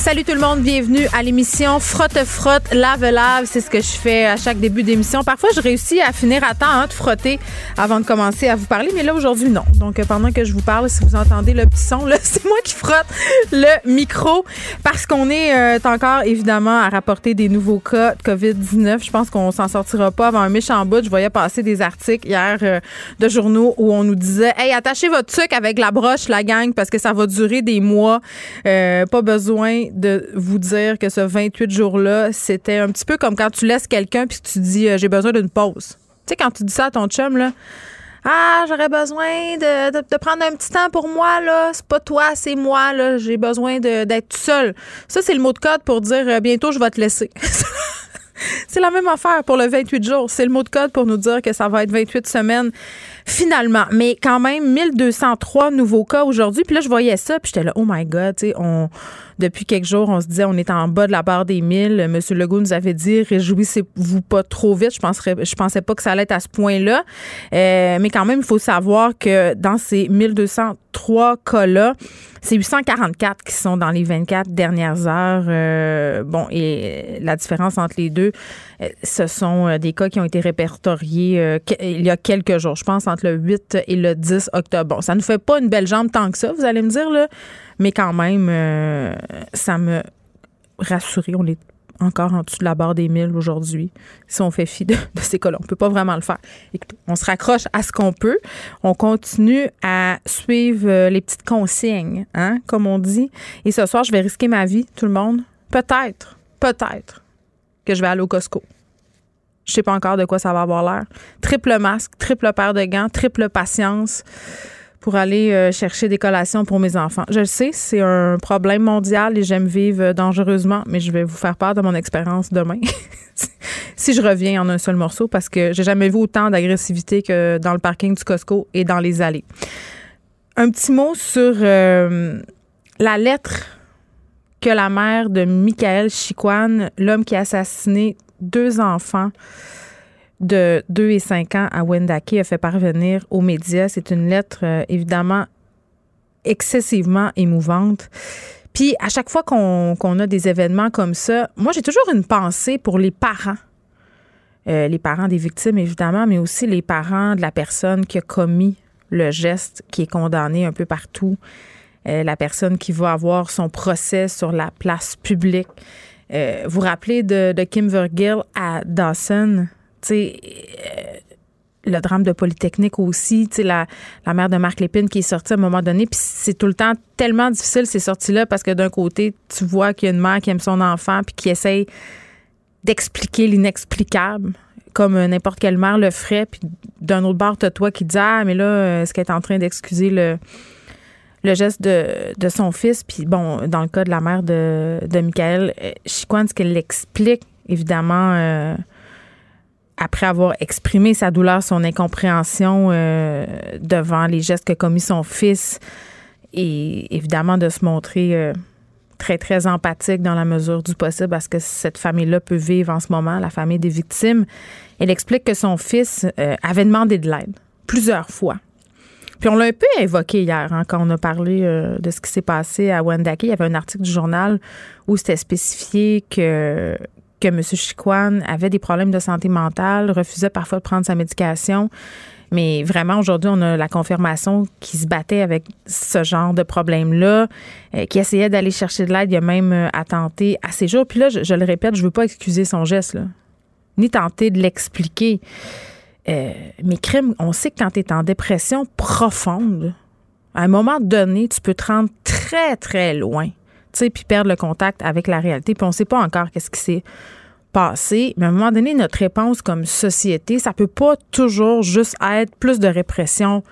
Salut tout le monde, bienvenue à l'émission Frotte Frotte Lave Lave. C'est ce que je fais à chaque début d'émission. Parfois, je réussis à finir à temps hein, de frotter avant de commencer à vous parler, mais là aujourd'hui non. Donc euh, pendant que je vous parle, si vous entendez le petit son, c'est moi qui frotte le micro parce qu'on est euh, encore évidemment à rapporter des nouveaux cas de Covid-19. Je pense qu'on s'en sortira pas avant un méchant bout. Je voyais passer des articles hier euh, de journaux où on nous disait "Hey, attachez votre truc avec la broche, la gang, parce que ça va durer des mois. pas besoin de vous dire que ce 28 jours-là, c'était un petit peu comme quand tu laisses quelqu'un puis tu dis euh, j'ai besoin d'une pause. Tu sais, quand tu dis ça à ton chum, là, ah, j'aurais besoin de, prendre un petit temps pour moi, là. C'est pas toi, c'est moi, là. J'ai besoin d'être seul. Ça, c'est le mot de code pour dire euh, bientôt, je vais te laisser. c'est la même affaire pour le 28 jours. C'est le mot de code pour nous dire que ça va être 28 semaines finalement. Mais quand même, 1203 nouveaux cas aujourd'hui. Puis là, je voyais ça, puis j'étais là, oh my God, tu sais, on depuis quelques jours, on se disait on est en bas de la barre des 1000. Monsieur Legault nous avait dit réjouissez-vous pas trop vite. Je penserais, je pensais pas que ça allait être à ce point-là. Euh, mais quand même, il faut savoir que dans ces 1203 cas-là, c'est 844 qui sont dans les 24 dernières heures. Euh, bon, et la différence entre les deux, euh, ce sont des cas qui ont été répertoriés il y a quelques jours. Je pense entre le 8 et le 10 octobre. Bon, ça ne fait pas une belle jambe tant que ça, vous allez me dire, là. Mais quand même, euh, ça me rassurait. On est encore en dessous de la barre des 1000 aujourd'hui, si on fait fi de, ces cas-là. On peut pas vraiment le faire. on se raccroche à ce qu'on peut. On continue à suivre euh, les petites consignes, hein, comme on dit. Et ce soir, je vais risquer ma vie, tout le monde. Peut-être, peut-être que je vais aller au Costco. Je sais pas encore de quoi ça va avoir l'air. Triple masque, triple paire de gants, triple patience pour aller euh, chercher des collations pour mes enfants. Je le sais, c'est un problème mondial et j'aime vivre dangereusement, mais je vais vous faire part de mon expérience demain. si je reviens en un seul morceau parce que j'ai jamais vu autant d'agressivité que dans le parking du Costco et dans les allées. Un petit mot sur euh, la lettre que la mère de Michael Chiquan, l'homme qui a assassiné deux enfants, de 2 et 5 ans à Wendake a fait parvenir aux médias. C'est une lettre euh, évidemment excessivement émouvante. Puis à chaque fois qu'on a des événements comme ça, moi j'ai toujours une pensée pour les parents. Euh, les parents des victimes, évidemment, mais aussi les parents de la personne qui a commis le geste, qui est condamné un peu partout. Euh, la personne qui va avoir son procès sur la place publique. vous vous rappelez de, de Kim Vergil à Dawson, sais, euh, le drame de Polytechnique aussi, tu la, la mère de Marc Lépine qui est sortie à un moment donné. Puis c'est tout le temps tellement difficile, ces sorties-là, parce que d'un côté, tu vois qu'il y a une mère qui aime son enfant puis qui essaye d'expliquer l'inexplicable comme n'importe quelle mère le ferait. Puis d'un autre bord, t'as toi qui dis Ah, mais là, est-ce qu'elle est en train d'excuser le, le geste de, de, son fils? Puis bon, dans le cas de la mère de, de Michael euh, Chiquan, ce qu'elle explique, évidemment, euh, après avoir exprimé sa douleur, son incompréhension euh, devant les gestes que commis son fils, et évidemment de se montrer euh, très, très empathique dans la mesure du possible parce que cette famille-là peut vivre en ce moment, la famille des victimes. Elle explique que son fils euh, avait demandé de l'aide plusieurs fois. Puis on l'a un peu évoqué hier hein, quand on a parlé de ce qui s'est passé à Wendake. Il y avait un article du journal où c'était spécifié que que M. Chiquan avait des problèmes de santé mentale, refusait parfois de prendre sa médication. Mais vraiment, aujourd'hui, on a la confirmation qu'il se battait avec ce genre de problème-là, euh, qui essayait d'aller chercher de l'aide. Il a même euh, attenté à ses jours. Puis là, je, le répète, je ne veux pas excuser son geste, ni tenter de l'expliquer. Euh, mais crime, on sait que quand tu es en dépression profonde, à un moment donné, tu peux te rendre très, très loin puis perdre le contact avec la réalité. Puis on ne sait pas encore qu'est-ce qui s'est passé. Mais à un moment donné, notre réponse comme société, ça peut pas toujours juste être plus de répression,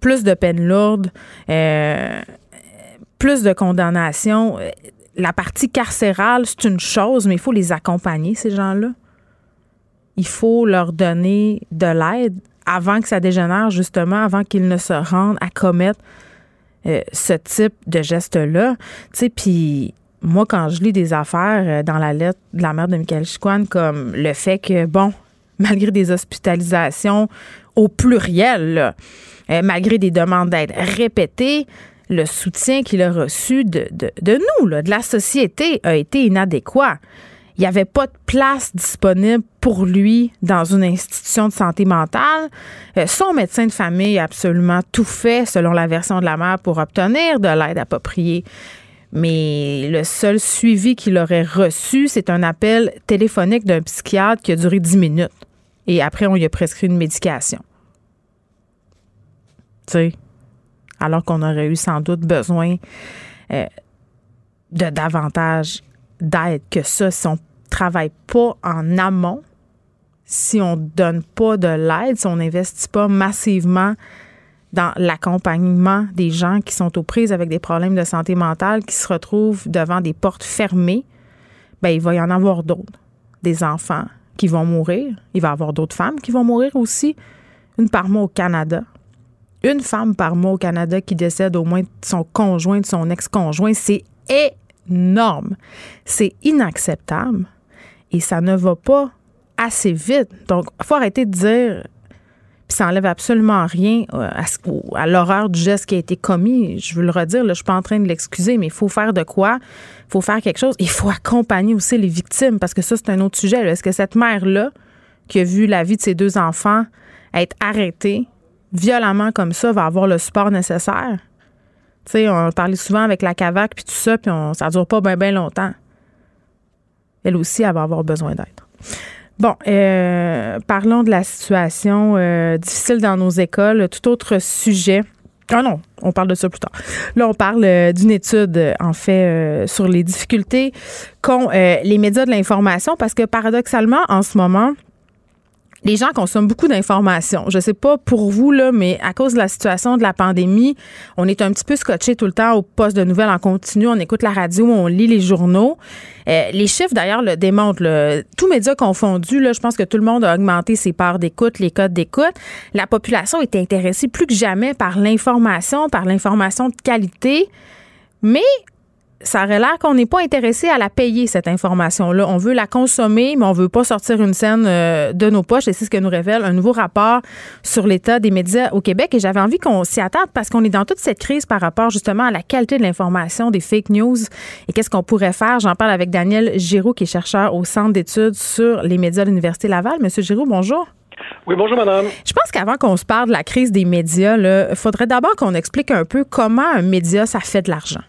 plus de peine lourde, euh, plus de condamnation. La partie carcérale, c'est une chose, mais il faut les accompagner, ces gens-là. Il faut leur donner de l'aide avant que ça dégénère, justement, avant qu'ils ne se rendent à commettre euh, ce type de geste-là. Tu sais, puis moi, quand je lis des affaires euh, dans la lettre de la mère de Michael Chicoine, comme le fait que, bon, malgré des hospitalisations au pluriel, euh, malgré des demandes d'aide répétées, le soutien qu'il a reçu de, de, nous, de la société, a été inadéquat. Il n'y avait pas de place disponible pour lui dans une institution de santé mentale. Euh, son médecin de famille a absolument tout fait, selon la version de la mère, pour obtenir de l'aide appropriée. Mais le seul suivi qu'il aurait reçu, c'est un appel téléphonique d'un psychiatre qui a duré 10 minutes. Et après, on lui a prescrit une médication. Tu sais, alors qu'on aurait eu sans doute besoin euh, de davantage d'aide que ça si on travaille pas en amont, si on donne pas de l'aide, si on n'investit pas massivement dans l'accompagnement des gens qui sont aux prises avec des problèmes de santé mentale, qui se retrouvent devant des portes fermées, ben il va y en avoir d'autres. Des enfants qui vont mourir. Il va y avoir d'autres femmes qui vont mourir aussi. Une par mois au Canada. Une femme par mois au Canada qui décède au moins de son conjoint, de son ex-conjoint. C'est énorme. C'est inacceptable. Et ça ne va pas assez vite. Donc, il faut arrêter de dire ça enlève absolument rien euh, à, l'horreur du geste qui a été commis. Je veux le redire, je suis pas en train de l'excuser, mais il faut faire de quoi? Il faut faire quelque chose. Il faut accompagner aussi les victimes parce que ça, c'est un autre sujet. Est-ce que cette mère-là, qui a vu la vie de ses deux enfants être arrêtée violemment comme ça, va avoir le support nécessaire? On parlait souvent avec la CAVAC puis tout ça, puis on, ça dure pas bien, longtemps. Elle aussi, elle va avoir besoin d'aide. Bon, euh, parlons de la situation euh, difficile dans nos écoles. Tout autre sujet. Ah non, on parle de ça plus tard. Là, on parle euh, d'une étude, en fait, sur les difficultés qu'ont les médias de l'information parce que paradoxalement, en ce moment, les gens consomment beaucoup d'informations. Je sais pas pour vous, là, mais à cause de la situation de la pandémie, on est un petit peu scotché tout le temps au poste de nouvelles en continu. On écoute la radio, on lit les journaux. Euh, les chiffres, d'ailleurs, le démontrent. Là. Tous médias confondus, là, je pense que tout le monde a augmenté ses parts d'écoute, les codes d'écoute. La population est intéressée plus que jamais par l'information, par l'information de qualité. Mais ça aurait l'air qu'on n'est pas intéressé à la payer, cette information-là. On veut la consommer, mais on veut pas sortir une scène euh, de nos poches. Et c'est ce que nous révèle un nouveau rapport sur l'état des médias au Québec. Et j'avais envie qu'on s'y attarde parce qu'on est dans toute cette crise par rapport justement à la qualité de l'information, des fake news et qu'est-ce qu'on pourrait faire? J'en parle avec Daniel Giraud, qui est chercheur au Centre d'études sur les médias de l'Université Laval. Monsieur Giraud, bonjour. Oui, bonjour, madame. Je pense qu'avant qu'on se parle de la crise des médias, il faudrait d'abord qu'on explique un peu comment un média, ça fait de l'argent.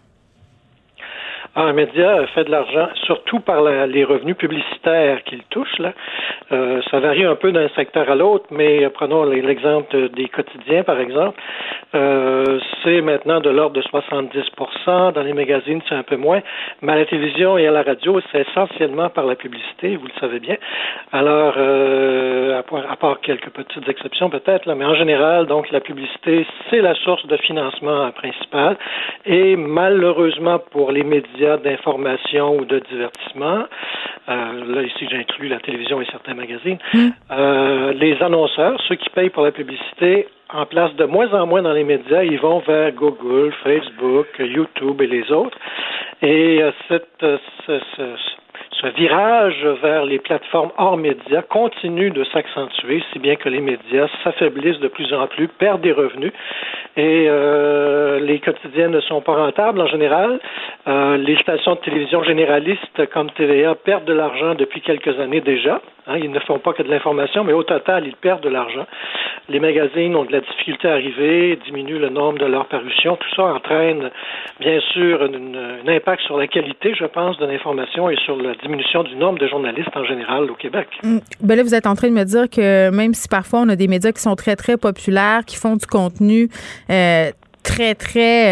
Ah, un média fait de l'argent surtout par les revenus publicitaires qu'il touche. Là. Euh, ça varie un peu d'un secteur à l'autre, mais prenons l'exemple des quotidiens, par exemple. Euh, c'est maintenant de l'ordre de 70% Dans les magazines, c'est un peu moins. Mais à la télévision et à la radio, c'est essentiellement par la publicité, vous le savez bien. Alors, euh, à, part, quelques petites exceptions peut-être, mais en général, donc la publicité, c'est la source de financement principale. Et malheureusement pour les médias, d'information ou de divertissement, euh, là ici j'inclus la télévision et certains magazines, mm. euh, les annonceurs, ceux qui payent pour la publicité, en place de moins en moins dans les médias, ils vont vers Google, Facebook, YouTube et les autres. Et euh, cette, ce, ce virage vers les plateformes hors médias continue de s'accentuer, si bien que les médias s'affaiblissent de plus en plus, perdent des revenus et euh, les quotidiennes ne sont pas rentables en général. Euh, les stations de télévision généralistes comme TVA perdent de l'argent depuis quelques années déjà. Hein, ils ne font pas que de l'information, mais au total, ils perdent de l'argent. Les magazines ont de la difficulté à arriver, diminuent le nombre de leurs parutions. Tout ça entraîne, bien sûr, un impact sur la qualité, je pense, de l'information et sur la diminution du nombre de journalistes en général au Québec. Mm. Ben là, vous êtes en train de me dire que même si parfois on a des médias qui sont très, très populaires, qui font du contenu euh, très, très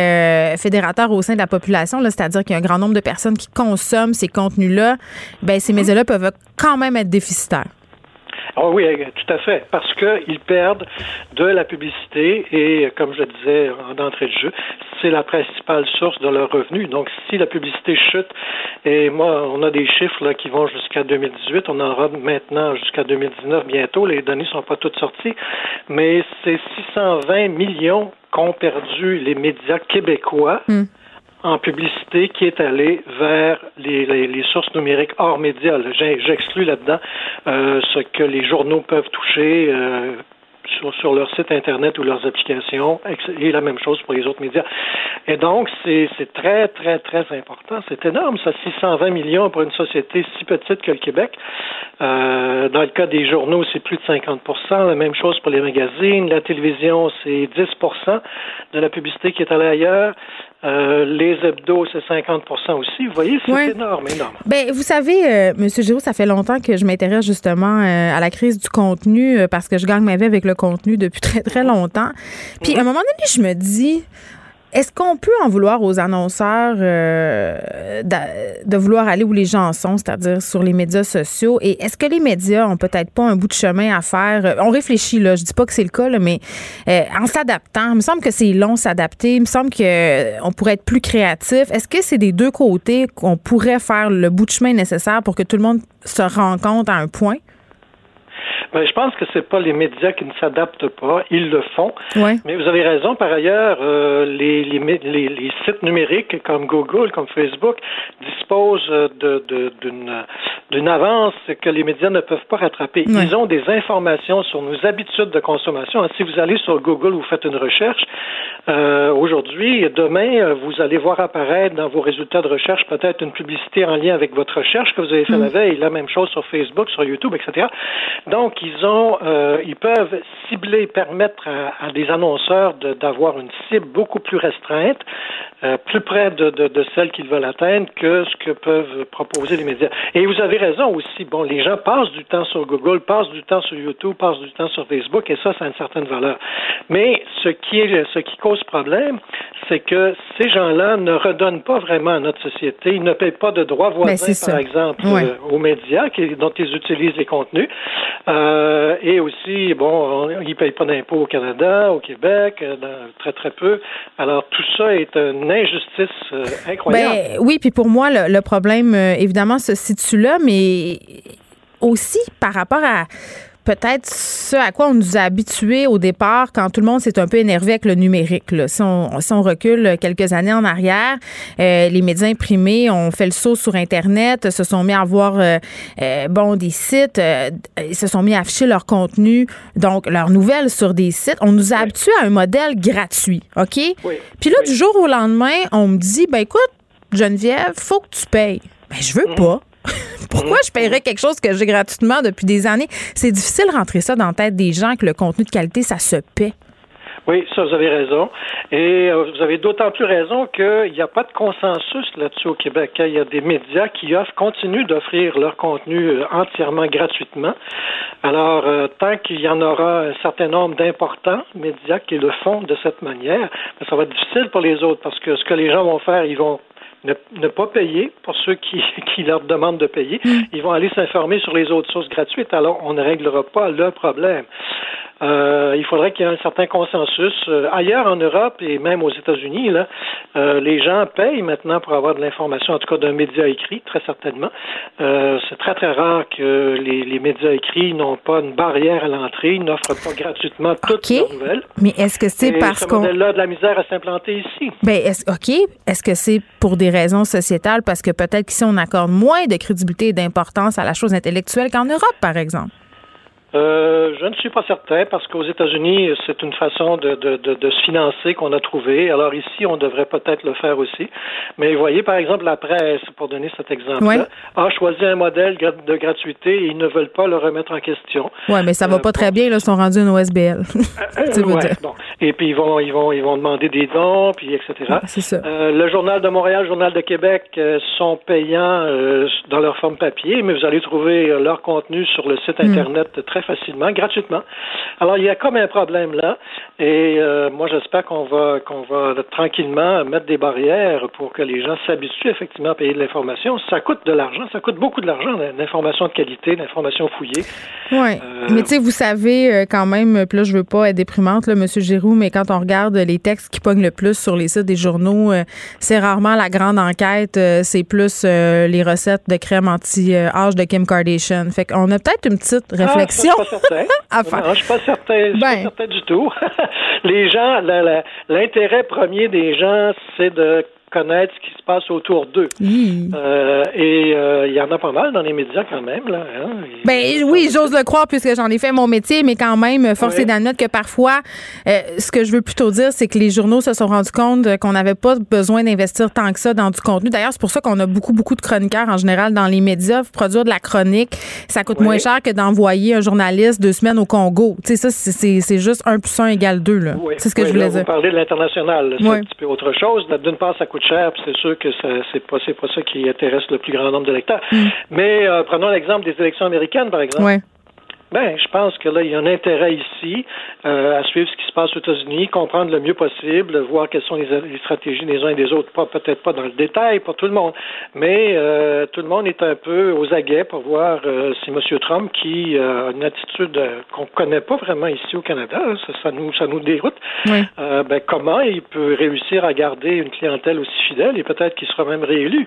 euh, fédérateur au sein de la population, c'est-à-dire qu'il y a un grand nombre de personnes qui consomment ces contenus-là, ben, ces médias-là peuvent quand même être déficitaires. Oh oui, tout à fait, parce qu'ils perdent de la publicité et, comme je disais en entrée de jeu, c'est la principale source de leurs revenus. Donc, si la publicité chute, et moi, on a des chiffres qui vont jusqu'à 2018, on en aura maintenant jusqu'à 2019 bientôt, les données ne sont pas toutes sorties, mais c'est 620 millions qu'ont perdu les médias québécois. Hmm en publicité qui est allée vers les, les, sources numériques hors médias. J'exclus là-dedans euh, ce que les journaux peuvent toucher. Euh, sur, sur, leur site Internet ou leurs applications, et la même chose pour les autres médias. Et donc, c'est très, très, très important. C'est énorme, ça, 620 millions pour une société si petite que le Québec. Euh, dans le cas des journaux, c'est plus de 50% La même chose pour les magazines. La télévision, c'est 10% de la publicité qui est allée ailleurs. Euh, les hebdos, c'est 50% aussi. Vous voyez, c'est énorme, énorme. Ben, vous savez, euh, M. Giraud, ça fait longtemps que je m'intéresse justement euh, à la crise du contenu parce que je gagne ma vie avec le contenu depuis très, très longtemps. Puis, à un moment donné, je me dis, est-ce qu'on peut en vouloir aux annonceurs euh, de, vouloir aller où les gens sont, c'est-à-dire sur les médias sociaux? Et est-ce que les médias ont peut-être pas un bout de chemin à faire? Euh, on réfléchit, là, je dis pas que c'est le cas, mais euh, en s'adaptant, il me semble que c'est long s'adapter, il me semble qu'on pourrait être plus créatif. Est-ce que c'est des deux côtés qu'on pourrait faire le bout de chemin nécessaire pour que tout le monde se rencontre à un point? Ben, je pense que c'est pas les médias qui ne s'adaptent pas, ils le font. Ouais. Mais vous avez raison. Par ailleurs, euh, les, les, les, les, sites numériques comme Google, comme Facebook, disposent de, d'une, d'une avance que les médias ne peuvent pas rattraper. Ils ont des informations sur nos habitudes de consommation. Si vous allez sur Google, vous faites une recherche. Euh, aujourd'hui, demain, vous allez voir apparaître dans vos résultats de recherche peut-être une publicité en lien avec votre recherche que vous avez fait mm. la veille. La même chose sur Facebook, sur YouTube, etc. Donc, ils ont, euh, ils peuvent cibler, permettre à, des annonceurs d'avoir une cible beaucoup plus restreinte, euh, plus près de, de, de celle qu'ils veulent atteindre que ce que peuvent proposer les médias. Et vous avez raison aussi. Bon, les gens passent du temps sur Google, passent du temps sur YouTube, passent du temps sur Facebook, et ça, ça a une certaine valeur. Mais ce qui est, ce qui cause problème, c'est que ces gens-là ne redonnent pas vraiment à notre société. Ils ne payent pas de droits ben, voisins, par exemple, euh, aux médias qui, dont ils utilisent les contenus. Euh, et aussi, bon, ils ne payent pas d'impôts au Canada, au Québec, euh, très très peu. Alors tout ça est une injustice euh, incroyable. Ben, oui, puis pour moi, le problème, évidemment, se situe là, mais aussi par rapport à peut-être ce à quoi on nous a habitués au départ quand tout le monde s'est un peu énervé avec le numérique. Là. Si, on, si on recule quelques années en arrière, euh, les médias imprimés ont fait le saut sur Internet, se sont mis à voir euh, euh, bon, des sites, ils se sont mis à afficher leur contenu, donc leurs nouvelles sur des sites. On nous a habitués à un modèle gratuit, OK? Puis là, du jour au lendemain, on me dit, ben écoute, Geneviève, faut que tu payes. Ben, je veux mm. pas. Pourquoi je paierais quelque chose que j'ai gratuitement depuis des années? C'est difficile de rentrer ça dans la tête des gens que le contenu de qualité, ça se paie. Oui, ça, vous avez raison. Et euh, vous avez d'autant plus raison qu'il n'y a pas de consensus là-dessus au Québec. Il y a des médias qui continuent d'offrir leur contenu euh, entièrement gratuitement. Alors, euh, tant qu'il y en aura un certain nombre d'importants médias qui le font de cette manière, ben, ça va être difficile pour les autres parce que ce que les gens vont faire, ils vont ne, pas payer pour ceux qui, qui leur demandent de payer. Mm. Ils vont aller s'informer sur les autres sources gratuites. Alors, on ne réglera pas le problème. Euh, il faudrait qu'il y ait un certain consensus. Euh, ailleurs en Europe et même aux États-Unis, là, euh, les gens payent maintenant pour avoir de l'information, en tout cas d'un média écrit, très certainement. c'est très très rare que les, les médias écrits n'ont pas une barrière à l'entrée, ils n'offrent pas gratuitement toutes les nouvelles. Mais est-ce que c'est parce qu'on là de la misère à s'implanter ici? Ben est ok. Est-ce que c'est pour des raisons sociétales? Parce que peut-être qu'ici on accorde moins de crédibilité et d'importance à la chose intellectuelle qu'en Europe, par exemple? Euh, je ne suis pas certain parce qu'aux États-Unis, c'est une façon de, de, de, de se financer qu'on a trouvé. Alors ici, on devrait peut-être le faire aussi. Mais voyez, par exemple, la presse, pour donner cet exemple-là, a choisi un modèle de gratuité et ils ne veulent pas le remettre en question. Oui, mais ça va euh, pas très bien, là, ils sont rendus une OSBL. euh, ouais, bon. Et puis ils vont, ils vont, ils vont demander des dons, puis etc. c'est ça. Le Journal de Montréal, le Journal de Québec sont payants dans leur forme papier, mais vous allez trouver leur contenu sur le site hmm. Internet très très facilement, gratuitement. Alors, il y a comme un problème là. Et euh, moi, j'espère qu'on va qu'on va tranquillement mettre des barrières pour que les gens s'habituent effectivement à payer de l'information. Ça coûte de l'argent, ça coûte beaucoup de l'argent, l'information de qualité, l'information fouillée. Oui. Euh, mais tu sais, vous savez euh, quand même, puis là, je veux pas être déprimante, là, Monsieur Giroux, mais quand on regarde les textes qui pognent le plus sur les sites des journaux, c'est rarement la grande enquête, c'est plus les recettes de crème anti-âge de Kim Kardashian. Fait qu'on a peut-être une petite ah, réflexion ah, à faire. Non, je suis pas certain, je suis pas ben. certain du tout. les gens, l'intérêt premier des gens, c'est de connaître ce qui se passe autour d'eux. Euh, et euh, il y en a pas mal dans les médias quand même. Là, hein. Ben oui, j'ose le croire puisque j'en ai fait mon métier, mais quand même, force est d'admettre que parfois, euh, ce que je veux plutôt dire, c'est que les journaux se sont rendus compte qu'on n'avait pas besoin d'investir tant que ça dans du contenu. D'ailleurs, c'est pour ça qu'on a beaucoup, beaucoup de chroniqueurs en général dans les médias. Produire de la chronique, ça coûte moins cher que d'envoyer un journaliste deux semaines au Congo. Tu sais, ça, c'est juste un plus un égale deux. C'est ce que je voulais dire. Vous parlez de l'international. C'est un petit peu autre chose. D'une part, ça coûte cher, c'est sûr que c'est pas, pas ça qui intéresse le plus grand nombre d'électeurs. Mm. Mais euh, prenons l'exemple des élections américaines, par exemple. Ben, je pense que là, il y a un intérêt ici euh, à suivre ce qui se passe aux États-Unis, comprendre le mieux possible, voir quelles sont les, stratégies des uns et des autres. Pas peut-être pas dans le détail pour tout le monde, mais euh, tout le monde est un peu aux aguets pour voir euh, si M. Trump, qui a une attitude qu'on connaît pas vraiment ici au Canada, ça, nous ça nous déroute. ben, comment il peut réussir à garder une clientèle aussi fidèle et peut-être qu'il sera même réélu.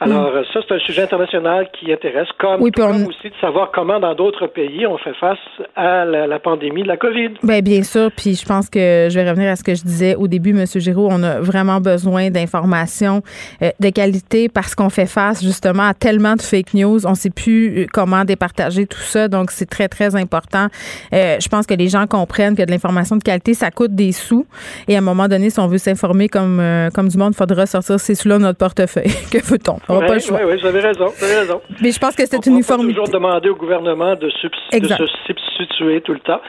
Alors, mm. ça, c'est un sujet international qui intéresse, comme, aussi de savoir comment, dans d'autres pays, on fait face à la, pandémie de la COVID. Bien, bien sûr. Puis je pense que je vais revenir à ce que je disais au début, M. Giraud. On a vraiment besoin d'informations euh, de qualité parce qu'on fait face, justement, à tellement de fake news. On ne sait plus euh, comment départager tout ça. Donc, c'est très, très important. Euh, je pense que les gens comprennent que de l'information de qualité, ça coûte des sous. Et à un moment donné, si on veut s'informer comme, comme du monde, il faudra sortir ces sous-là de notre portefeuille. que veut-on? Oui, oui, vous avez raison, vous avez raison. Mais je pense que c'est une uniformité. toujours demander au gouvernement de, se substituer tout le temps.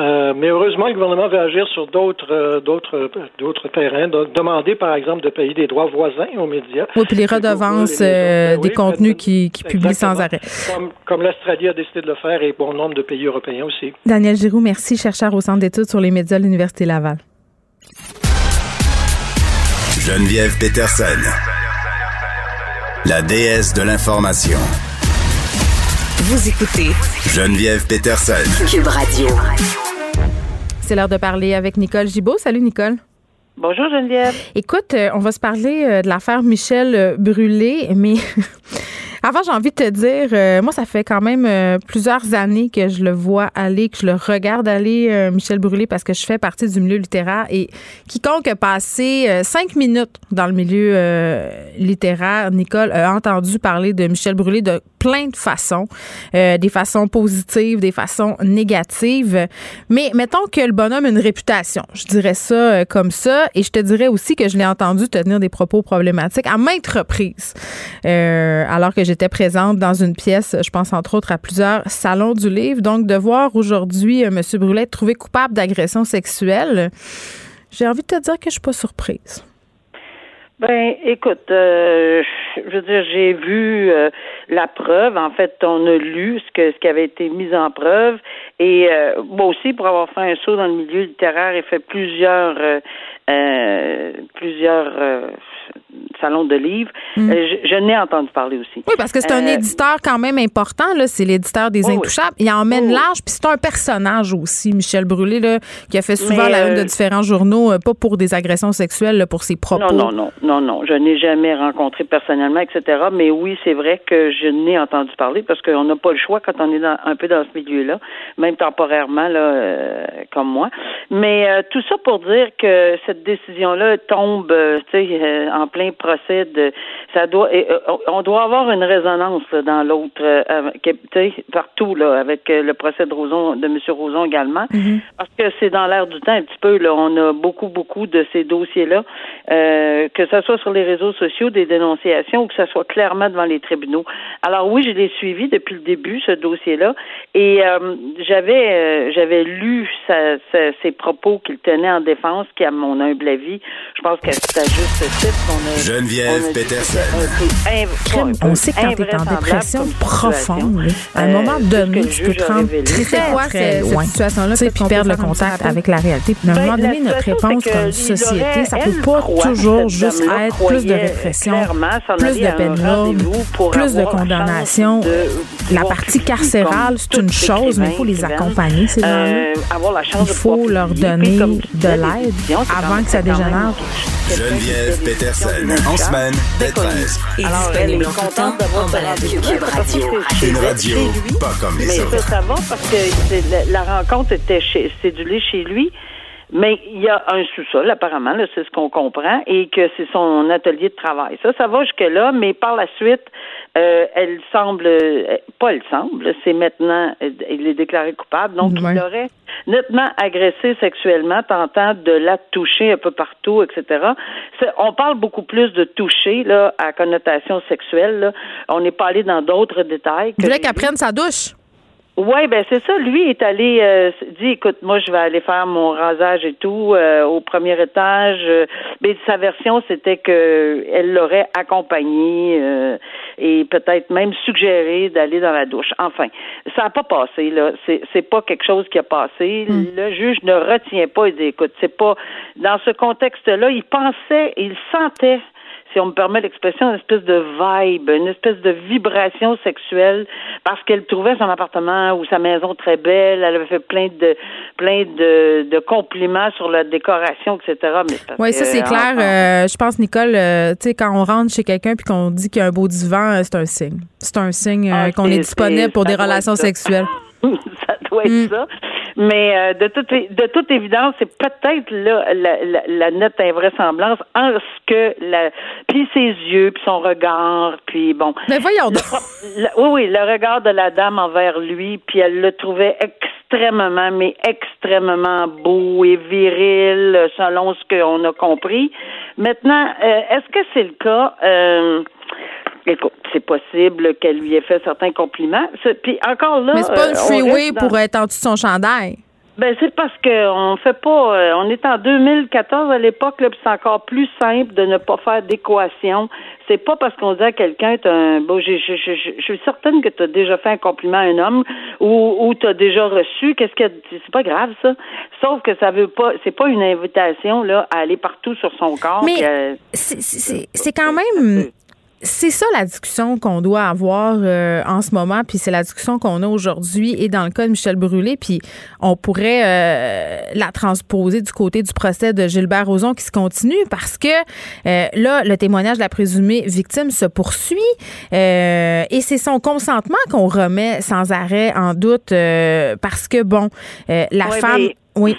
Euh, mais heureusement, le gouvernement va agir sur d'autres euh, d'autres euh, d'autres terrains. demander, par exemple, de payer des droits voisins aux médias. Oui, puis les redevances des contenus qui, qui publient sans arrêt. Comme, comme l'Australie a décidé de le faire et bon nombre de pays européens aussi. Daniel Giroux, merci, chercheur au Centre d'études sur les médias de l'Université Laval. Geneviève Peterson la déesse de l'information. Vous écoutez Geneviève Peterson. Cube Radio. C'est l'heure de parler avec Nicole Gibault. Salut Nicole. Bonjour Geneviève. Écoute, euh, on va se parler euh, de l'affaire Michel euh, Brûlé, mais Avant, j'ai envie de te dire, euh, moi, ça fait quand même euh, plusieurs années que je le vois aller, que je le regarde aller, euh, Michel Brûlé, parce que je fais partie du milieu littéraire. Et quiconque a passé cinq minutes dans le milieu littéraire, Nicole, a entendu parler de Michel Brûlé de plein de façons, des façons positives, des façons négatives. Mais mettons que le bonhomme a une réputation. Je dirais ça comme ça. Et je te dirais aussi que je l'ai entendu tenir des propos problématiques à maintes reprises. alors que j'étais présente dans une pièce, je pense entre autres à plusieurs salons du livre. Donc, de voir aujourd'hui euh, M. Brûlet trouvé coupable d'agression sexuelle, j'ai envie de te dire que je suis pas surprise. Ben, écoute, euh, je veux dire, j'ai vu euh, la preuve. En fait, on a lu ce que ce qui avait été mis en preuve. Et moi aussi, pour avoir fait un saut dans le milieu littéraire et fait plusieurs plusieurs salon de livres. Mm. Euh, je, n'ai entendu parler aussi. Oui, parce que c'est un euh, éditeur quand même important. Là. C'est l'éditeur des Intouchables. Il emmène oh, large, puis c'est un personnage aussi, Michel Brûlé, là, qui a fait souvent la une de euh, différents journaux, pas pour des agressions sexuelles, pour ses propos. Non, non, non, non, non. Je n'ai jamais rencontré personnellement, etc. Mais oui, c'est vrai que je n'ai entendu parler parce qu'on n'a pas le choix quand on est un peu dans ce milieu-là, même temporairement, là, comme moi. Mais tout ça pour dire que cette décision-là tombe, tu sais, en plein procès de ça doit euh, on doit avoir une résonance dans l'autre euh, partout là avec euh, le procès de Roson de M. Roson également mm-hmm. parce que c'est dans l'air du temps un petit peu là on a beaucoup beaucoup de ces dossiers là que ce soit sur les réseaux sociaux des dénonciations ou que ce soit clairement devant les tribunaux alors oui je l'ai suivi depuis le début ce dossier là et j'avais j'avais lu sa, ses propos qu'il tenait en défense qui à mon humble avis je pense qu'à juste titre on a Geneviève Peterson. On sait que quand t'es en dépression profonde, à un moment donné, tu peux te rendre très, quoi, très loin. cette situation-là? Puis perdre le contact avec la réalité. Puis à un ben, moment donné, notre réponse comme société, ça peut pas toujours juste être plus de répression, plus de peine lourde, plus de condamnation. La partie carcérale, c'est une chose, mais il faut les accompagner, ces gens-là. Il faut leur donner de l'aide avant que ça dégénère. Geneviève Peterson, en semaine, dès 13. Alors, elle est contente d'avoir Cube Radio. Une radio pas comme les mais autres. Ça, ça va parce que la rencontre était cédulée chez lui. Mais il y a un sous-sol, apparemment, c'est ce qu'on comprend, et que c'est son atelier de travail. Ça, ça va jusque-là, mais par la suite, euh, elle semble, euh, pas elle semble, c'est maintenant, euh, il est déclaré coupable, donc il aurait nettement agressé sexuellement, tentant de la toucher un peu partout, etc. On parle beaucoup plus de toucher, là, à connotation sexuelle, là. On n'est pas allé dans d'autres détails. Vous voulez qu'elle prenne sa douche? Oui, ben c'est ça. Lui est allé euh, dit écoute, moi je vais aller faire mon rasage et tout euh, au premier étage. Euh, mais sa version c'était que elle l'aurait accompagné euh, et peut-être même suggéré d'aller dans la douche. Enfin, ça n'a pas passé là. C'est c'est pas quelque chose qui a passé. Hmm. Le juge ne retient pas. Il dit écoute, c'est pas dans ce contexte-là. Il pensait, il sentait si on me permet l'expression, une espèce de vibe, une espèce de vibration sexuelle, parce qu'elle trouvait son appartement ou sa maison très belle. Elle avait fait plein de plein de, de compliments sur la décoration, etc. Oui, ça c'est clair. Euh, je pense, Nicole, euh, tu sais, quand on rentre chez quelqu'un puis qu'on dit qu'il y a un beau divan, euh, c'est un signe. C'est un signe ah, qu'on est, disponible pour des relations sexuelles. ça doit être mm. ça. Mais euh, de toute de toute évidence, c'est peut-être là la, la, la, nette invraisemblance en ce que la puis ses yeux, puis son regard, puis bon. Mais voyons donc. oui, oui, le regard de la dame envers lui, puis elle le trouvait extrêmement, mais extrêmement beau et viril, selon ce qu'on a compris. Maintenant, euh, est-ce que c'est le cas? Euh, Écoute, c'est possible qu'elle lui ait fait certains compliments. Puis encore là. Mais c'est pas euh, freeway pour être en dessous de son chandail. Ben c'est parce qu'on fait pas. Euh, on est en 2014 à l'époque, puis c'est encore plus simple de ne pas faire d'équation. C'est pas parce qu'on dit à quelqu'un un bon. Je, suis certaine que tu as déjà fait un compliment à un homme ou, ou tu as déjà reçu. Qu'est-ce que c'est pas grave ça. Sauf que ça veut pas. C'est pas une invitation là à aller partout sur son corps. Mais c'est quand même c'est ça la discussion qu'on doit avoir euh, en ce moment, puis c'est la discussion qu'on a aujourd'hui et dans le cas de Michel Brûlé, puis on pourrait euh, la transposer du côté du procès de Gilbert Rozon qui se continue parce que euh, là, le témoignage de la présumée victime se poursuit et c'est son consentement qu'on remet sans arrêt en doute parce que, bon, la femme... Oui.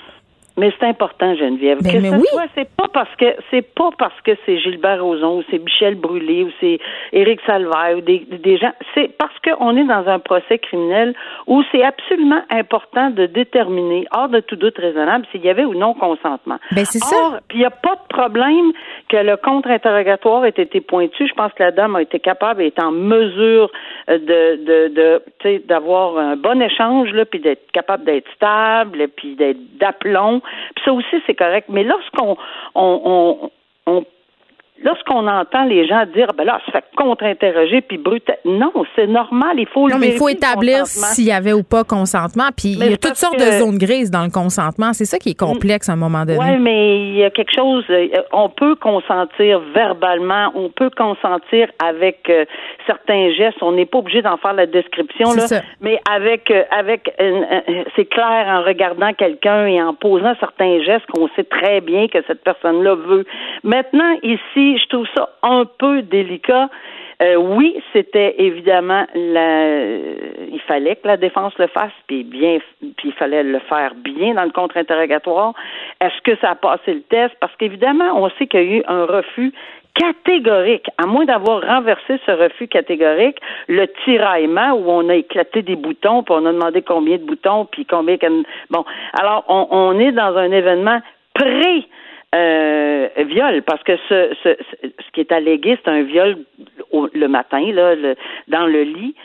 Mais c'est important, Geneviève. Ben, que ce soit, c'est pas parce que c'est pas parce que c'est Gilbert Rozon ou c'est Michel Brûlé ou c'est Éric Salvaire ou des, des gens. C'est parce qu'on est dans un procès criminel où c'est absolument important de déterminer, hors de tout doute raisonnable, s'il y avait ou non consentement. Ben, c'est ça. Puis il n'y a pas de problème que le contre-interrogatoire ait été pointu. Je pense que la dame a été capable, est en mesure de, de, de d'avoir un bon échange, là, puis d'être capable d'être stable, puis d'être d'aplomb. Puis ça aussi, c'est correct. Mais lorsqu'on on, on lorsqu'on entend les gens dire ben là, se fait contre-interroger puis brutal. Non, c'est normal, il faut Non, mais il faut établir s'il y avait ou pas consentement. Puis il y a toutes sortes de zones grises dans le consentement. C'est ça qui est complexe à un moment donné. Oui, mais il y a quelque chose. Euh, on peut consentir verbalement, on peut consentir avec euh, certains gestes. On n'est pas obligé d'en faire la description là, mais avec euh, avec c'est clair en regardant quelqu'un et en posant certains gestes qu'on sait très bien que cette personne-là veut. Maintenant ici je trouve ça un peu délicat. Euh, oui, c'était évidemment la, il fallait que la défense le fasse, puis bien, puis il fallait le faire bien dans le contre-interrogatoire. Est-ce que ça a passé le test? Parce qu'évidemment, on sait qu'il y a eu un refus catégorique, à moins d'avoir renversé ce refus catégorique, le tiraillement où on a éclaté des boutons, puis on a demandé combien de boutons, puis combien bon. Alors on, on est dans un événement pré euh, viol, parce que ce, ce, ce qui est allégué, c'est un viol le matin, là, dans le lit.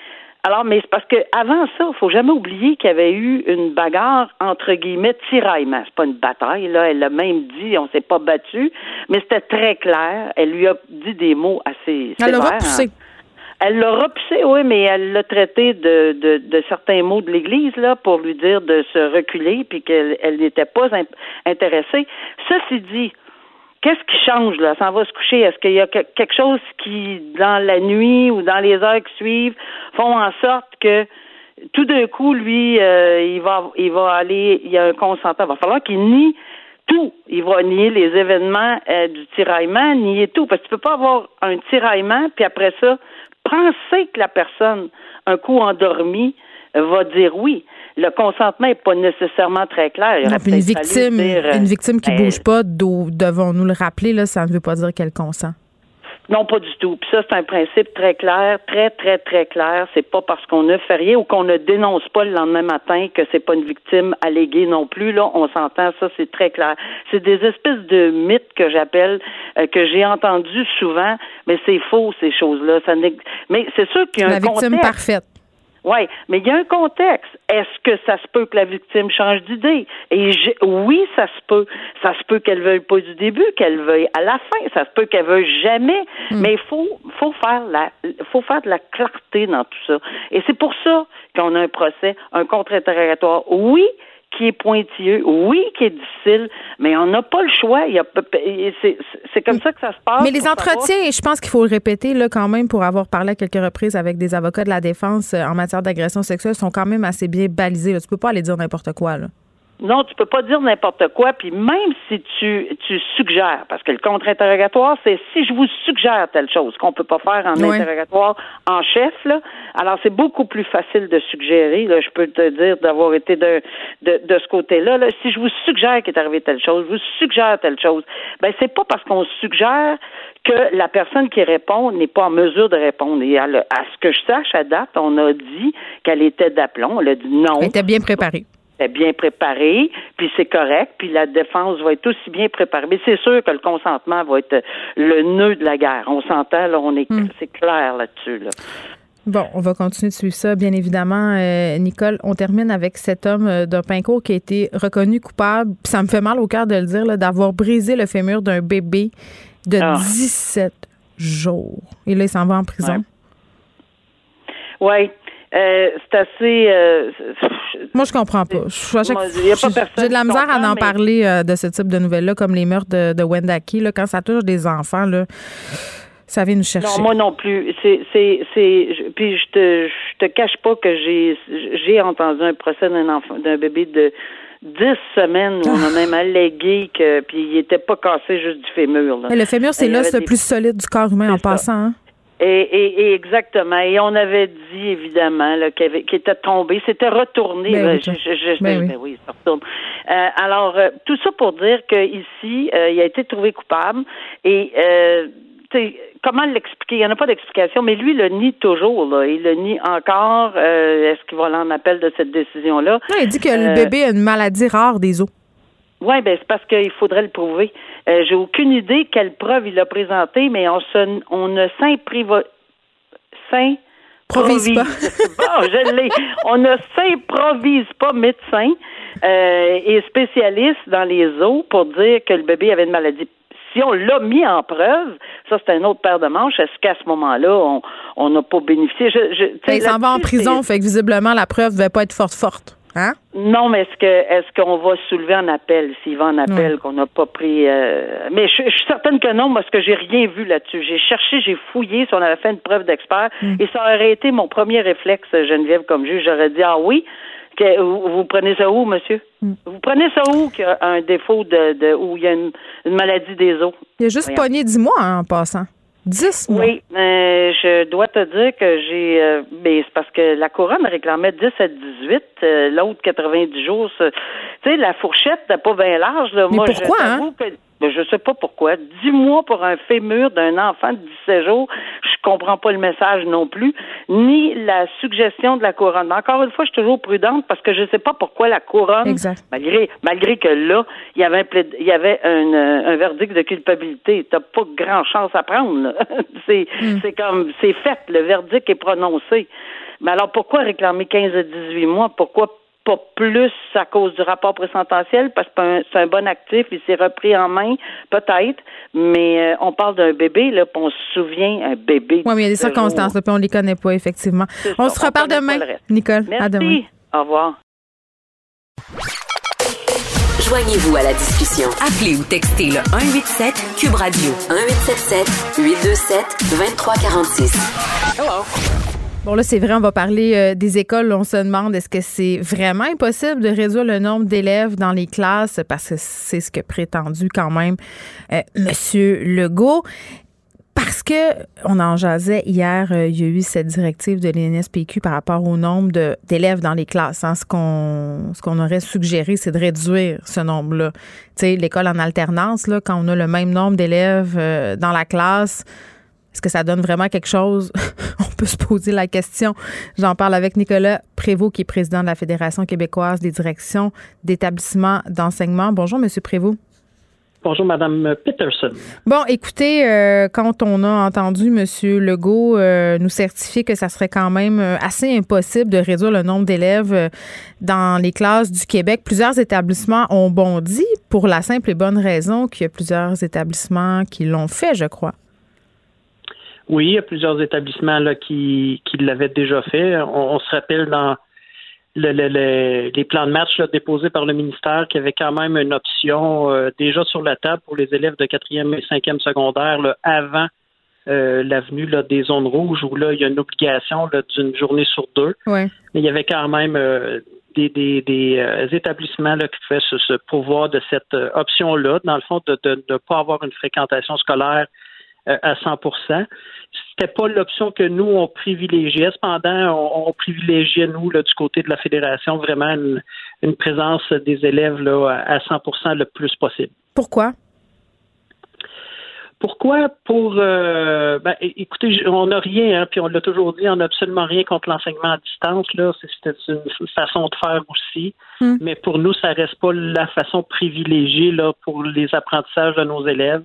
Alors, mais c'est parce que avant ça, il faut jamais oublier qu'il y avait eu une bagarre entre guillemets tiraillement. C'est pas une bataille, là. Elle l'a même dit, on s'est pas battu, mais c'était très clair. Elle lui a dit des mots assez Elle l'a. Elle l'a repoussé, oui, mais elle l'a traité de, de, de certains mots de l'Église là pour lui dire de se reculer puis qu'elle elle n'était pas in- intéressée. Ceci dit, qu'est-ce qui change là? S'en va se coucher. Est-ce qu'il y a que- quelque chose qui, dans la nuit ou dans les heures qui suivent, font en sorte que tout d'un coup, lui, euh, il va il va aller, il y a un consentant. Il va falloir qu'il nie tout. Il va nier les événements euh, du tiraillement, nier tout. Parce que tu peux pas avoir un tiraillement, puis après ça, penser que la personne, un coup endormie, va dire oui. Le consentement n'est pas nécessairement très clair. Il une victime, dire, une victime qui euh, bouge pas, d'où- devons-nous le rappeler, là, ça ne veut pas dire qu'elle consent. Non, pas du tout. Puis ça, c'est un principe très clair, très, très, très clair. C'est pas parce qu'on ne fait rien ou qu'on ne dénonce pas le lendemain matin que c'est pas une victime alléguée non plus. Là, on s'entend, ça, c'est très clair. C'est des espèces de mythes que j'appelle, euh, que j'ai entendus souvent, mais c'est faux, ces choses-là. Ça mais c'est sûr qu'il y a La un victime contexte. parfaite. Oui, mais il y a un contexte. Est-ce que ça se peut que la victime change d'idée? Et oui, ça se peut. Ça se peut qu'elle veuille pas du début, qu'elle veuille à la fin. Ça se peut qu'elle veuille jamais. Mais il faut, faut faire la, faut faire de la clarté dans tout ça. Et c'est pour ça qu'on a un procès, un contre-interrogatoire. Oui, qui est pointilleux, oui, qui est difficile, mais on n'a pas le choix. C'est, comme ça que ça se passe. Mais les pour savoir- entretiens, je pense qu'il faut le répéter là quand même pour avoir parlé à quelques reprises avec des avocats de la défense euh, en matière d'agression sexuelle sont quand même assez bien balisés. Là. Tu peux pas aller dire n'importe quoi. Là. Non, tu peux pas dire n'importe quoi, puis même si tu, tu suggères, parce que le contre-interrogatoire, c'est si je vous suggère telle chose, qu'on peut pas faire en interrogatoire en chef, là, alors c'est beaucoup plus facile de suggérer, là, je peux te dire d'avoir été de, de, de ce côté-là, là, si je vous suggère qu'il est arrivé telle chose, je vous suggère telle chose, ben c'est pas parce qu'on suggère que la personne qui répond n'est pas en mesure de répondre. Et à, le- à ce que je sache, à date, on a dit qu'elle était d'aplomb, on a dit non Elle était bien préparée. Est bien préparé, puis c'est correct, puis la défense va être aussi bien préparée. Mais c'est sûr que le consentement va être le nœud de la guerre. On s'entend, là, on est, c'est clair là-dessus. Là. Bon, on va continuer de suivre ça, bien évidemment. Euh, Nicole, on termine avec cet homme euh, d'un pincourt qui a été reconnu coupable. Ça me fait mal au cœur de le dire, d'avoir brisé le fémur d'un bébé de Ah. 17 jours. Et là, il s'en va en prison. Oui, euh, c'est assez. Moi, je comprends pas. Je- à chaque- Moi, il y a pas j'ai- personne J'ai de la misère à en mais- parler euh, de ce type de nouvelles-là, comme les meurtres de, de Wendaki. Là, quand ça touche des enfants, là, ça vient nous chercher. non, moi non plus. C'est, c'est, c'est. je- Puis je te, je te cache pas que j'ai, j'ai entendu un procès d'un enfant, d'un bébé de 10 semaines où on a même allégué que, puis il était pas cassé juste du fémur. Là. Mais le fémur, c'est l'os avait le des- plus solide du corps humain en ça. passant. hein. Et, et, et exactement. Et on avait dit, évidemment, qu'il, était tombé. C'était retourné. Ben là. oui, Je- je- je- ben oui. ben oui, ça retourne. Euh, alors, euh, tout ça pour dire qu'ici, euh, il a été trouvé coupable. Et, euh, tu sais, comment l'expliquer? Il n'y en a pas d'explication, mais lui, il le nie toujours. Là. Il le nie encore. Euh, est-ce qu'il va aller en appel de cette décision-là? Non, il dit que le Euh, bébé a une maladie rare des os. Oui, ben c'est parce qu'il faudrait le prouver. Euh, J'ai aucune idée quelle preuve il a présenté, mais on se, on ne s'impriva, Provise pas. bon, je l'ai. On ne s'improvise pas médecin euh, et spécialiste dans les os pour dire que le bébé avait une maladie. Si on l'a mis en preuve, ça c'est un autre paire de manches. Est-ce qu'à ce moment-là, on n'a pas bénéficié? Je, je, Ben, il s'en va en prison, fait que visiblement, la preuve ne devait pas être forte, forte. Hein? non, mais est-ce que est-ce qu'on va soulever en appel? S'il va en appel qu'on n'a pas pris euh, Mais je, je suis certaine que non parce que j'ai rien vu là-dessus. J'ai cherché, j'ai fouillé si on avait fait une preuve d'expert Mm. et ça aurait été mon premier réflexe, Geneviève, comme juge. J'aurais dit ah oui. Que, vous, vous prenez ça où, monsieur? Mm. Vous prenez ça où qu'il y a un défaut de, de où il y a une, une maladie des os? Il a juste Voyons. pogné 10 mois hein, en passant. 10 mois. Oui, euh, je dois te dire que j'ai. euh, ben, c'est parce que la couronne réclamait 10 à 18, euh, l'autre 90 jours. Tu sais, la fourchette n'est pas bien large. Là. Mais Moi, pourquoi, je hein? t'avoue que. je sais pas pourquoi. Dix mois pour un fémur d'un enfant de 17 jours, je comprends pas le message non plus, ni la suggestion de la couronne. encore une fois, je suis toujours prudente parce que je sais pas pourquoi la couronne, malgré malgré que là, il y avait un il y avait un, un verdict de culpabilité. T'as pas grand chance à prendre. c'est hmm. c'est comme c'est fait, le verdict est prononcé. Mais alors pourquoi réclamer 15 à 18 mois? Pourquoi pas plus à cause du rapport présententiel parce que c'est un, bon actif, il s'est repris en main, peut-être, mais euh, on parle d'un bébé, là, puis on se souvient, un bébé. Oui, mais il y a des circonstances, là, puis on les connaît pas, effectivement. On se reparle demain, Nicole. Merci. À demain. Au revoir. Joignez-vous à la discussion. Appelez ou textez le 187 Cube Radio 1877 827 2346. Hello. Bon, là, c'est vrai, on va parler euh, des écoles. On se demande est-ce que c'est vraiment impossible de réduire le nombre d'élèves dans les classes? Parce que c'est ce que prétendu quand même euh, Monsieur Legault. Parce que on en jasait hier, euh, il y a eu cette directive de l'INSPQ par rapport au nombre d'élèves dans les classes. Hein. Ce qu'on aurait suggéré, c'est de réduire ce nombre-là. Tu sais, l'école en alternance, là, quand on a le même nombre d'élèves dans la classe, est-ce que ça donne vraiment quelque chose? On peut se poser la question. J'en parle avec Nicolas Prévost, qui est président de la Fédération québécoise des directions d'établissements d'enseignement. Bonjour, Monsieur Prévost. Bonjour, Madame Peterson. Bon, écoutez, euh, quand on a entendu M. Legault euh, nous certifier que ça serait quand même euh, assez impossible de réduire le nombre d'élèves dans les classes du Québec, plusieurs établissements ont bondi pour la simple et bonne raison qu'il y a plusieurs établissements qui l'ont fait, je crois. Oui, il y a plusieurs établissements là, qui, qui l'avaient déjà fait. On, se rappelle dans le, le, les plans de match là, déposés par le ministère qu'il y avait quand même une option euh, déjà sur la table pour les élèves de quatrième et cinquième secondaire là, avant euh, l'avenue des zones rouges où là, il y a une obligation d'une journée sur deux. Ouais. Mais il y avait quand même euh, des, des, des euh, établissements là, qui pouvaient se, se pouvoir de cette option-là, dans le fond, de ne de, de pas avoir une fréquentation scolaire euh, à 100% C'était pas l'option que nous on privilégiait. Cependant, on, privilégiait nous là, du côté de la fédération vraiment une, présence des élèves là, à 100% le plus possible. Pourquoi? Pourquoi? Pour euh, ben, écoutez, on n'a rien, hein, puis on l'a toujours dit, on n'a absolument rien contre l'enseignement à distance. Là, c'est une façon de faire aussi, hmm. mais pour nous, ça reste pas la façon privilégiée là pour les apprentissages de nos élèves.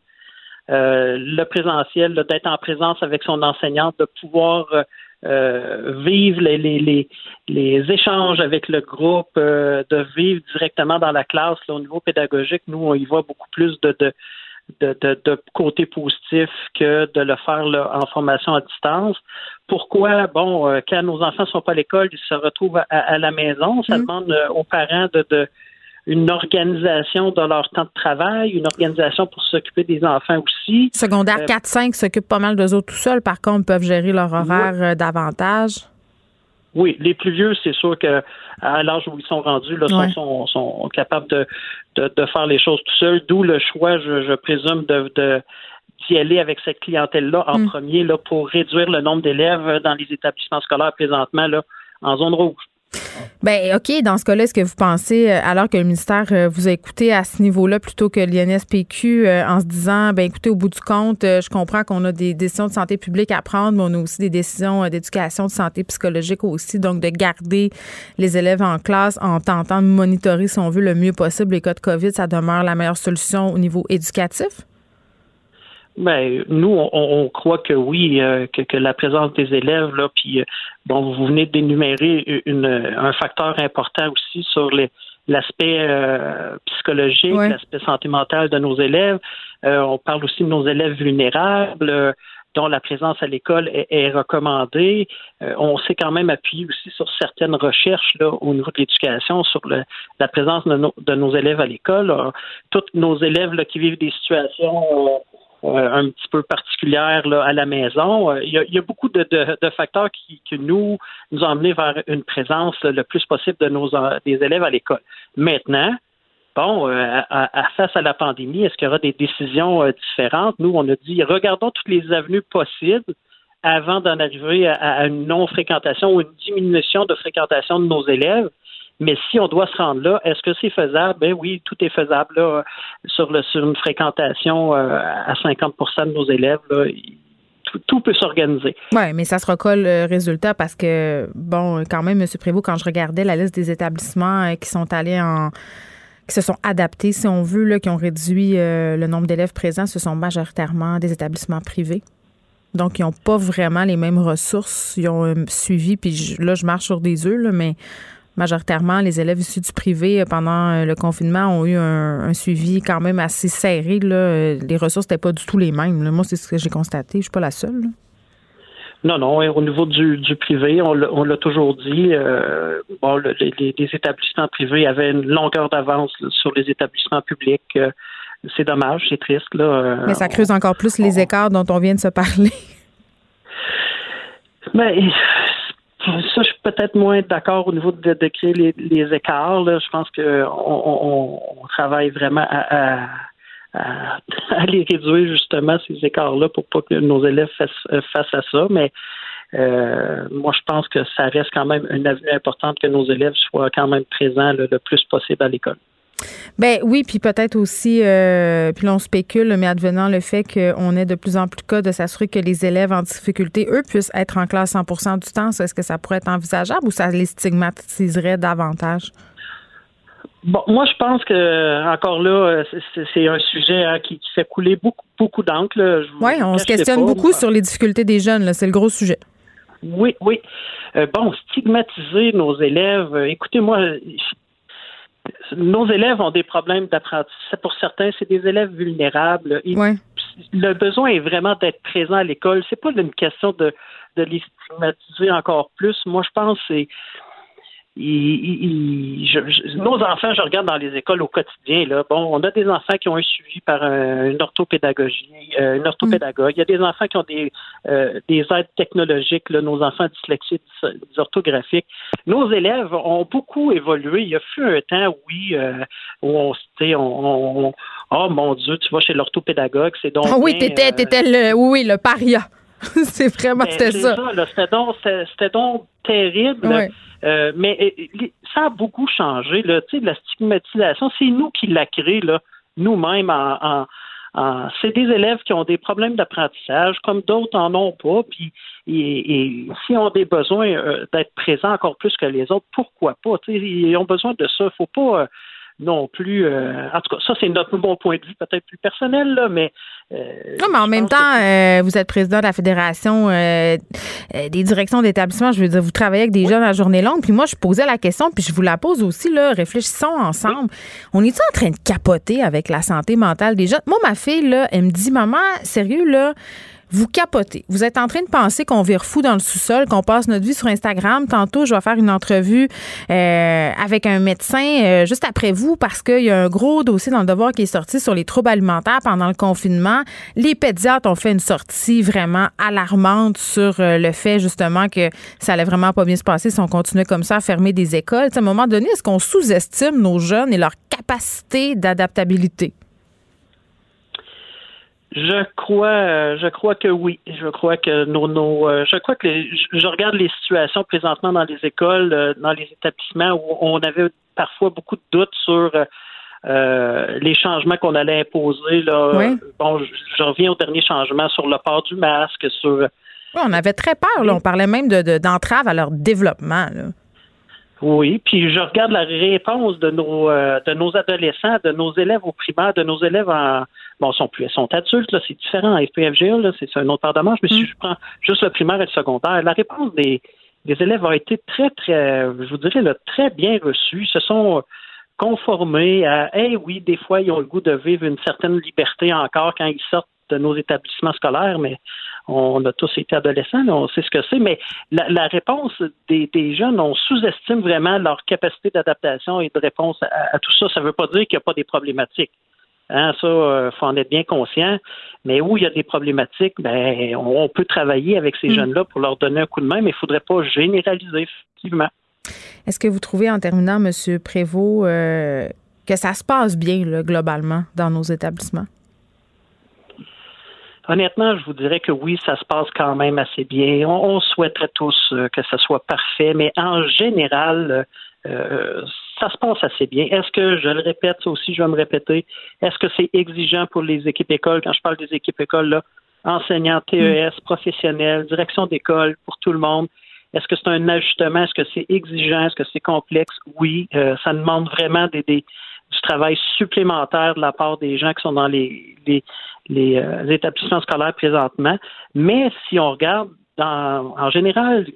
Euh, le présentiel, d'être en présence avec son enseignante, de pouvoir euh, euh, vivre les, les, les, échanges avec le groupe, de vivre directement dans la classe au niveau pédagogique. Nous, on y voit beaucoup plus de, de de, de, côté positif que de le faire en formation à distance. Pourquoi? Bon, quand nos enfants sont pas à l'école, ils se retrouvent à, la maison. Ça mmh. demande aux parents de, de, une organisation de leur temps de travail, une organisation pour s'occuper des enfants aussi. Secondaire 4-5 euh, s'occupent pas mal d'eux autres tout seuls, par contre, peuvent gérer leur horaire euh, davantage. Oui, les plus vieux, c'est sûr que à l'âge où ils sont rendus, là, sont, sont, capables de, de, faire les choses tout seuls, d'où le choix, je, présume, de, d'y aller avec cette clientèle-là en mm. premier là, pour réduire le nombre d'élèves dans les établissements scolaires présentement là, en zone rouge. Ben OK, dans ce cas-là, est-ce que vous pensez, euh, alors que le ministère euh, vous a écouté à ce niveau-là plutôt que l'INSPQ, euh, en se disant, ben écoutez, au bout du compte, je comprends qu'on a des décisions de santé publique à prendre, mais on a aussi des décisions d'éducation, de santé psychologique aussi, donc de garder les élèves en classe en tentant de monitorer, si on veut, le mieux possible les cas de COVID, ça demeure la meilleure solution au niveau éducatif? Ben, nous, on, croit que oui, euh, que, la présence des élèves, là, puis euh, bon, vous venez d'énumérer une, un facteur important aussi sur l'aspect euh, psychologique, l'aspect santé mentale de nos élèves. on parle aussi de nos élèves vulnérables dont la présence à l'école est, recommandée. on s'est quand même appuyé aussi sur certaines recherches là, au niveau de l'éducation sur la présence de, de, nos élèves à l'école. Tous nos élèves là, qui vivent des situations un petit peu particulière là, à la maison. Euh, il y, a, beaucoup de, facteurs qui, nous nous ont amenés vers une présence le plus possible de nos des élèves à l'école. Maintenant, bon, euh, à, face à la pandémie, est-ce qu'il y aura des décisions différentes? Nous, on a dit regardons toutes les avenues possibles avant d'en arriver à, une non-fréquentation ou une diminution de fréquentation de nos élèves. Mais si on doit se rendre là, est-ce que c'est faisable? Ben oui, tout est faisable là, sur, sur une fréquentation euh, à 50% de nos élèves. Là, tout, peut s'organiser. Oui, mais ça se recolle le résultat parce que, bon, quand même, M. Prévost, quand je regardais la liste des établissements euh, qui sont allés en qui se sont adaptés, si on veut, là, qui ont réduit euh, le nombre d'élèves présents, ce sont majoritairement des établissements privés. Donc, ils n'ont pas vraiment les mêmes ressources. Ils ont suivi, puis là, je marche sur des œufs, là, mais majoritairement, les élèves issus du privé euh, pendant euh, le confinement ont eu un, suivi quand même assez serré. Là. Euh, les ressources n'étaient pas du tout les mêmes. Moi, c'est ce que j'ai constaté. Je ne suis pas la seule. Non, non. Au niveau du, privé, on l'a toujours dit. bon, les, établissements privés avaient une longueur d'avance sur les établissements publics. c'est dommage, c'est triste. Là. Mais ça creuse encore plus les écarts dont on vient de se parler. Mais ça, je suis peut-être moins d'accord au niveau de, créer les, écarts. Je pense qu'on on, travaille vraiment à, les réduire justement ces écarts-là pour pas que nos élèves fassent, euh, face à ça. Mais euh, moi, je pense que ça reste quand même une avenue importante que nos élèves soient quand même présents le plus possible à l'école. Ben oui, puis peut-être aussi, euh, puis l'on spécule, mais advenant le fait qu'on ait de plus en plus de cas de s'assurer que les élèves en difficulté, eux, puissent être en classe 100% du temps, est-ce que ça pourrait être envisageable ou ça les stigmatiserait davantage? Bon, moi, je pense que encore là, c'est un sujet hein, qui, fait couler beaucoup, beaucoup d'encre. Oui, on se questionne beaucoup sur les difficultés des jeunes. C'est le gros sujet. Oui, oui. Euh, bon, stigmatiser nos élèves. Euh, écoutez, moi, nos élèves ont des problèmes d'apprentissage. Pour certains, c'est des élèves vulnérables. Le besoin est vraiment d'être présent à l'école. C'est pas une question de, de les stigmatiser encore plus. Moi, je pense que c'est nos enfants, je regarde dans les écoles au quotidien, là, bon, on a des enfants qui ont un suivi par une orthopédagogie, euh, une orthopédagogue. Il y a des enfants qui ont des, euh, des aides technologiques, là, nos enfants dyslexiques, orthographiques. Nos élèves ont beaucoup évolué. Il y a eu un temps, oui, euh, où on, on, on, oh mon Dieu, tu vas chez l'orthopédagogue, c'est donc. Ah oui, t'étais, t'étais le, oui, le paria. c'est vraiment, c'était ça. c'était donc, c'était donc terrible. Euh, mais euh, ça a beaucoup changé. Là, la stigmatisation, c'est nous qui l'a créé nous-mêmes en, c'est des élèves qui ont des problèmes d'apprentissage, comme d'autres en ont pas, puis et, s'ils ont des besoins euh, d'être présents encore plus que les autres, pourquoi pas? ils ont besoin de ça. Il faut pas non plus. Euh, en tout cas, ça, c'est notre bon point de vue, peut-être plus personnel, là, mais. Euh, non, mais en même temps, euh, vous êtes président de la Fédération des directions d'établissement. Je veux dire, vous travaillez avec des jeunes à journée longue. Puis moi, je posais la question, puis je vous la pose aussi, là. Réfléchissons ensemble. On est en train de capoter avec la santé mentale des jeunes? Moi, ma fille, là, elle me dit, maman, sérieux, là, vous capotez. Vous êtes en train de penser qu'on vire fou dans le sous-sol, qu'on passe notre vie sur Instagram. Tantôt, je vais faire une entrevue euh, avec un médecin euh, juste après vous parce qu'il y a un gros dossier dans le devoir qui est sorti sur les troubles alimentaires pendant le confinement. Les pédiatres ont fait une sortie vraiment alarmante sur euh, le fait justement que ça allait vraiment pas bien se passer si on continuait comme ça à fermer des écoles. à un moment donné, est-ce qu'on sous-estime nos jeunes et leur capacité d'adaptabilité? Je crois, euh, je crois que oui. Je crois que nos, nos euh, je crois que je regarde les situations présentement dans les écoles, euh, dans les établissements où on avait parfois beaucoup de doutes sur les changements qu'on allait imposer. Là. Bon, je, reviens au dernier changement sur le port du masque, sur. Oui, on avait très peur. Là. On parlait même de, d'entrave à leur développement. Là. Oui, puis je regarde la réponse de nos de nos adolescents, de nos élèves au primaire, de nos élèves en bon, sont plus, sont adultes, là, c'est différent. FPFGA, là, c'est un autre part de manche, mais si mm. je prends juste le primaire et le secondaire, la réponse des, élèves a été très, très, je vous dirais, là, très bien reçue. Ils se sont conformés à, eh oui, des fois, ils ont le goût de vivre une certaine liberté encore quand ils sortent de nos établissements scolaires, mais on a tous été adolescents, on sait ce que c'est, mais la, réponse des, jeunes, on sous-estime vraiment leur capacité d'adaptation et de réponse à, à tout ça. Ça ne veut pas dire qu'il n'y a pas des problématiques. Hein, ça, il euh, faut en être bien conscient. Mais où il y a des problématiques, ben, on, peut travailler avec ces mm. jeunes-là pour leur donner un coup de main, mais il ne faudrait pas généraliser, effectivement. Est-ce que vous trouvez, en terminant, M. Prévost, euh, que ça se passe bien, globalement, dans nos établissements? Honnêtement, je vous dirais que oui, ça se passe quand même assez bien. On, souhaiterait tous euh, que ça soit parfait, mais en général, ça se passe assez bien. Est-ce que, je le répète, ça aussi, je vais me répéter, est-ce que c'est exigeant pour les équipes écoles? Quand je parle des équipes écoles, là, enseignants, TES, mm. professionnels, direction d'école, pour tout le monde. Est-ce que c'est un ajustement? Est-ce que c'est exigeant? Est-ce que c'est complexe? Oui, euh, ça demande vraiment des, des, du travail supplémentaire de la part des gens qui sont dans les, les, les, euh, établissements scolaires présentement. Mais si on regarde, dans, en général,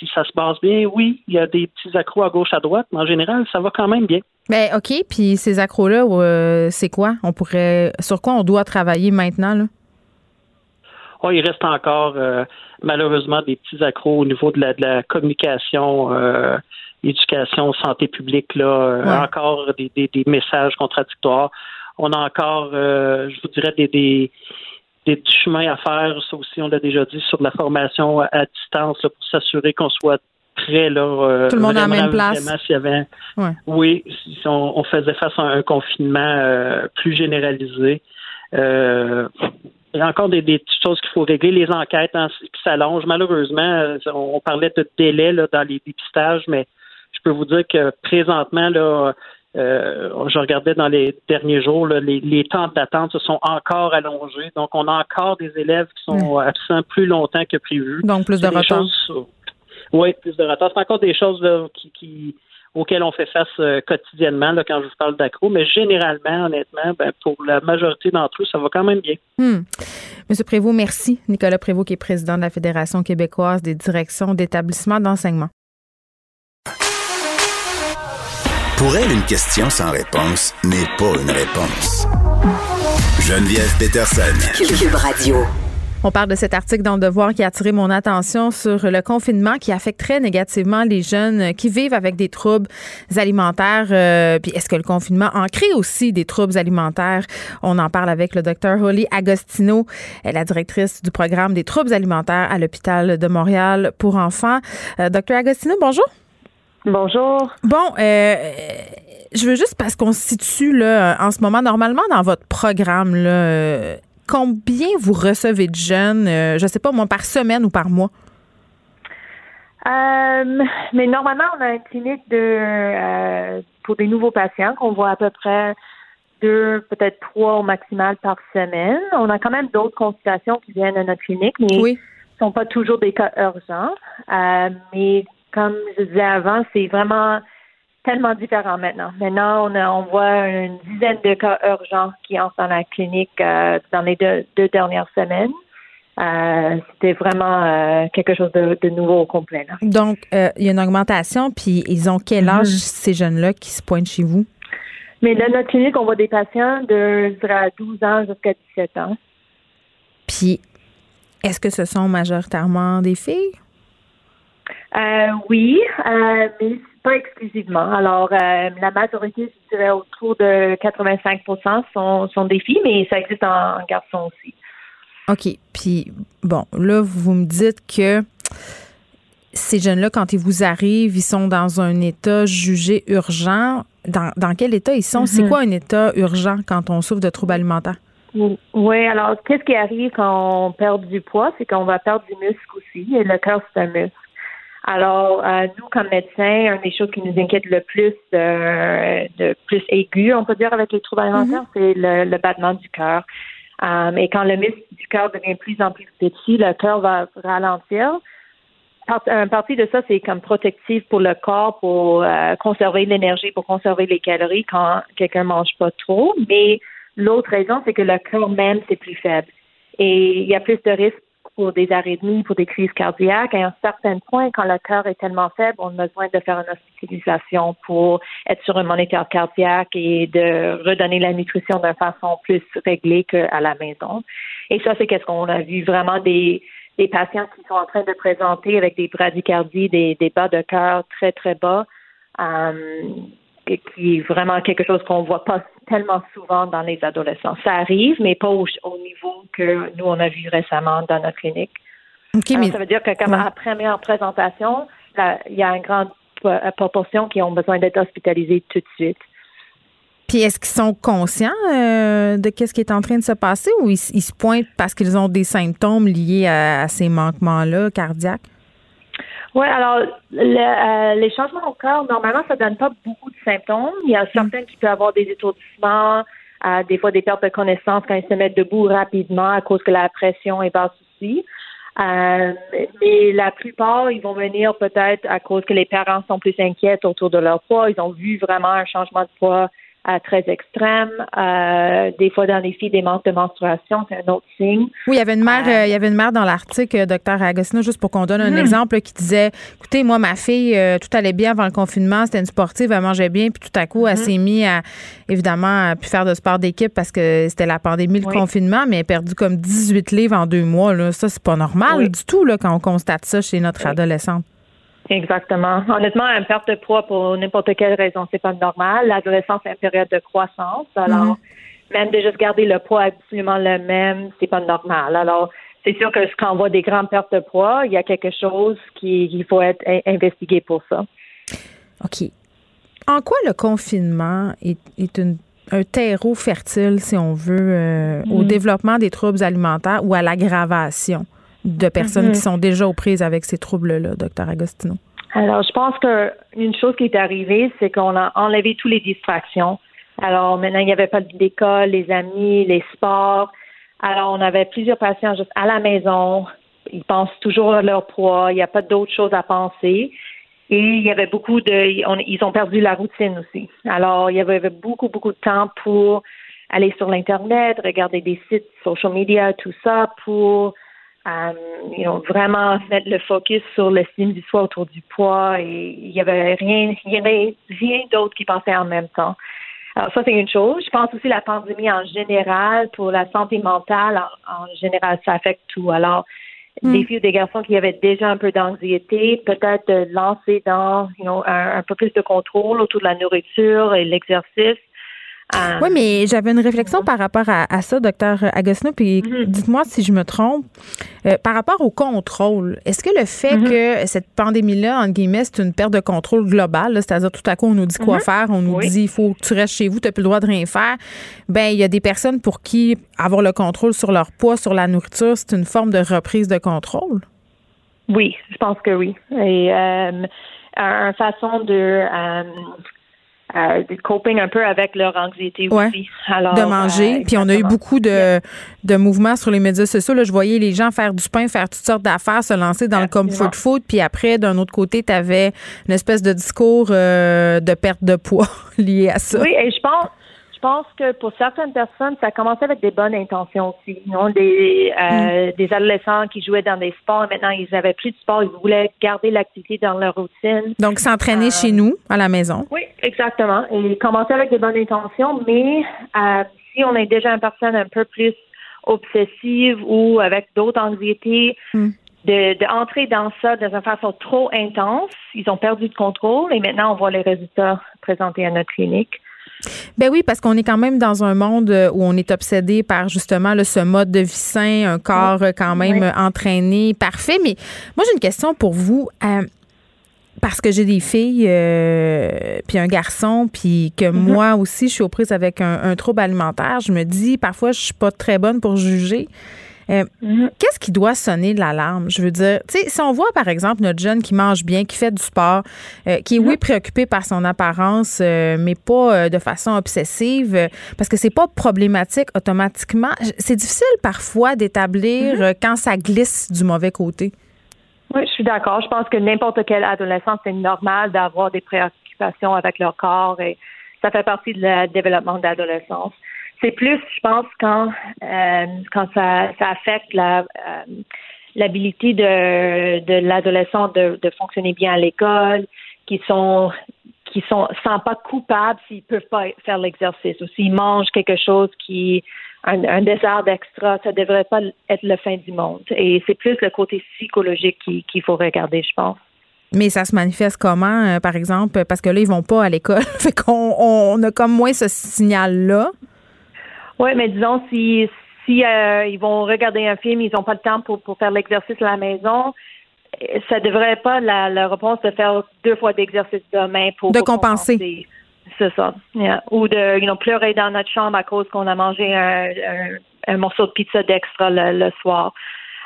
si ça se passe bien, oui, il y a des petits accros à gauche, à droite, mais en général, ça va quand même bien. Mais ben, OK, puis ces accros-là, euh, c'est quoi? On pourrait sur quoi on doit travailler maintenant? Là? Oh, il reste encore euh, malheureusement des petits accros au niveau de la, communication, euh, éducation, santé publique, là, encore des, messages contradictoires. On a encore, je vous dirais, des, des, des chemins à faire, ça aussi on l'a déjà dit, sur la formation à, distance pour s'assurer qu'on soit prêt là. Tout le monde à la même place. y avait, Oui, si on, faisait face à un confinement plus généralisé. Euh, il y a encore des, petites choses qu'il faut régler, les enquêtes hein, qui s'allongent. Malheureusement, euh, on, parlait de délai là, dans les dépistages, mais je peux vous dire que présentement, là, euh, je regardais dans les derniers jours, les, temps d'attente se sont encore allongés. Donc, on a encore des élèves qui sont absents plus longtemps que prévu. Donc, plus de retard. oui, plus de retard. C'est encore des choses qui, qui auxquels on fait face euh, quotidiennement là, quand je vous parle d'accro, mais généralement, honnêtement, ben, pour la majorité d'entre eux, ça va quand même bien. Hmm. Monsieur Prévost, merci. Nicolas Prévost, qui est président de la Fédération québécoise des directions d'établissements d'enseignement. Pour elle, une question sans réponse n'est pas une réponse. Geneviève Peterson. Cube Radio. On parle de cet article dans le Devoir qui a attiré mon attention sur le confinement qui affecte très négativement les jeunes qui vivent avec des troubles alimentaires. Euh, puis est-ce que le confinement en crée aussi des troubles alimentaires? On en parle avec le docteur Holly Agostino, la directrice du programme des troubles alimentaires à l'hôpital de Montréal pour enfants. Euh, docteur Agostino, bonjour. Bonjour. Bon, euh, je veux juste parce qu'on se situe là en ce moment normalement dans votre programme là combien vous recevez de jeunes, euh, je ne sais pas moi, par semaine ou par mois? Euh, mais normalement, on a une clinique de euh, pour des nouveaux patients qu'on voit à peu près deux, peut-être trois au maximal par semaine. On a quand même d'autres consultations qui viennent à notre clinique, mais oui. ne sont pas toujours des cas urgents. mais comme je disais avant, c'est vraiment tellement différent maintenant. Maintenant, on, on voit une dizaine de cas urgents qui entrent dans la clinique euh, dans les deux, dernières semaines. Euh, c'était vraiment euh, quelque chose de, nouveau au complet. Donc, il y a une augmentation, puis ils ont quel âge mm-hmm. ces jeunes-là qui se pointent chez vous? Mais dans notre clinique, on voit des patients de 12 ans jusqu'à 17 ans. Puis, est-ce que ce sont majoritairement des filles? Oui, mais pas exclusivement. Alors, euh, la majorité, je dirais autour de 85 sont, sont des filles, mais ça existe en, garçons aussi. OK. Puis, bon, là, vous me dites que ces jeunes-là, quand ils vous arrivent, ils sont dans un état jugé urgent. Dans, dans quel état ils sont? C'est mhm. quoi un état urgent quand on souffre de troubles alimentaires? Oui, alors, qu'est-ce qui arrive quand on perd du poids? C'est qu'on va perdre du muscle aussi. Et le cœur, c'est un muscle. Alors, euh, nous, comme médecins, une des choses qui nous inquiète le plus, euh, de plus aigu, on peut dire, avec les troubles alimentaires, mm-hmm. c'est le, battement du cœur. Euh, et quand le muscle du cœur devient plus en plus petit, le cœur va ralentir. Un partie de ça, c'est comme protectif pour le corps, pour conserver l'énergie, pour conserver les calories quand quelqu'un mange pas trop. Mais l'autre raison, c'est que le cœur même, c'est plus faible. Et il y a plus de risques pour des arythmies, pour des crises cardiaques. À un certain point, quand le cœur est tellement faible, on a besoin de faire une hospitalisation pour être sur un moniteur cardiaque et de redonner la nutrition d'une façon plus réglée qu'à la maison. Et ça, c'est qu'est-ce qu'on a vu vraiment des, des patients qui sont en train de présenter avec des bradycardies, des, des bas de cœur très, très bas. Euh, qui est vraiment quelque chose qu'on voit pas tellement souvent dans les adolescents. Ça arrive, mais pas au, niveau que nous, on a vu récemment dans notre clinique. Ça veut dire que comme à première présentation, il y a une grande proportion qui ont besoin d'être hospitalisés tout de suite. Puis est-ce qu'ils sont conscients euh, de ce qui est en train de se passer ou ils, se pointent parce qu'ils ont des symptômes liés à ces manquements-là cardiaques? Oui, alors les changements au corps, normalement, ça donne pas beaucoup de symptômes. Il y a certains qui peuvent avoir des étourdissements, des fois des pertes de connaissance quand ils se mettent debout rapidement à cause que la pression est basse aussi. Euh, mais la plupart, ils vont venir peut-être à cause que les parents sont plus inquiets autour de leur poids. Ils ont vu vraiment un changement de poids très extrême. Euh, des fois, dans les filles, des manques de menstruation, c'est un autre signe. Oui, il y avait une mère, euh, il y avait une mère dans l'article, euh, docteur Agostino, juste pour qu'on donne un hmm. exemple, qui disait, écoutez, moi, ma fille, tout allait bien avant le confinement, c'était une sportive, elle mangeait bien, puis tout à coup, elle hmm. s'est mise à, évidemment, à plus faire de sport d'équipe parce que c'était la pandémie, le confinement, mais elle a perdu comme 18 livres en deux mois. Là. Ça, c'est pas normal du tout là, quand on constate ça chez notre adolescente. Exactement. Honnêtement, une perte de poids pour n'importe quelle raison, c'est pas normal. L'adolescence est une période de croissance. Alors, mhm. même de juste garder le poids absolument le même, c'est pas normal. Alors, c'est sûr que quand on voit des grandes pertes de poids, il y a quelque chose qu'il faut être investigué pour ça. OK. En quoi le confinement est, un terreau fertile, si on veut, euh, au mhm. développement des troubles alimentaires ou à l'aggravation? De personnes qui mhm. sont déjà aux prises avec ces troubles-là, docteur Agostino? Alors, je pense qu'une chose qui est arrivée, c'est qu'on a enlevé toutes les distractions. Alors, maintenant, il n'y avait pas d'école, les amis, les sports. Alors, on avait plusieurs patients juste à la maison. Ils pensent toujours à leur poids. Il n'y a pas d'autres choses à penser. Et il y avait beaucoup de, ils ont perdu la routine aussi. Alors, il y avait beaucoup, beaucoup de temps pour aller sur l'Internet, regarder des sites, social media, tout ça, pour euh, you know, vraiment mettre le focus sur l'estime du soi autour du poids et il y avait rien, il y avait rien d'autre qui passait en même temps. Alors ça c'est une chose. Je pense aussi la pandémie en général pour la santé mentale en, général ça affecte tout. Alors hmm. des filles ou des garçons qui avaient déjà un peu d'anxiété, peut-être de lancer dans you know, un, peu plus de contrôle autour de la nourriture et l'exercice oui, mais j'avais une réflexion par rapport à, ça, docteur Agostino, puis mhm. dites-moi si je me trompe. Euh, par rapport au contrôle, est-ce que le fait mhm. que cette pandémie-là, en guillemets, c'est une perte de contrôle globale, c'est-à-dire tout à coup, on nous dit quoi mhm. faire, on nous dit il faut que tu restes chez vous, tu n'as plus le droit de rien faire, ben il y a des personnes pour qui avoir le contrôle sur leur poids, sur la nourriture, c'est une forme de reprise de contrôle? Oui, je pense que oui. Et euh, une façon de... Euh, coping un peu avec leur anxiété aussi. Alors, de manger. Euh, puis on a eu beaucoup de, de mouvements sur les médias sociaux. Là, je voyais les gens faire du pain, faire toutes sortes d'affaires, se lancer dans le comfort food. Puis après, d'un autre côté, tu avais une espèce de discours euh, de perte de poids lié à ça. Oui, et je pense, je pense que pour certaines personnes, ça a commencé avec des bonnes intentions aussi. Non? Des, euh, mm. des adolescents qui jouaient dans des sports, maintenant ils n'avaient plus de sport, ils voulaient garder l'activité dans leur routine. Donc s'entraîner euh, chez nous, à la maison. Oui, exactement. Et commencer avec des bonnes intentions, mais euh, si on est déjà une personne un peu plus obsessive ou avec d'autres anxiétés, mm. de, dans ça de façon trop intense, ils ont perdu de contrôle et maintenant on voit les résultats présentés à notre clinique. Ben oui, parce qu'on est quand même dans un monde euh, où on est obsédé par justement ce mode de vie sain, un corps euh, quand même entraîné, parfait. Mais moi, j'ai une question pour vous. Euh, parce que j'ai des filles, puis un garçon, puis que mm-hmm. moi aussi, je suis aux prises avec un, un, trouble alimentaire. Je me dis, parfois, je suis pas très bonne pour juger. Euh, mhm. Qu'est-ce qui doit sonner de l'alarme? Je veux dire, tu sais, si on voit par exemple notre jeune qui mange bien, qui fait du sport, euh, qui est oui mhm. préoccupé par son apparence, euh, mais pas de façon obsessive, parce que c'est pas problématique automatiquement. C'est difficile parfois d'établir mhm. quand ça glisse du mauvais côté. Oui, je suis d'accord. Je pense que n'importe quel adolescent, c'est normal d'avoir des préoccupations avec leur corps et ça fait partie du développement de l'adolescence. C'est plus, je pense, quand euh, quand ça, ça affecte la euh, l'habilité de, de l'adolescent de, de fonctionner bien à l'école, qui sont qui sont sentent pas coupables s'ils peuvent pas faire l'exercice ou s'ils mangent quelque chose qui un, un désert extra, ça devrait pas être le fin du monde. Et c'est plus le côté psychologique qu'il faut regarder, je pense. Mais ça se manifeste comment, euh, par exemple, parce que là, ils vont pas à l'école. fait qu'on on a comme moins ce signal-là. Oui, mais disons, si, si euh, ils vont regarder un film, ils n'ont pas le temps pour, pour faire l'exercice à la maison, ça devrait pas la, la réponse de faire deux fois d'exercice demain pour de compenser. C'est ça. Ou de you know, pleurer dans notre chambre à cause qu'on a mangé un, un, morceau de pizza d'extra le, soir.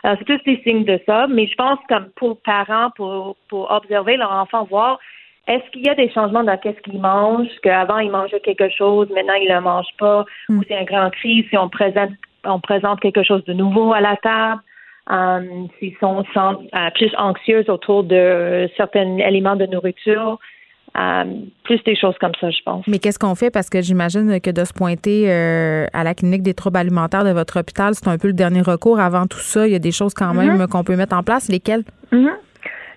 Alors, c'est tous des signes de ça, mais je pense comme pour parents, pour, pour observer leur enfant, voir est-ce qu'il y a des changements dans qu'est-ce qu'ils mangent, qu'avant ils mangeaient quelque chose, maintenant ils ne le mangent pas, ou c'est un grand cri si on présente on présente quelque chose de nouveau à la table, um, s'ils sont, euh, plus anxieux autour de certains éléments de nourriture? Euh, plus des choses comme ça, je pense. Mais qu'est-ce qu'on fait? Parce que j'imagine que de se pointer euh, à la clinique des troubles alimentaires de votre hôpital, c'est un peu le dernier recours. Avant tout ça, il y a des choses quand même mm-hmm. qu'on peut mettre en place. Lesquelles? Mm-hmm.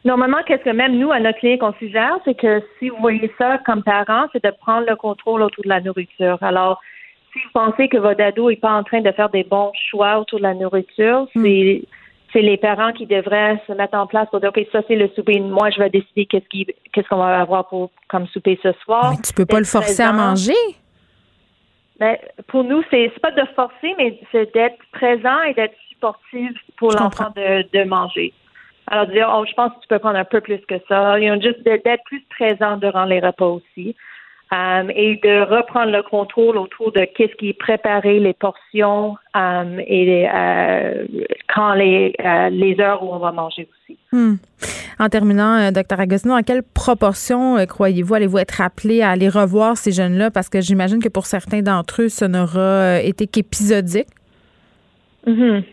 Normalement, qu'est-ce que même nous, à notre clinique, on suggère, c'est que si vous voyez ça comme parent, c'est de prendre le contrôle autour de la nourriture. Alors, si vous pensez que votre ado n'est pas en train de faire des bons choix autour de la nourriture, mm. c'est c'est les parents qui devraient se mettre en place pour dire, OK, ça, c'est le souper. Moi, je vais décider qu'est-ce qu'on va avoir pour, comme souper ce soir. Mais tu peux pas le forcer à manger? Ben, pour nous, c'est, c'est pas de forcer, mais c'est d'être présent et d'être supportif pour l'enfant de, de manger. Alors, dire, oh, je pense que tu peux prendre un peu plus que ça. You know, juste d'être plus présent durant les repas aussi. Um, et de reprendre le contrôle autour de qu'est-ce qui est préparé, les portions um, et euh, quand les, euh, les heures où on va manger aussi. Hmm. En terminant, euh, docteur Agostino, en quelle proportion croyez-vous allez-vous être appelé à aller revoir ces jeunes-là? Parce que j'imagine que pour certains d'entre eux, ça n'aura été qu'épisodique. Mm-hmm.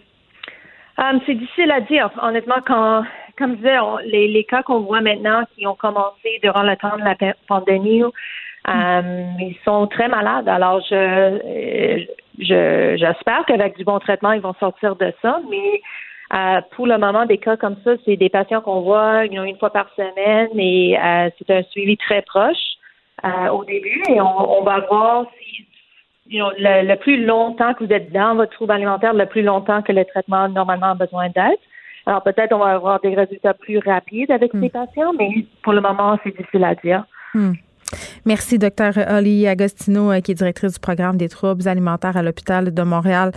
Um, c'est difficile à dire. Honnêtement, quand, comme je disais, les, les cas qu'on voit maintenant qui ont commencé durant le temps de la pandémie, euh, ils sont très malades. Alors, je, je, j'espère qu'avec du bon traitement, ils vont sortir de ça. Mais euh, pour le moment, des cas comme ça, c'est des patients qu'on voit une fois par semaine et euh, c'est un suivi très proche au début. Et on, va voir si le, le, plus longtemps que vous êtes dans votre trouble alimentaire, le plus longtemps que le traitement normalement a besoin d'être. Alors peut-être on va avoir des résultats plus rapides avec ces hmm. patients, mais pour le moment, c'est difficile à dire. Hmm. Merci, docteur Holly Agostino, euh, qui est directrice du programme des troubles alimentaires à l'hôpital de Montréal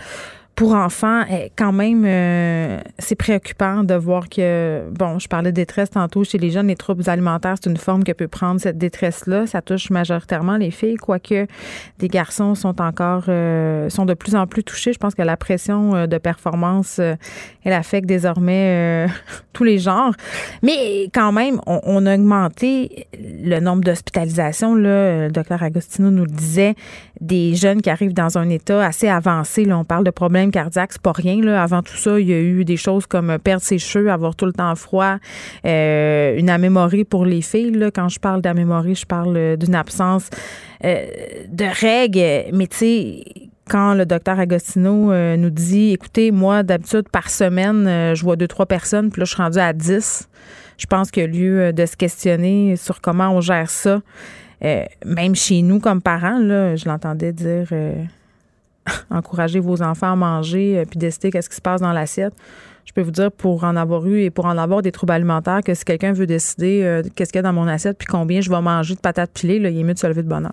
pour enfants, eh, quand même, euh, c'est préoccupant de voir que, bon, je parlais de détresse tantôt chez les jeunes, les troubles alimentaires, c'est une forme que peut prendre cette détresse-là. Ça touche majoritairement les filles, quoique des garçons sont encore, euh, sont de plus en plus touchés. Je pense que la pression euh, de performance, elle affecte désormais tous les genres. Mais quand même, on, a augmenté le nombre d'hospitalisations. Là, le docteur Agostino nous le disait, des jeunes qui arrivent dans un état assez avancé. Là, on parle de problèmes cardiaque, c'est pas rien. Là. Avant tout ça, il y a eu des choses comme perdre ses cheveux, avoir tout le temps froid, euh, une amémorie pour les filles. Là. Quand je parle d'amémorie, je parle euh, d'une absence euh, de règles. Mais tu sais, quand le docteur Agostino nous dit, écoutez, moi, d'habitude, par semaine, je vois deux, trois personnes, puis là, je suis rendue à dix. Je pense qu'il y a lieu de se questionner sur comment on gère ça. même chez nous, comme parents, là, je l'entendais dire encourager vos enfants à manger euh, puis décider qu'est-ce qui se passe dans l'assiette. Je peux vous dire, pour en avoir eu et pour en avoir des troubles alimentaires, que si quelqu'un veut décider euh, qu'est-ce qu'il y a dans mon assiette puis combien je vais manger de patates pilées, là, il est mieux de se lever de bonheur.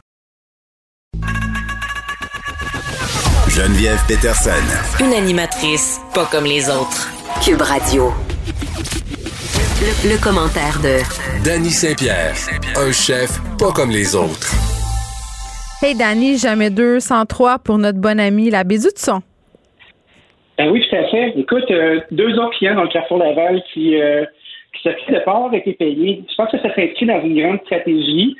Geneviève Peterson. Une animatrice pas comme les autres. Cube Radio. Le, le commentaire de Danny Saint-Pierre. Un chef pas comme les autres. Hey Danny, jamais 203 pour notre bonne amie, la Bézu de son. Ben oui, tout à fait. Écoute, euh, deux autres clients dans le Carrefour Laval qui, euh, qui de pas avoir été payés. Je pense que ça s'inscrit dans une grande stratégie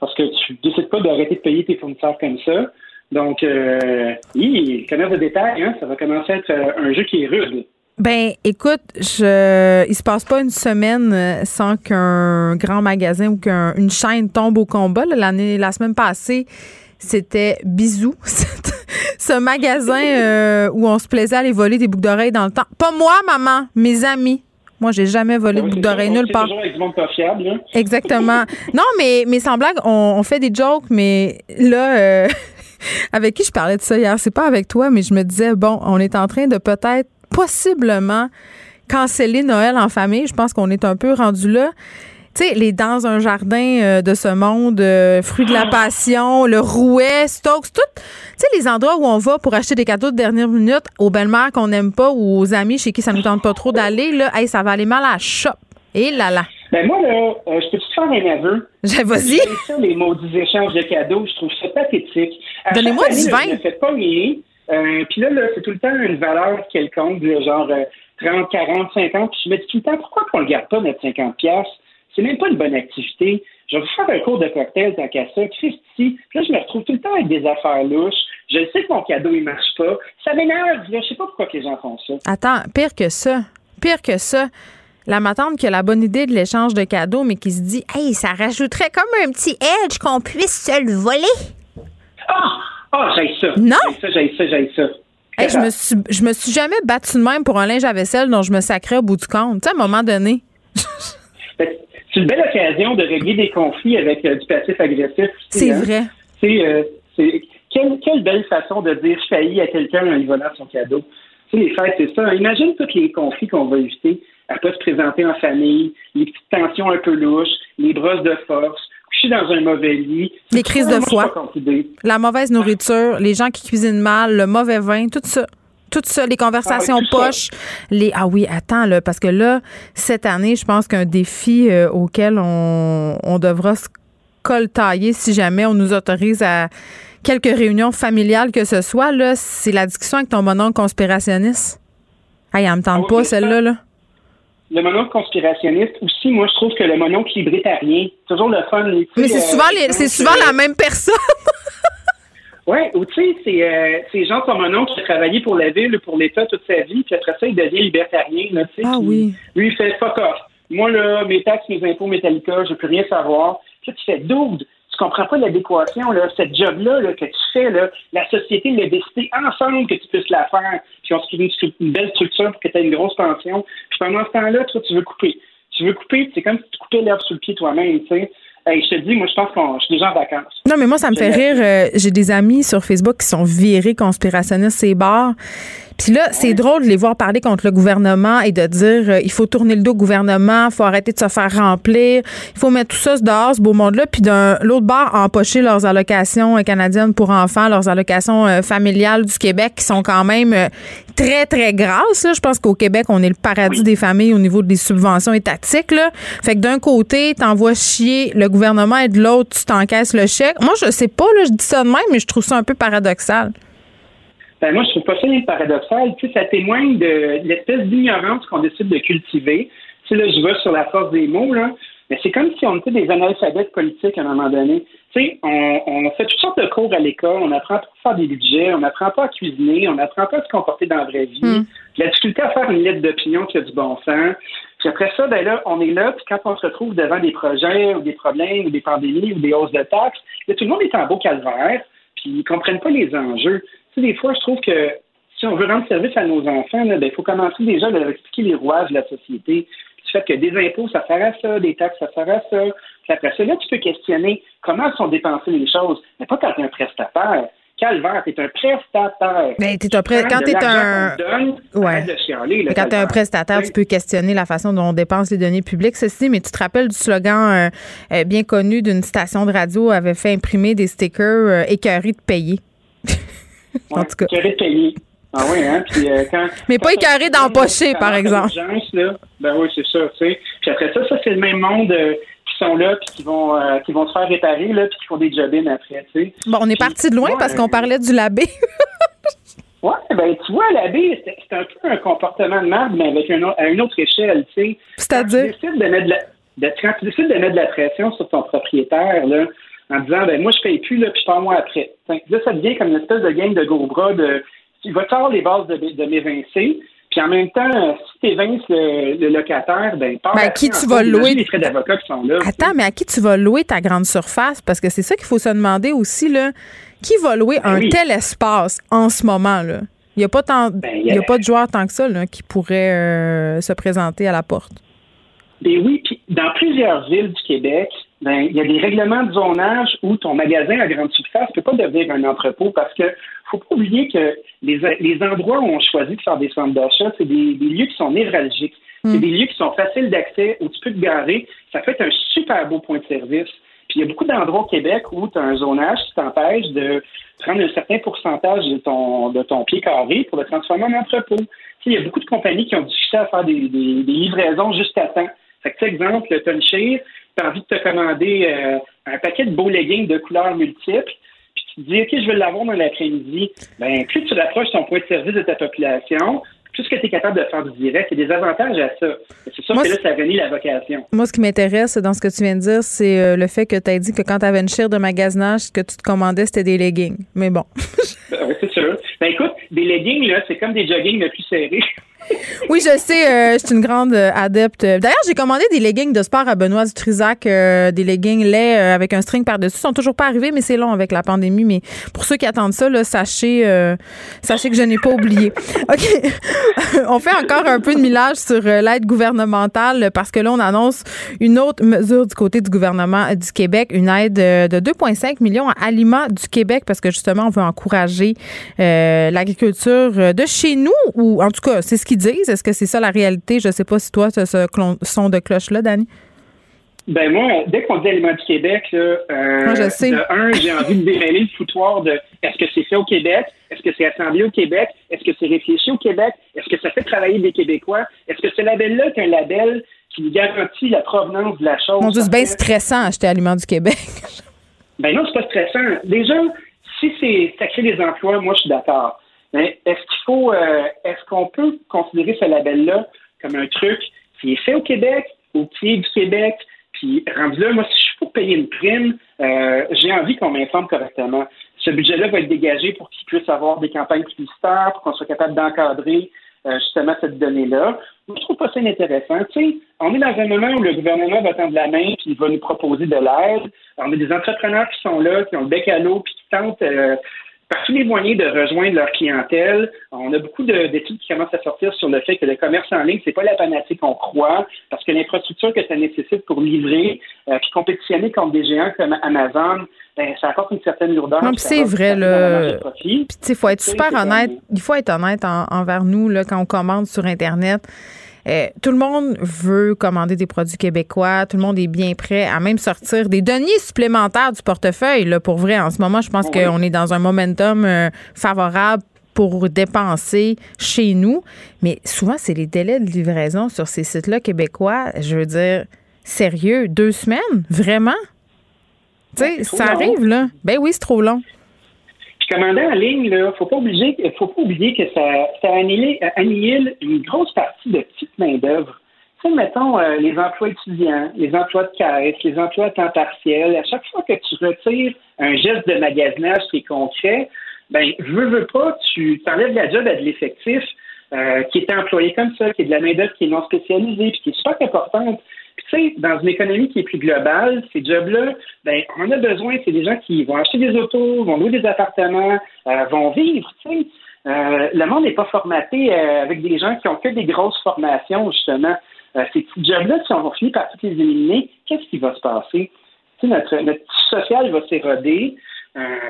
parce que tu décides pas d'arrêter de payer tes fournisseurs comme ça. Donc, euh, oui, commerce de détail, hein, ça va commencer à être euh, un jeu qui est rude. Ben, écoute, je, il se passe pas une semaine euh, sans qu'un grand magasin ou qu'une chaîne tombe au combat. L'année, la semaine passée, c'était Bisous. Ce magasin euh, où on se plaisait à aller voler des boucles d'oreilles dans le temps. Pas moi, maman, mes amis. Moi, j'ai jamais volé de boucles d'oreilles nulle part. Hein. Exactement. non, mais, mais sans blague, on, fait des jokes, mais là, euh, avec qui je parlais de ça hier? C'est pas avec toi, mais je me disais, bon, on est en train de peut-être possiblement canceller Noël en famille. Je pense qu'on est un peu rendu là. Tu sais, les dans un jardin euh, de ce monde, euh, fruits de la ah. passion, le rouet, Stokes, tout. Tu sais, les endroits où on va pour acheter des cadeaux de dernière minute aux belles-mères qu'on n'aime pas ou aux amis chez qui ça ne nous tente pas trop d'aller, là, hey, ça va aller mal à la shop. Et là là. Ben moi, là, euh, je peux te faire un aveu? Vas-y. ça, les maudits échanges de cadeaux, je trouve ça pathétique. Donnez-moi du vin. ne faites pas euh, puis là, là c'est tout le temps une valeur quelconque, genre euh, 30, 40, 50, puis je me dis tout le temps, pourquoi on ne le garde pas notre 50 pièces C'est même pas une bonne activité. Je vais faire un cours de cocktail tant qu'à ça. Christy, puis là, je me retrouve tout le temps avec des affaires louches. Je sais que mon cadeau, il marche pas. Ça m'énerve. Je sais pas pourquoi les gens font ça. Attends, pire que ça. Pire que ça. La matante qui a la bonne idée de l'échange de cadeaux, mais qui se dit Hey, ça rajouterait comme un petit edge qu'on puisse se le voler. Ah! Ah, j'ai ça. Non! J'ai ça, j'ai ça, j'ai ça. Hey, je, me suis, je me suis jamais battue de même pour un linge à vaisselle dont je me sacrais au bout du compte. Tu sais, à un moment donné. c'est une belle occasion de régler des conflits avec euh, du passif agressif. C'est hein. vrai. Euh, c'est, quelle, quelle, belle façon de dire je faillis à quelqu'un en lui volant son cadeau. Tu sais, les fêtes, c'est ça. Imagine tous les conflits qu'on va éviter à pas se présenter en famille, les petites tensions un peu louches, les brosses de force, coucher dans un mauvais lit. Les crises de foie, la mauvaise nourriture, les gens qui cuisinent mal, le mauvais vin, tout ça. Tout ça, les conversations ah poches, les ah oui, attends là, parce que là, cette année, je pense qu'un défi euh, auquel on, on devra se coltailler si jamais on nous autorise à quelques réunions familiales que ce soit, là, c'est la discussion avec ton bonhomme conspirationniste. Ah, elle me tente ah pas, celle-là, là le mononcle conspirationniste aussi, moi, je trouve que le mononcle libertarien, toujours le fun. Mais c'est souvent, c'est souvent la même personne. oui, ou tu sais, c'est euh, ces gens comme qui a travaillé pour la ville, pour l'État toute sa vie, puis après ça, il devient libertarien. Là, ah oui. Lui, il fait fuck off. Moi, là, mes taxes, mes impôts, Metallica, je ne peux rien savoir. Puis tu fais double comprends pas l'adéquation, là, cette job-là là, que tu fais, là, la société l'a décidé ensemble que tu puisses la faire, puis on se crée une, belle structure pour que tu aies une grosse pension. Puis pendant ce temps-là, toi, tu veux couper. Tu veux couper, c'est comme si tu coupais l'herbe sous le pied toi-même, tu sais. je te dis, moi, je pense que je suis déjà en vacances. Non, mais moi, ça me fait rire. Euh, j'ai des amis sur Facebook qui sont virés conspirationnistes, ces bars. Puis là, c'est drôle de les voir parler contre le gouvernement et de dire euh, il faut tourner le dos au gouvernement, il faut arrêter de se faire remplir, il faut mettre tout ça dehors, ce beau monde-là, puis d'un l'autre bord, empocher leurs allocations euh, canadiennes pour enfants, leurs allocations euh, familiales du Québec qui sont quand même très, très grasses. Je pense qu'au Québec, on est le paradis des familles au niveau des subventions étatiques. Là. Fait que d'un côté, t'envoies chier le gouvernement et de l'autre, tu t'encaisses le chèque. Moi, je sais pas, là, je dis ça de même, mais je trouve ça un peu paradoxal. Ben moi, je trouve pas ça paradoxal. Tu sais, ça témoigne de, l'espèce d'ignorance qu'on décide de cultiver. Tu sais, là, je vais sur la force des mots, là. Mais c'est comme si on était des analphabètes politiques à un moment donné. Tu sais, on, on fait toutes sortes de cours à l'école, on apprend pas à faire des budgets, on apprend pas à cuisiner, on apprend pas à se comporter dans la vraie vie. Hmm. La difficulté à faire une lettre d'opinion qui a du bon sens. Puis après ça, ben là, on est là, puis quand on se retrouve devant des projets ou des problèmes ou des pandémies ou des hausses de taxes, là, tout le monde est en beau calvaire, puis ils comprennent pas les enjeux. Tu sais, des fois, je trouve que si on veut rendre service à nos enfants, il ben, faut commencer déjà à leur expliquer les rouages de la société. Du fait que des impôts, ça sert à ça, des taxes, ça sert à ça. Puis après ça, là, tu peux questionner comment sont dépensées les choses, mais pas quand tu es un prestataire. Calvaire, t'es un prestataire. Mais t'es un pré... quand t'es un. ouais. quand t'es un prestataire, tu peux questionner la façon dont on dépense les données publiques. Ceci, mais tu te rappelles du slogan euh, euh, bien connu d'une station de radio avait fait imprimer des stickers euh, écœurés de payer. En tout cas. De payer. Ah oui, hein? Puis, euh, quand, Mais pas écœuré d'empocher, par exemple. Là, ben oui, c'est ça, tu sais. Puis après ça, ça, c'est le même monde euh, qui sont là, puis qui vont, euh, qui vont se faire réparer, là, puis qui font des job après, tu sais. Bon, on est parti de loin parce qu'on parlait du labé. Oui, ben tu vois, l'abbé, c'est un peu un comportement de merde, mais avec un, à une autre échelle, tu sais. C'est-à-dire? Quand tu décides de mettre de la, de, quand tu décides de mettre de la pression sur ton propriétaire, là, en disant ben moi je paye plus là puis je pars moi après. Là ça devient comme une espèce de game de gros bras de tu vas tard les bases de, de m'évincer. Puis en même temps, si tu évinces le, locataire, ben, pas ben, à qui tu vas louer? les frais d'avocat qui sont là. Attends, mais à qui tu vas louer ta grande surface? Parce que c'est ça qu'il faut se demander aussi là. Qui va louer ben un tel espace en ce moment là? Il n'y a pas tant, ben, il y a, pas de joueurs tant que ça là, qui pourraient euh, se présenter à la porte. Ben oui, puis dans plusieurs villes du Québec, ben, il y a des règlements de zonage où ton magasin à grande surface ne peut pas devenir un entrepôt parce que faut pas oublier que les, les endroits où on choisit de faire des centres d'achat, c'est des, lieux qui sont névralgiques. C'est hmm. des lieux qui sont faciles d'accès, où tu peux te garer. Ça peut être un super beau point de service. Puis il y a beaucoup d'endroits au Québec où tu as un zonage qui t'empêche de prendre un certain pourcentage de ton, de ton pied carré pour le transformer en entrepôt. il y a beaucoup de compagnies qui ont difficile à faire des, des, des livraisons juste à temps. Fait que, exemple, tu as une tu as envie de te commander euh, un paquet de beaux leggings de couleurs multiples, puis tu te dis, OK, je vais l'avoir dans l'après-midi. Ben, plus tu rapproches ton point de service de ta population, tout ce que tu es capable de faire du direct, il y a des avantages à ça. C'est sûr que là, ça réunit la vocation. Moi, ce qui m'intéresse dans ce que tu viens de dire, c'est euh, le fait que tu as dit que quand tu avais une chire de magasinage, ce que tu te commandais, c'était des leggings. Mais bon. Ben c'est sûr. Ben écoute, des leggings, là, c'est comme des joggings mais plus serrés. Oui, je sais, euh, je suis une grande euh, adepte. D'ailleurs, j'ai commandé des leggings de sport à Benoît Dutrisac, euh, des leggings laids avec un string par-dessus. Ils sont toujours pas arrivés, mais c'est long avec la pandémie. Mais pour ceux qui attendent ça, là, sachez, sachez que je n'ai pas oublié. OK. on fait encore un peu de millage sur l'aide gouvernementale parce que là, on annonce une autre mesure du côté du gouvernement du Québec, une aide de 2,5 millions à Aliments du Québec parce que justement, on veut encourager l'agriculture de chez nous ou en tout cas, c'est ce qu'ils disent? Est-ce que c'est ça la réalité? Je ne sais pas si toi, tu as ce son de cloche-là, Dani. Ben moi, dès qu'on dit Aliments du Québec, là, euh, de un, j'ai envie de démêler le foutoir de est-ce que c'est fait au Québec, est-ce que c'est assemblé au Québec, est-ce que c'est réfléchi au Québec, est-ce que ça fait travailler des Québécois, est-ce que ce label-là est un label qui garantit la provenance de la chose. Mon Dieu, c'est bien stressant acheter Aliments du Québec. ben non, c'est pas stressant. Déjà, si c'est ça crée des emplois, moi je suis d'accord. Mais est-ce qu'il faut, euh, est-ce qu'on peut considérer ce label-là comme un truc qui est fait au Québec, au pied du Québec, puis rendu là, moi, si je suis pour payer une prime, euh, j'ai envie qu'on m'informe correctement. Ce budget-là va être dégagé pour qu'il puisse avoir des campagnes publicitaires, pour qu'on soit capable d'encadrer euh, justement cette donnée-là. Je trouve pas ça intéressant. Tu sais, on est dans un moment où le gouvernement va tendre la main puis il va nous proposer de l'aide. On a des entrepreneurs qui sont là, qui ont le bec à l'eau puis qui tentent par tous les moyens de rejoindre leur clientèle. On a beaucoup d'études qui commencent à sortir sur le fait que le commerce en ligne, c'est pas la panacée qu'on croit, parce que l'infrastructure que ça nécessite pour livrer, euh, puis compétitionner contre des géants comme Amazon, ben, ça apporte une certaine lourdeur. Non, c'est vrai, là. Puis, il faut être super honnête. Il faut être honnête envers nous, là, quand on commande sur Internet. Euh, tout le monde veut commander des produits québécois. Tout le monde est bien prêt à même sortir des deniers supplémentaires du portefeuille. Là, pour vrai, en ce moment, je pense qu'on est dans un momentum euh, favorable pour dépenser chez nous. Mais souvent, c'est les délais de livraison sur ces sites-là québécois. Je veux dire, sérieux, deux semaines? Vraiment? Tu sais, ça arrive, là. Ben oui, c'est trop long commander en ligne, il oublier, faut pas oublier que ça, ça annihile, une grosse partie de petite main-d'œuvre. Tu sais, mettons, euh, les emplois étudiants, les emplois de caisse, les emplois à temps partiel, à chaque fois que tu retires un geste de magasinage qui est concret, ben, veux, veux pas, tu t'enlèves la job à de l'effectif euh, qui est employé comme ça, qui est de la main-d'œuvre qui est non spécialisée, puis qui est super importante tu sais, dans une économie qui est plus globale, ces jobs-là, ben, on a besoin, c'est des gens qui vont acheter des autos, vont louer des appartements, euh, vont vivre, tu sais. Euh, le monde n'est pas formaté euh, avec des gens qui ont que des grosses formations, justement. ces petits jobs-là, si on va finir par tous les éliminer, qu'est-ce qui va se passer? Tu sais, notre, notre social va s'éroder,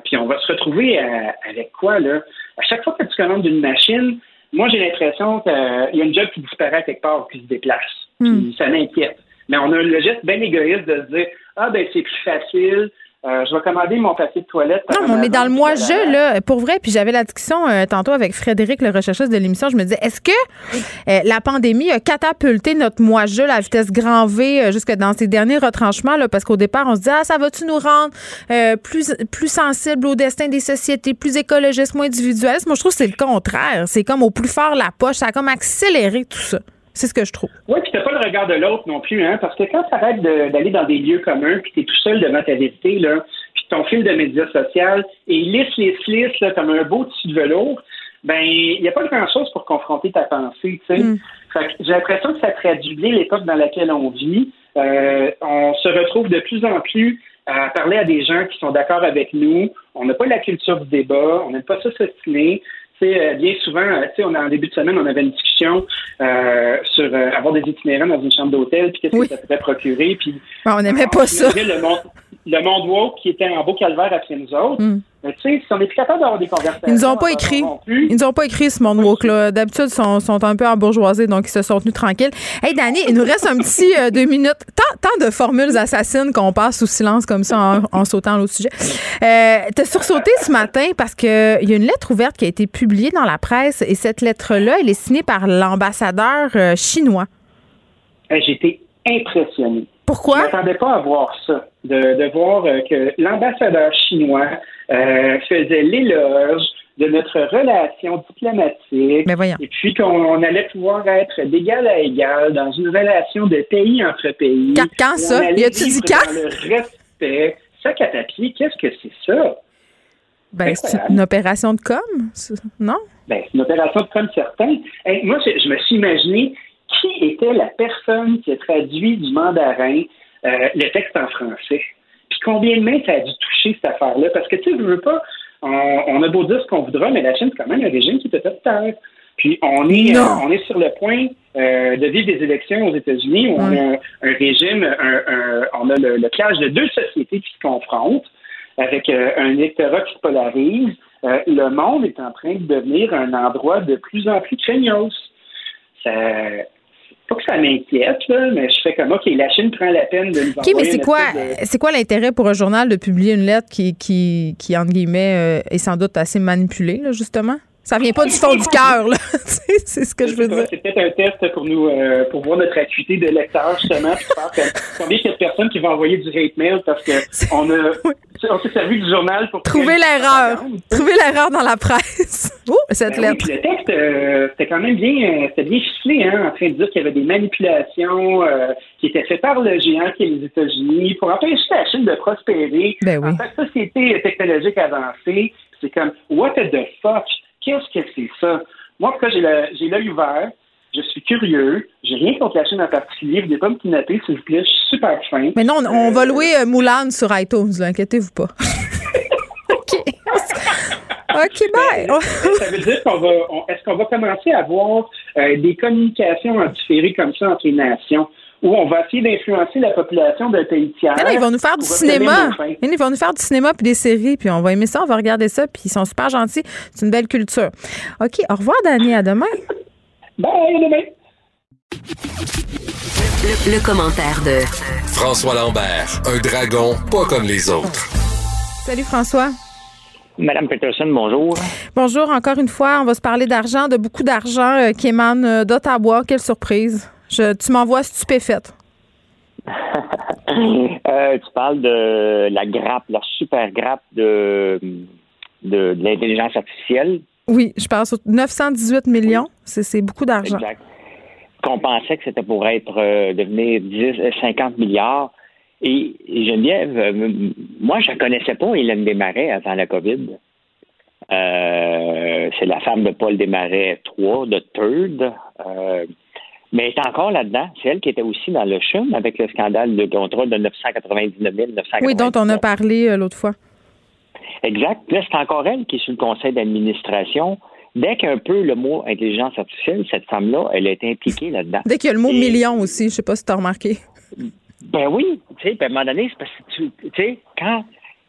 puis on va se retrouver avec quoi, là? À chaque fois que tu commandes une machine, moi, j'ai l'impression qu'il y a une job qui disparaît quelque part, qui se déplace. Hmm. ça m'inquiète. Mais on a le geste bien égoïste de se dire Ah, ben c'est plus facile. Euh, je vais commander mon papier de toilette. Non, mais on est dans le mois-je, là, pour vrai. Puis j'avais la discussion euh, tantôt avec Frédéric, le recherchiste de l'émission. Je me disais, est-ce que euh, la pandémie a catapulté notre mois-je, la vitesse grand V, jusque dans ses derniers retranchements? Là, parce qu'au départ, on se dit, ah, ça va-tu nous rendre plus, plus sensibles au destin des sociétés, plus écologistes, moins individualistes? Moi, je trouve que c'est le contraire. C'est comme au plus fort la poche. Ça a comme accéléré tout ça. C'est ce que je trouve. Oui, puis t'as pas le regard de l'autre non plus, hein, parce que quand tu arrêtes d'aller dans des lieux communs, puis t'es tout seul devant ta vérité, là, puis ton fil de médias social, et lisse les slices là, comme un beau tissu de velours, ben il n'y a pas grand-chose pour confronter ta pensée, tu sais. Mm. J'ai l'impression que ça traduit bien l'époque dans laquelle on vit. Euh, on se retrouve de plus en plus à parler à des gens qui sont d'accord avec nous. On n'a pas la culture du débat, on n'aime pas ça s'ostiner. Euh, bien souvent, euh, on a, en début de semaine, on avait une discussion euh, sur avoir des itinérants dans une chambre d'hôtel, puis qu'est-ce que ça pouvait procurer. Puis, ben, on n'aimait pas ça. Le monde, le monde woke qui était en beau calvaire après nous autres. Hmm. tu sais, si on est plus capable d'avoir des conversations. Ils nous ont pas écrit. Ils nous ont pas écrit ce monde woke-là. D'habitude, ils sont, sont, un peu embourgeoisés, donc ils se sont tenus tranquilles. Hey, Danny, il nous reste un petit deux minutes. Tant, tant, de formules assassines qu'on passe sous silence comme ça en, en sautant l'autre sujet. Euh, T'as sursauté ce matin parce qu'il y a une lettre ouverte qui a été publiée dans la presse et cette lettre-là, elle est signée par l'ambassadeur euh, chinois. J'ai été impressionné. Pourquoi? Je ne m'attendais pas à voir ça, de, voir euh, que l'ambassadeur chinois euh, faisait l'éloge de notre relation diplomatique. Mais Et puis qu'on allait pouvoir être d'égal à égal dans une relation de pays entre pays. Quand, quand ça? Y a-tu dit quand? Dans le respect. Ça, papier, qu'est-ce que c'est ça? Ben, c'est une opération de com, non? Ben, c'est une opération de com, certain. moi, je, me suis imaginé qui était la personne qui a traduit du mandarin euh, le texte en français? Puis combien de mains ça a dû toucher cette affaire-là? Parce que, tu sais, je veux pas, on, a beau dire ce qu'on voudra, mais la Chine, c'est quand même un régime qui peut être terre. Puis on est, euh, on est sur le point euh, de vivre des élections aux États-Unis. On a un régime, on a le, le clash de deux sociétés qui se confrontent avec euh, un électorat qui se polarise. le monde est en train de devenir un endroit de plus en plus craignos. Ça, pas que ça m'inquiète, mais je fais comme OK, la Chine prend la peine de nous OK, mais c'est quoi, c'est quoi l'intérêt pour un journal de publier une lettre qui, qui, qui entre guillemets, est sans doute assez manipulée, là, justement? Ça vient pas du fond du cœur, là. c'est ce que je veux dire. C'est peut-être un test pour nous, euh, pour voir notre acuité de lecteur, justement, puis faire que, combien il y a de personnes qui vont envoyer du hate mail parce que on a, on s'est servi du journal pour trouver l'erreur. Trouver l'erreur dans la presse. Oh, cette ben lettre. Oui, le texte, euh, c'était quand même bien, euh, c'était bien ficelé, hein, en train de dire qu'il y avait des manipulations qui étaient faites par le géant qui est les États-Unis pour empêcher la Chine de prospérer ben oui. en que société technologique avancée. C'est comme, what the fuck? Qu'est-ce que c'est ça? Moi, pourquoi j'ai l'œil ouvert, je suis curieux. J'ai rien contre la chaîne en particulier. Pas me kidnapper, s'il vous plaît? Je suis super fin. Mais non, on, va louer euh, Moulin sur iTunes, inquiétez-vous pas. OK. OK, bye. ça veut dire qu'on va. Est-ce qu'on va commencer à avoir euh, des communications en différé comme ça entre les nations? Où on va essayer d'influencer la population d'un pays tiers. ils vont nous faire du cinéma. Ils vont nous faire du cinéma puis des séries, puis on va aimer ça, on va regarder ça, puis ils sont super gentils. C'est une belle culture. OK, au revoir, Dani. À demain. Bye, à demain. Le, commentaire de François Lambert, un dragon pas comme les autres. Salut, François. Madame Peterson, bonjour. Bonjour, encore une fois, on va se parler d'argent, de beaucoup d'argent euh, qui émane euh, d'Ottawa. Quelle surprise. Je, tu m'envoies stupéfaite. euh, tu parles de la grappe, la super grappe de, de, l'intelligence artificielle. Oui, je parle sur 918 millions. C'est beaucoup d'argent. Exact. Qu'on pensait que c'était pour être euh, devenir 10, 50 euh, milliards. Et Geneviève, euh, moi, je ne connaissais pas Hélène Desmarais avant la COVID. c'est la femme de Paul Desmarais III, de Third. Mais elle est encore là-dedans. C'est elle qui était aussi dans le CHUM avec le scandale de contrôle de 999 000, Oui, dont on a parlé euh, l'autre fois. Exact. Là, c'est encore elle qui est sur le conseil d'administration. Dès qu'un peu le mot intelligence artificielle, cette femme-là, elle est impliquée là-dedans. Dès qu'il y a le mot million aussi, je ne sais pas si tu as remarqué. Ben oui, tu sais, à un moment donné, c'est parce que tu sais, quand,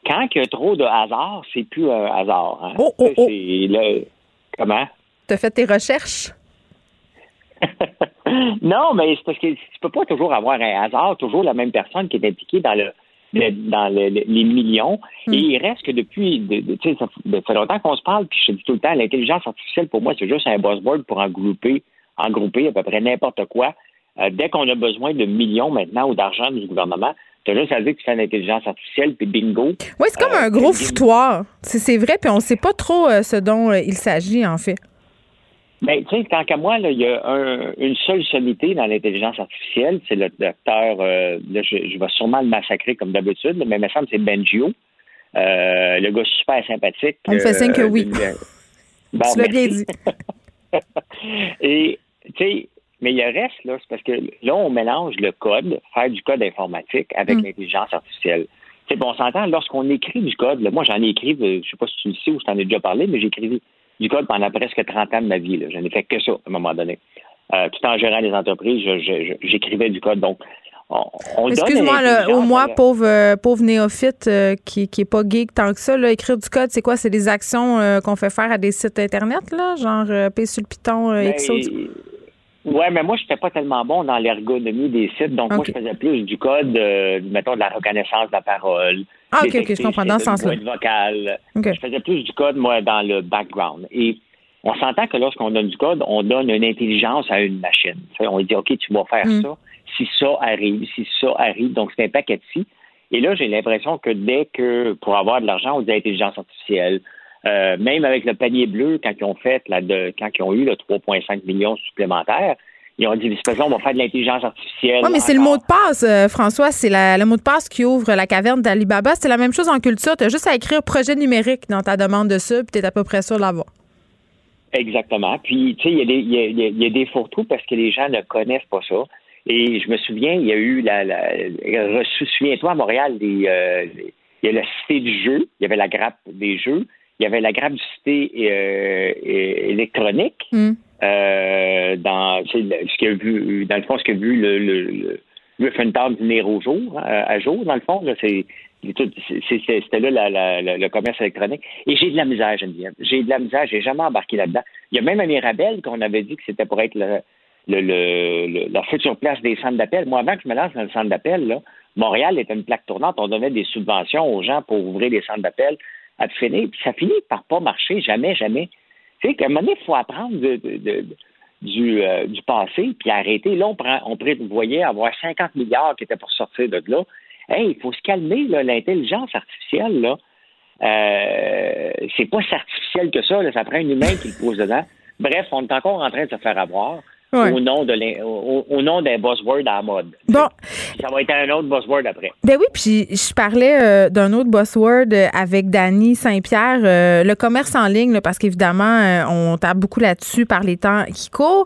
quand il y a trop de hasard, c'est plus un hasard. Hein. Oh, oh, oh. comment? Tu as fait tes recherches? non, mais c'est parce que tu peux pas toujours avoir un hasard, toujours la même personne qui est impliquée dans le, dans les millions. Et hmm. il reste que depuis, de, ça, fait longtemps qu'on se parle, puis je dis tout le temps, l'intelligence artificielle, pour moi, c'est juste un buzzword pour engrouper, engrouper à peu près n'importe quoi. Euh, dès qu'on a besoin de millions maintenant ou d'argent du gouvernement, tu as juste à dire que tu fais l'intelligence artificielle, puis bingo. Oui, c'est comme euh, un gros foutoir. C'est vrai, puis on ne sait pas trop euh, ce dont il s'agit, en fait. Ben, tu sais, tant qu'à moi, il y a une seule sommité dans l'intelligence artificielle, c'est le docteur, euh, là, je, vais sûrement le massacrer comme d'habitude, mais il me semble que c'est Benjio, euh, le gars super sympathique. On me fait signe que oui. Euh, tu l'as bien dit. Et, tu sais, mais a reste, là, c'est parce que là, on mélange le code, faire du code informatique avec mm. l'intelligence artificielle. C'est bon, on s'entend, lorsqu'on écrit du code, moi j'en ai écrit, je sais pas si tu le sais ou si tu en as déjà parlé, mais j'ai écrit du code pendant presque 30 ans de ma vie. Je n'ai fait que ça à un moment donné. Euh, tout en gérant les entreprises, j'écrivais du code. Donc, on, Excuse-moi, au moins, pauvre, euh, pauvre néophyte euh, qui n'est pas geek tant que ça, là, écrire du code, c'est quoi? C'est des actions qu'on fait faire à des sites Internet, là, genre P sur le Python, ben, Oui, mais moi, je n'étais pas tellement bon dans l'ergonomie des sites. Donc, moi, je faisais plus du code, mettons, de la reconnaissance de la parole, ah, OK, OK, je comprends dans ce sens-là. vocal. Je faisais plus du code, moi, dans le background. Et on s'entend que lorsqu'on donne du code, on donne une intelligence à une machine. on dit, OK, tu vas faire mm. ça si ça arrive, si ça arrive. Donc, c'est un paquet de si. Et là, j'ai l'impression que dès que, pour avoir de l'argent, on dit intelligence artificielle, Euh, même avec le panier bleu, quand ils ont fait la de, quand ils ont eu le 3,5 millions supplémentaires, ils ont dit, on va faire de l'intelligence artificielle. Oui, mais c'est le mot de passe, euh, François. C'est le mot de passe qui ouvre la caverne d'Alibaba. C'est la même chose en culture. Tu as juste à écrire projet numérique dans ta demande de ça, puis tu es à peu près sûr de l'avoir. Exactement. Puis, tu sais, il y, a des photos parce que les gens ne connaissent pas ça. Et je me souviens, il y a eu la. la Souviens-toi, à Montréal, euh, il y a la cité du jeu, il y avait la grappe des jeux, il y avait la grappe du cité euh, électronique. Mm. Euh, dans ce vu, dans le fond, ce qu'a vu le, le, le au jour, à, jour, dans le fond, c'était là le commerce électronique. Et j'ai de la misère, Geneviève. J'ai de la misère, j'ai jamais embarqué là-dedans. Il y a même un Mirabel qu'on avait dit que c'était pour être la future place des centres d'appel. Moi, avant que je me lance dans le centre d'appel, Montréal était une plaque tournante. On donnait des subventions aux gens pour ouvrir des centres d'appel à finir. Ça finit par pas marcher, jamais, jamais. Tu sais, qu'à un moment donné, il faut apprendre du, euh, du passé, puis arrêter. Là, on, prend, avoir 50 milliards qui étaient pour sortir de là. Hey, il faut se calmer, l'intelligence artificielle, là. Euh, c'est pas si artificiel que ça, là, ça prend un humain qui le pose dedans. Bref, on est encore en train de se faire avoir au nom de au, nom d'un buzzword à mode. Bon. Ça va être un autre buzzword après. Ben oui, puis je parlais euh, d'un autre buzzword euh, avec Dany Saint-Pierre, euh, le commerce en ligne, parce qu'évidemment, on tape beaucoup là-dessus par les temps qui courent.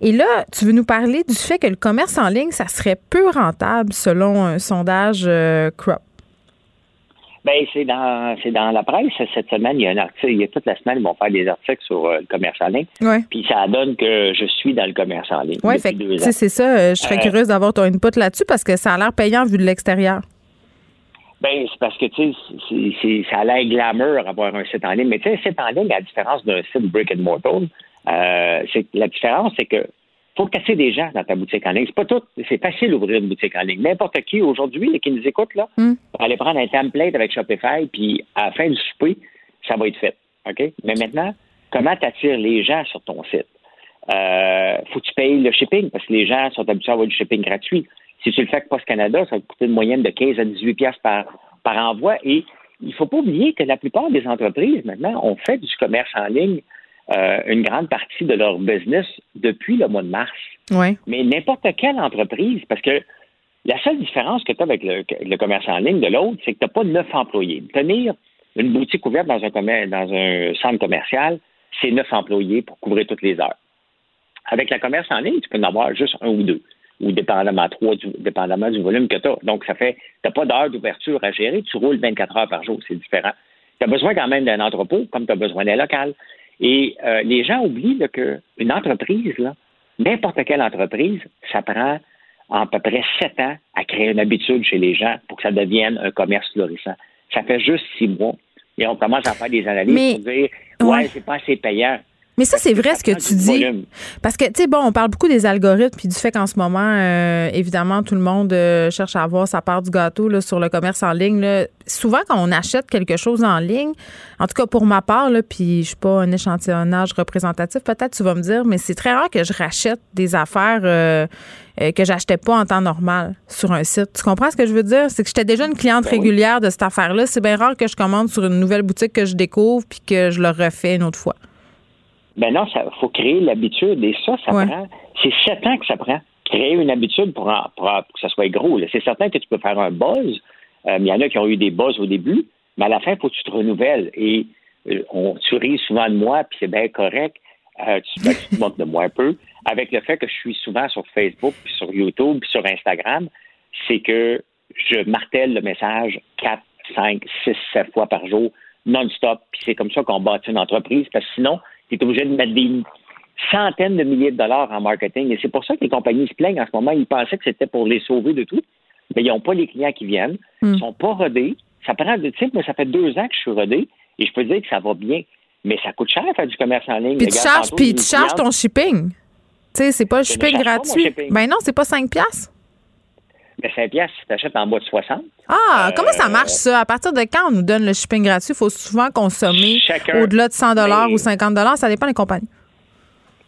Et là, tu veux nous parler du fait que le commerce en ligne, ça serait peu rentable selon un sondage Crop. Ben, c'est dans c'est dans la presse cette semaine. Il y a un article, il y a toute la semaine, ils vont faire des articles sur euh, le commerce en ligne. Puis ça donne que je suis dans le commerce en ligne. Oui, c'est ça. Euh, je serais euh, curieuse d'avoir ton input là-dessus parce que ça a l'air payant vu de l'extérieur. Ben, c'est parce que tu sais, ça a l'air glamour avoir un site en ligne. Mais tu sais, un site en ligne, à la différence d'un site brick and mortar, c'est la différence, c'est que faut casser des gens dans ta boutique en ligne. C'est pas tout. C'est facile d'ouvrir une boutique en ligne. N'importe qui aujourd'hui qui nous écoute, là, mm. va aller prendre un template avec Shopify, puis à la fin du souper, ça va être fait. OK? Mais maintenant, comment tu attires les gens sur ton site? Euh, faut que tu payes le shipping parce que les gens sont habitués à avoir du shipping gratuit. Si tu le fais avec Post Canada, ça va te coûter une moyenne de 15 à 18 pièces par, par envoi. Et il faut pas oublier que la plupart des entreprises, maintenant, ont fait du commerce en ligne euh, une grande partie de leur business depuis le mois de mars. Mais n'importe quelle entreprise, parce que la seule différence que tu as avec le, commerce en ligne de l'autre, c'est que tu n'as pas neuf employés. Tenir une boutique ouverte dans un, dans un centre commercial, c'est neuf employés pour couvrir toutes les heures. Avec le commerce en ligne, tu peux en avoir juste un ou deux, ou dépendamment trois, du, dépendamment du volume que tu as. Donc, ça fait, tu n'as pas d'heure d'ouverture à gérer, tu roules 24 heures par jour, c'est différent. Tu as besoin quand même d'un entrepôt, comme tu as besoin d'un local. Et euh, les gens oublient qu'une entreprise, n'importe quelle entreprise, ça prend à peu près sept ans à créer une habitude chez les gens pour que ça devienne un commerce florissant. Ça fait juste six mois. Et on commence à faire des analyses pour dire Ouais, c'est pas assez payant. Mais ça, c'est vrai ce que tu dis. Parce que, tu sais, bon, on parle beaucoup des algorithmes puis du fait qu'en ce moment, euh, évidemment, tout le monde euh, cherche à avoir sa part du gâteau là, sur le commerce en ligne. Là. Souvent, quand on achète quelque chose en ligne, en tout cas pour ma part, là, puis je suis pas un échantillonnage représentatif, peut-être tu vas me dire, mais c'est très rare que je rachète des affaires euh, que j'achetais pas en temps normal sur un site. Tu comprends ce que je veux dire? C'est que j'étais déjà une cliente ben régulière de cette affaire-là. C'est bien rare que je commande sur une nouvelle boutique que je découvre puis que je le refais une autre fois. Ben non, il faut créer l'habitude. Et ça, ça prend. C'est sept ans que ça prend. Créer une habitude pour, que ça soit gros. C'est certain que tu peux faire un buzz. Euh, il y en a qui ont eu des buzz au début, mais à la fin, il faut que tu te renouvelles. Et euh, on, tu ris souvent de moi, puis c'est bien correct. Euh, tu, ben, tu te moques de moi un peu. Avec le fait que je suis souvent sur Facebook, puis sur YouTube, puis sur Instagram, c'est que je martèle le message 4, 5, 6, 7 fois par jour, non-stop. Puis c'est comme ça qu'on bâtit une entreprise, parce que sinon, tu es obligé de mettre des centaines de milliers de dollars en marketing. Et c'est pour ça que les compagnies se plaignent en ce moment. Ils pensaient que c'était pour les sauver de tout. Mais ils n'ont pas les clients qui viennent. Ils ne hmm. sont pas rodés. Ça prend, tu sais, moi, ça fait deux ans que je suis rodé et je peux dire que ça va bien. Mais ça coûte cher faire du commerce en ligne. Puis tu charges, puis tu charges ton shipping. Tu sais, c'est pas le shipping gratuit. Ben non, c'est pas 5 piastres. Mais 5 piastres, si tu achètes en bas de 60. Ah, comment ça marche ça? À partir de quand on nous donne le shipping gratuit? Il faut souvent consommer au-delà de 100 ou 50 Ça dépend des compagnies.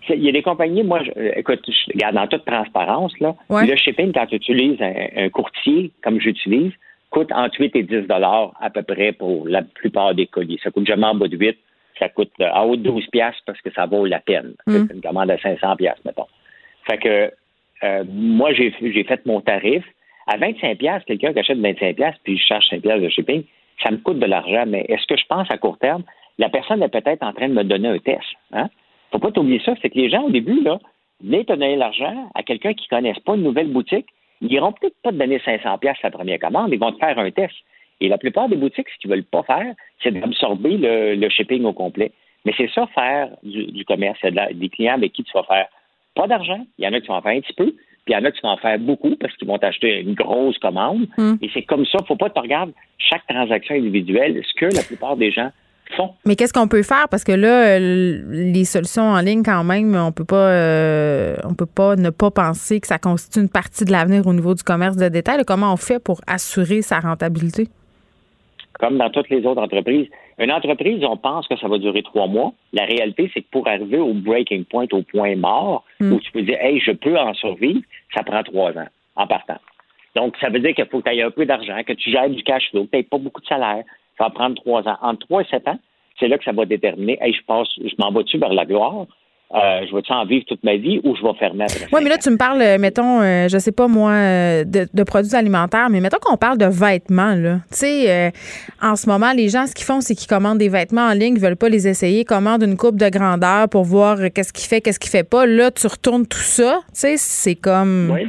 Il y a des compagnies, moi, je, écoute, je regarde toute transparence, là, le shipping, quand tu utilises un, courtier, comme j'utilise, coûte entre 8 et 10 à peu près pour la plupart des colis. Ça coûte jamais en bas de 8 ça coûte euh, en haut de 12 piastres parce que ça vaut la peine. Mm. C'est une commande à 500 piastres, mettons. Fait que euh, moi, j'ai fait mon tarif. À 25 piastres, quelqu'un qui achète 25 piastres puis je charge 5 piastres de shipping, ça me coûte de l'argent. Mais est-ce que je pense à court terme, la personne est peut-être en train de me donner un test. Hein? Faut pas t'oublier ça. C'est que les gens, au début, là, venaient te donner l'argent à quelqu'un qui ne connaisse pas une nouvelle boutique. Ils n'iront peut-être pas te donner 500 piastres la première commande. Ils vont te faire un test. Et la plupart des boutiques, ce qu'ils veulent pas faire, c'est d'absorber le, shipping au complet. Mais c'est ça, faire du, du commerce. De des clients avec qui tu vas faire pas d'argent. Il y en a qui vont en faire un petit peu, puis il y en a qui vont en faire beaucoup parce qu'ils vont t'acheter une grosse commande. Mm. Et c'est comme ça. faut pas te regarder chaque transaction individuelle, ce que la plupart des gens font. Mais qu'est-ce qu'on peut faire? Parce que là euh, les solutions en ligne quand même on peut pas euh, on peut pas ne pas penser que ça constitue une partie de l'avenir au niveau du commerce de détail. Comment on fait pour assurer sa rentabilité? Comme dans toutes les autres entreprises. Une entreprise, on pense que ça va durer trois mois. La réalité, c'est que pour arriver au breaking point, au point mort, Mm. où tu peux dire, hey, je peux en survivre, ça prend trois ans en partant. Donc, ça veut dire qu'il faut que tu aies un peu d'argent, que tu gères du cash flow, que tu n'aies pas beaucoup de salaire. Ça va prendre trois ans. Entre trois et sept ans, c'est là que ça va déterminer, hey, je passe, je m'en vais-tu vers la gloire? Euh, je vais-tu en vivre toute ma vie ou je vais fermer après Oui, mais là, tu me parles, euh, mettons, euh, je sais pas moi, euh, de, de produits alimentaires, mais mettons qu'on parle de vêtements, là. Tu sais, euh, en ce moment, les gens, ce qu'ils font, c'est qu'ils commandent des vêtements en ligne, ils veulent pas les essayer, commandent une coupe de grandeur pour voir qu'est-ce qu'il fait, qu'est-ce qu'il fait pas. Là, tu retournes tout ça. Tu sais, c'est comme? Oui.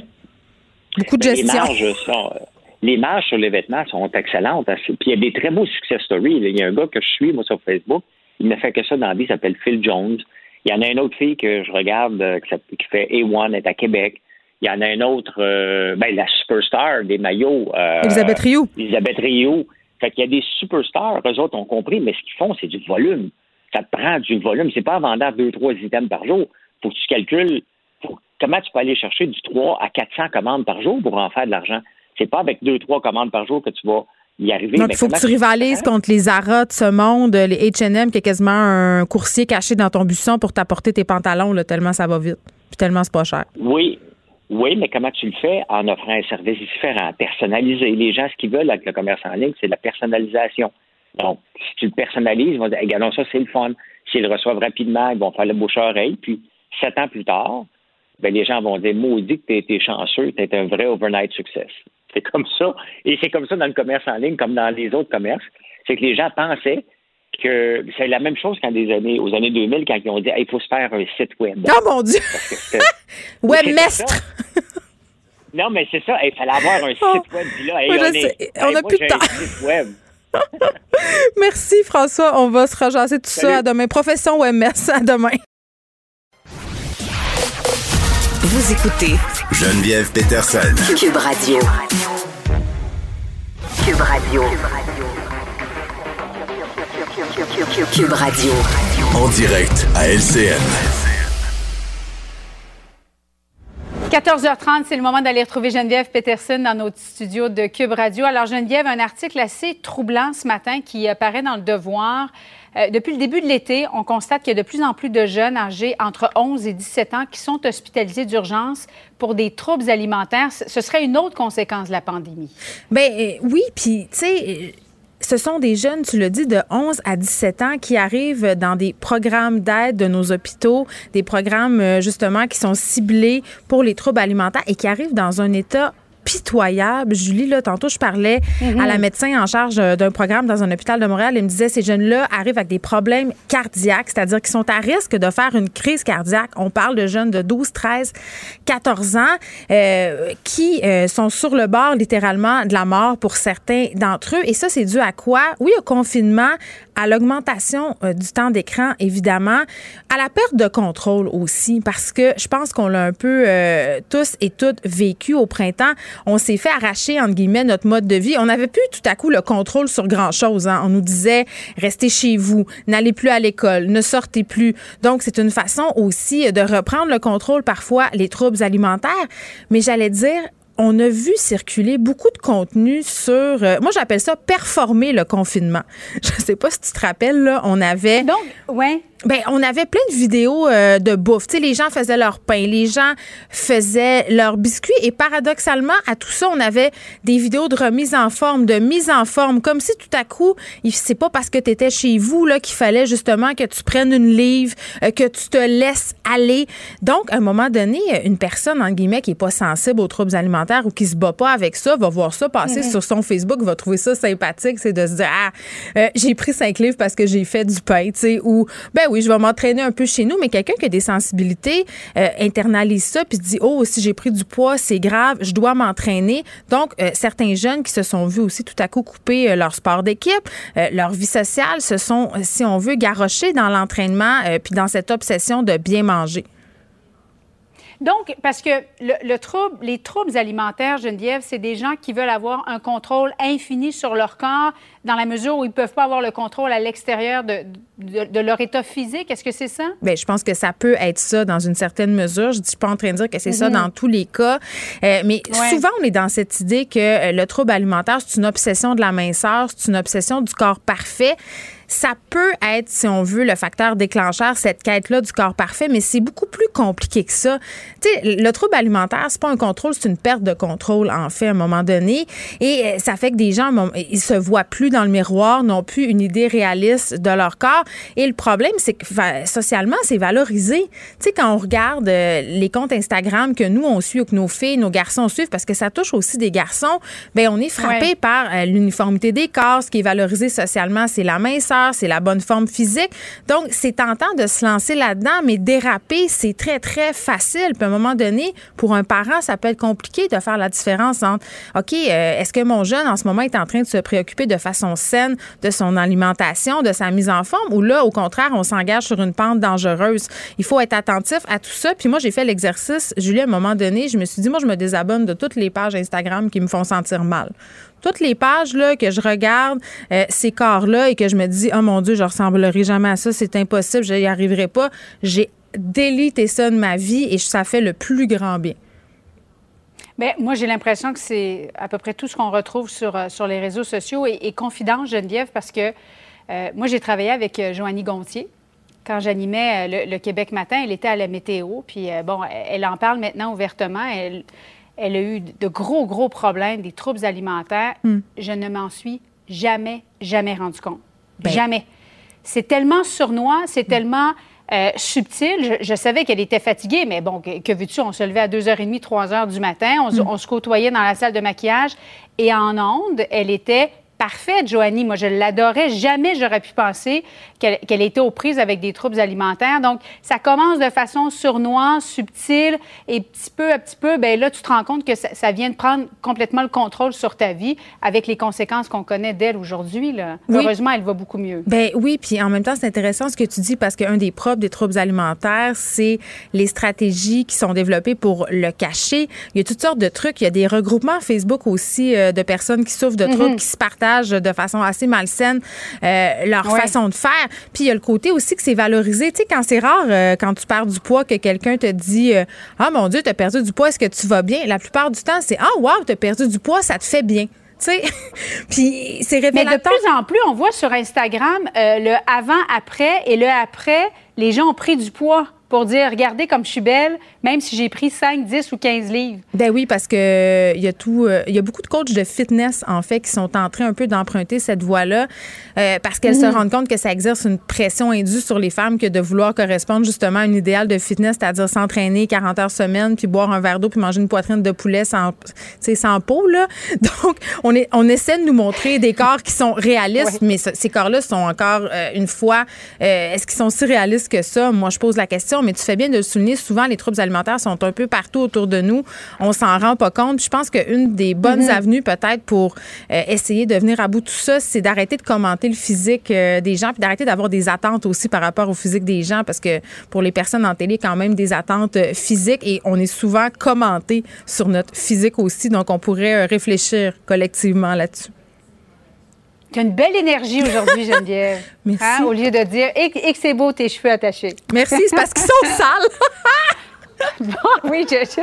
beaucoup de gestion. Les sont, les marges sur les vêtements sont excellentes. Puis il y a des très beaux success stories. Il y a un gars que je suis, moi, sur Facebook. Il ne fait que ça dans la vie. Il s'appelle Phil Jones. Il y en a une autre fille que je regarde euh, qui, fait A1, elle est à Québec. Il y en a un autre, euh, ben, la superstar des maillots. euh, Elisabeth Rioux. Elisabeth Rio. Fait qu'il y a des superstars, eux autres ont compris, mais ce qu'ils font, c'est du volume. Ça te prend du volume. C'est pas en vendant deux, trois items par jour. Faut que tu calcules faut- comment tu peux aller chercher du 3 à 400 commandes par jour pour en faire de l'argent? C'est pas avec deux, trois commandes par jour que tu vas y arriver. Donc, il faut que tu rivalises fais? contre les Zara de ce monde, les H&M, qui est quasiment un coursier caché dans ton buisson pour t'apporter tes pantalons, là, tellement ça va vite. Puis tellement c'est pas cher. Oui, oui, mais comment tu le fais? En offrant un service différent, personnalisé. Les gens, ce qu'ils veulent avec le commerce en ligne, c'est la personnalisation. Donc, si tu le personnalises, ils vont dire, regardons ça, c'est le fun. S'ils le reçoivent rapidement, ils vont faire le bouche-oreille. Puis, sept ans plus tard, ben, les gens vont dire, maudit que tu été chanceux, tu un vrai overnight success. C'est comme ça. Et c'est comme ça dans le commerce en ligne, comme dans les autres commerces. C'est que les gens pensaient que c'est la même chose qu'en des années, aux années 2000, quand ils ont dit, Hey, il faut se faire un site web. Oh mon Dieu! Webmestre! Non, mais c'est ça. Il fallait avoir un Oh. site web. Puis là, hey, Oui, je on, est- sais. On a moi, plus de un temps. site web. Merci François, on va se rejaser tout ça à demain. Profession WebMS, à demain. Vous écoutez Geneviève Peterson. Cube Radio. Cube Radio. Cube Radio. En direct à LCN. 14h30, c'est le moment d'aller retrouver Geneviève Peterson dans notre studio de Cube Radio. Alors, Geneviève, un article assez troublant ce matin qui apparaît dans le Devoir. Euh, depuis le début de l'été, on constate qu'il y a de plus en plus de jeunes âgés entre 11 et 17 ans qui sont hospitalisés d'urgence pour des troubles alimentaires. Ce serait une autre conséquence de la pandémie. Ben euh, oui, puis tu sais, ce sont des jeunes, tu le dis, de 11 à 17 ans qui arrivent dans des programmes d'aide de nos hôpitaux, des programmes euh, justement qui sont ciblés pour les troubles alimentaires et qui arrivent dans un état pitoyable. Julie, là, tantôt, je parlais à la médecin en charge euh, d'un programme dans un hôpital de Montréal. Elle me disait, ces jeunes-là arrivent avec des problèmes cardiaques, c'est-à-dire qu'ils sont à risque de faire une crise cardiaque. On parle de jeunes de 12, 13, 14 ans euh, qui euh, sont sur le bord, littéralement, de la mort pour certains d'entre eux. Et ça, c'est dû à quoi? Oui, au confinement, à l'augmentation euh, du temps d'écran, évidemment, à la perte de contrôle aussi, parce que je pense qu'on l'a un peu euh, tous et toutes vécu au printemps. On s'est fait arracher, entre guillemets, notre mode de vie. On n'avait plus tout à coup le contrôle sur grand-chose. hein. On nous disait, restez chez vous, n'allez plus à l'école, ne sortez plus. Donc, c'est une façon aussi de reprendre le contrôle, parfois, les troubles alimentaires. Mais j'allais dire, on a vu circuler beaucoup de contenu sur, euh, moi j'appelle ça performer le confinement. Je sais pas si tu te rappelles, là, on avait... Donc, ouais. Ben, on avait plein de vidéos euh, de bouffe. Tu sais, les gens faisaient leur pain, les gens faisaient leurs biscuits. Et paradoxalement, à tout ça, on avait des vidéos de remise en forme, de mise en forme, comme si tout à coup, c'est pas parce que tu étais chez vous là qu'il fallait justement que tu prennes une livre, euh, que tu te laisses aller. Donc, à un moment donné, une personne, en guillemets, qui est pas sensible aux troubles alimentaires ou qui se bat pas avec ça, va voir ça passer sur son Facebook, va trouver ça sympathique. C'est de se dire, ah, euh, j'ai pris cinq livres parce que j'ai fait du pain, tu sais, ou, ben oui, je vais m'entraîner un peu chez nous, mais quelqu'un qui a des sensibilités euh, internalise ça puis dit oh si j'ai pris du poids c'est grave, je dois m'entraîner. Donc euh, certains jeunes qui se sont vus aussi tout à coup couper euh, leur sport d'équipe, leur vie sociale, se sont si on veut garrochés dans l'entraînement puis dans cette obsession de bien manger. Donc, parce que le, trouble, les troubles alimentaires, Geneviève, c'est des gens qui veulent avoir un contrôle infini sur leur corps dans la mesure où ils ne peuvent pas avoir le contrôle à l'extérieur de, de, leur état physique. Est-ce que c'est ça? Bien, je pense que ça peut être ça dans une certaine mesure. Je ne suis pas en train de dire que c'est ça mhm. dans tous les cas. Euh, mais souvent, on est dans cette idée que euh, le trouble alimentaire, c'est une obsession de la minceur, c'est une obsession du corps parfait ça peut être, si on veut, le facteur déclencheur, cette quête-là du corps parfait, mais c'est beaucoup plus compliqué que ça. Tu sais, le trouble alimentaire, c'est pas un contrôle, c'est une perte de contrôle, en fait, à un moment donné. Et euh, ça fait que des gens, ils se voient plus dans le miroir, n'ont plus une idée réaliste de leur corps. Et le problème, c'est que socialement, c'est valorisé. Tu sais, quand on regarde euh, les comptes Instagram que nous, on suit ou que nos filles, nos garçons suivent, parce que ça touche aussi des garçons, bien, on est frappé par euh, l'uniformité des corps. Ce qui est valorisé socialement, c'est la minceur c'est la bonne forme physique. Donc, c'est tentant de se lancer là-dedans, mais déraper, c'est très, très facile. Puis à un moment donné, pour un parent, ça peut être compliqué de faire la différence entre, OK, euh, est-ce que mon jeune, en ce moment, est en train de se préoccuper de façon saine de son alimentation, de sa mise en forme, ou là, au contraire, on s'engage sur une pente dangereuse? Il faut être attentif à tout ça. Puis moi, j'ai fait l'exercice, Julie, à un moment donné, je me suis dit, moi, je me désabonne de toutes les pages Instagram qui me font sentir mal toutes les pages là, que je regarde euh, ces corps-là et que je me dis, oh mon Dieu, je ressemblerai jamais à ça, c'est impossible, je n'y arriverai pas. J'ai délité ça de ma vie et ça fait le plus grand bien. Bien, moi, j'ai l'impression que c'est à peu près tout ce qu'on retrouve sur, euh, les réseaux sociaux et, et confidence, Geneviève, parce que euh, moi, j'ai travaillé avec Joanie Gontier. Quand j'animais le, Québec matin, elle était à la météo. Puis, bon, elle en parle maintenant ouvertement. Elle, elle a eu de gros, gros problèmes, des troubles alimentaires. Hmm. Je ne m'en suis jamais, jamais rendu compte. Ben. Jamais. C'est tellement sournois, c'est hmm. tellement euh, subtil. Je, savais qu'elle était fatiguée, mais bon, que, veux-tu? On se levait à 2h30, 3h du matin, on, hmm. on, se côtoyait dans la salle de maquillage et en onde, elle était parfaite, Joanie. Moi, je l'adorais. Jamais j'aurais pu penser qu'elle était aux prises avec des troubles alimentaires. Donc, ça commence de façon sournoise, subtile, et petit peu à petit peu, ben là, tu te rends compte que ça, vient de prendre complètement le contrôle sur ta vie avec les conséquences qu'on connaît d'elle aujourd'hui. Heureusement, elle va beaucoup mieux. Ben oui, puis en même temps, c'est intéressant ce que tu dis parce qu'un des propres des troubles alimentaires, c'est les stratégies qui sont développées pour le cacher. Il y a toutes sortes de trucs. Il y a des regroupements Facebook aussi euh, de personnes qui souffrent de mm-hmm. troubles, qui se partagent de façon assez malsaine euh, leur façon de faire. Puis il y a le côté aussi que c'est valorisé. Tu sais, quand c'est rare, euh, quand tu perds du poids, que quelqu'un te dit euh, Ah mon Dieu, tu as perdu du poids, est-ce que tu vas bien? La plupart du temps, c'est Ah, wow, tu as perdu du poids, ça te fait bien. Puis c'est révélateur. Mais de plus en plus, on voit sur Instagram le avant-après et le après, les gens ont pris du poids pour dire regardez comme je suis belle, même si j'ai pris 5, 10 ou 15 livres. Ben oui, parce que il y a tout euh, il y a beaucoup de coachs de fitness en fait qui sont en train un peu d'emprunter cette voie-là euh, parce qu'elles se mhm. rendent compte que ça exerce une pression indue sur les femmes que de vouloir correspondre justement à un idéal de fitness, c'est-à-dire s'entraîner 40 heures semaine puis boire un verre d'eau puis manger une poitrine de poulet sans sans peau là. Donc on est on essaie de nous montrer des corps qui sont réalistes mais ces corps-là sont encore euh, une fois est-ce qu'ils sont si réalistes que ça? Moi je pose la question mais tu fais bien de le souligner. Souvent, les troubles alimentaires sont un peu partout autour de nous. On s'en rend pas compte. je pense qu'une des bonnes mhm. avenues, peut-être, pour euh, essayer de venir à bout de tout ça, c'est d'arrêter de commenter le physique euh, des gens, puis d'arrêter d'avoir des attentes aussi par rapport au physique des gens, parce que pour les personnes en télé, quand même, des attentes euh, physiques et on est souvent commenté sur notre physique aussi. Donc, on pourrait réfléchir collectivement là-dessus. Tu as une belle énergie aujourd'hui, Geneviève. Merci. Hein, au lieu de dire et, que c'est beau tes cheveux attachés. Merci, c'est parce qu'ils sont sales. bon, oui, je,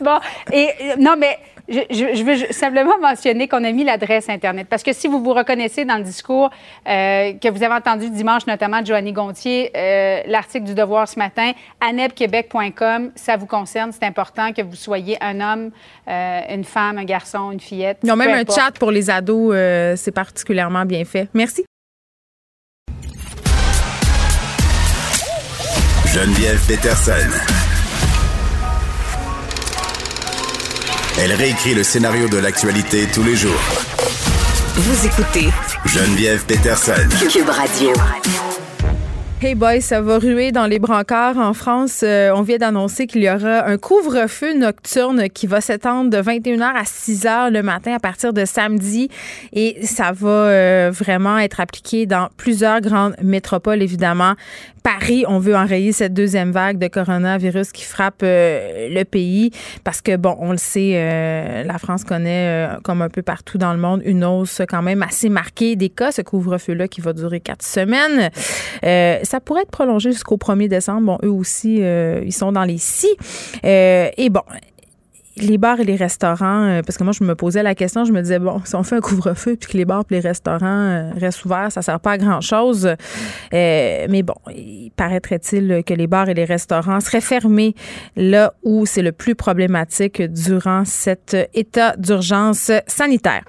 bon, et non, mais Je, veux simplement mentionner qu'on a mis l'adresse Internet parce que si vous vous reconnaissez dans le discours euh, que vous avez entendu dimanche, notamment de Joanny Gontier, euh, l'article du Devoir ce matin, anebquebec.com, ça vous concerne. C'est important que vous soyez un homme, euh, une femme, un garçon, une fillette. Ils ont même un chat pour les ados. c'est particulièrement bien fait. Merci. Geneviève Peterson. Elle réécrit le scénario de l'actualité tous les jours. Vous écoutez Geneviève Peterson. Cube Radio. Hey boy, ça va ruer dans les brancards en France. Euh, on vient d'annoncer qu'il y aura un couvre-feu nocturne qui va s'étendre de 21h à 6h le matin à partir de samedi et ça va euh, vraiment être appliqué dans plusieurs grandes métropoles évidemment. Paris, on veut enrayer cette deuxième vague de coronavirus qui frappe euh, le pays parce que, bon, on le sait, euh, la France connaît, euh, comme un peu partout dans le monde, une hausse quand même assez marquée des cas, ce couvre-feu-là qui va durer quatre semaines. ça pourrait être prolongé jusqu'au 1er décembre. Bon, eux aussi, ils sont dans les six. et bon, les bars et les restaurants, euh, parce que moi, je me posais la question, je me disais, bon, si on fait un couvre-feu puis que les bars et les restaurants euh, restent ouverts, ça sert pas à grand-chose. Euh, mais bon, il paraîtrait-il que les bars et les restaurants seraient fermés là où c'est le plus problématique durant cet état d'urgence sanitaire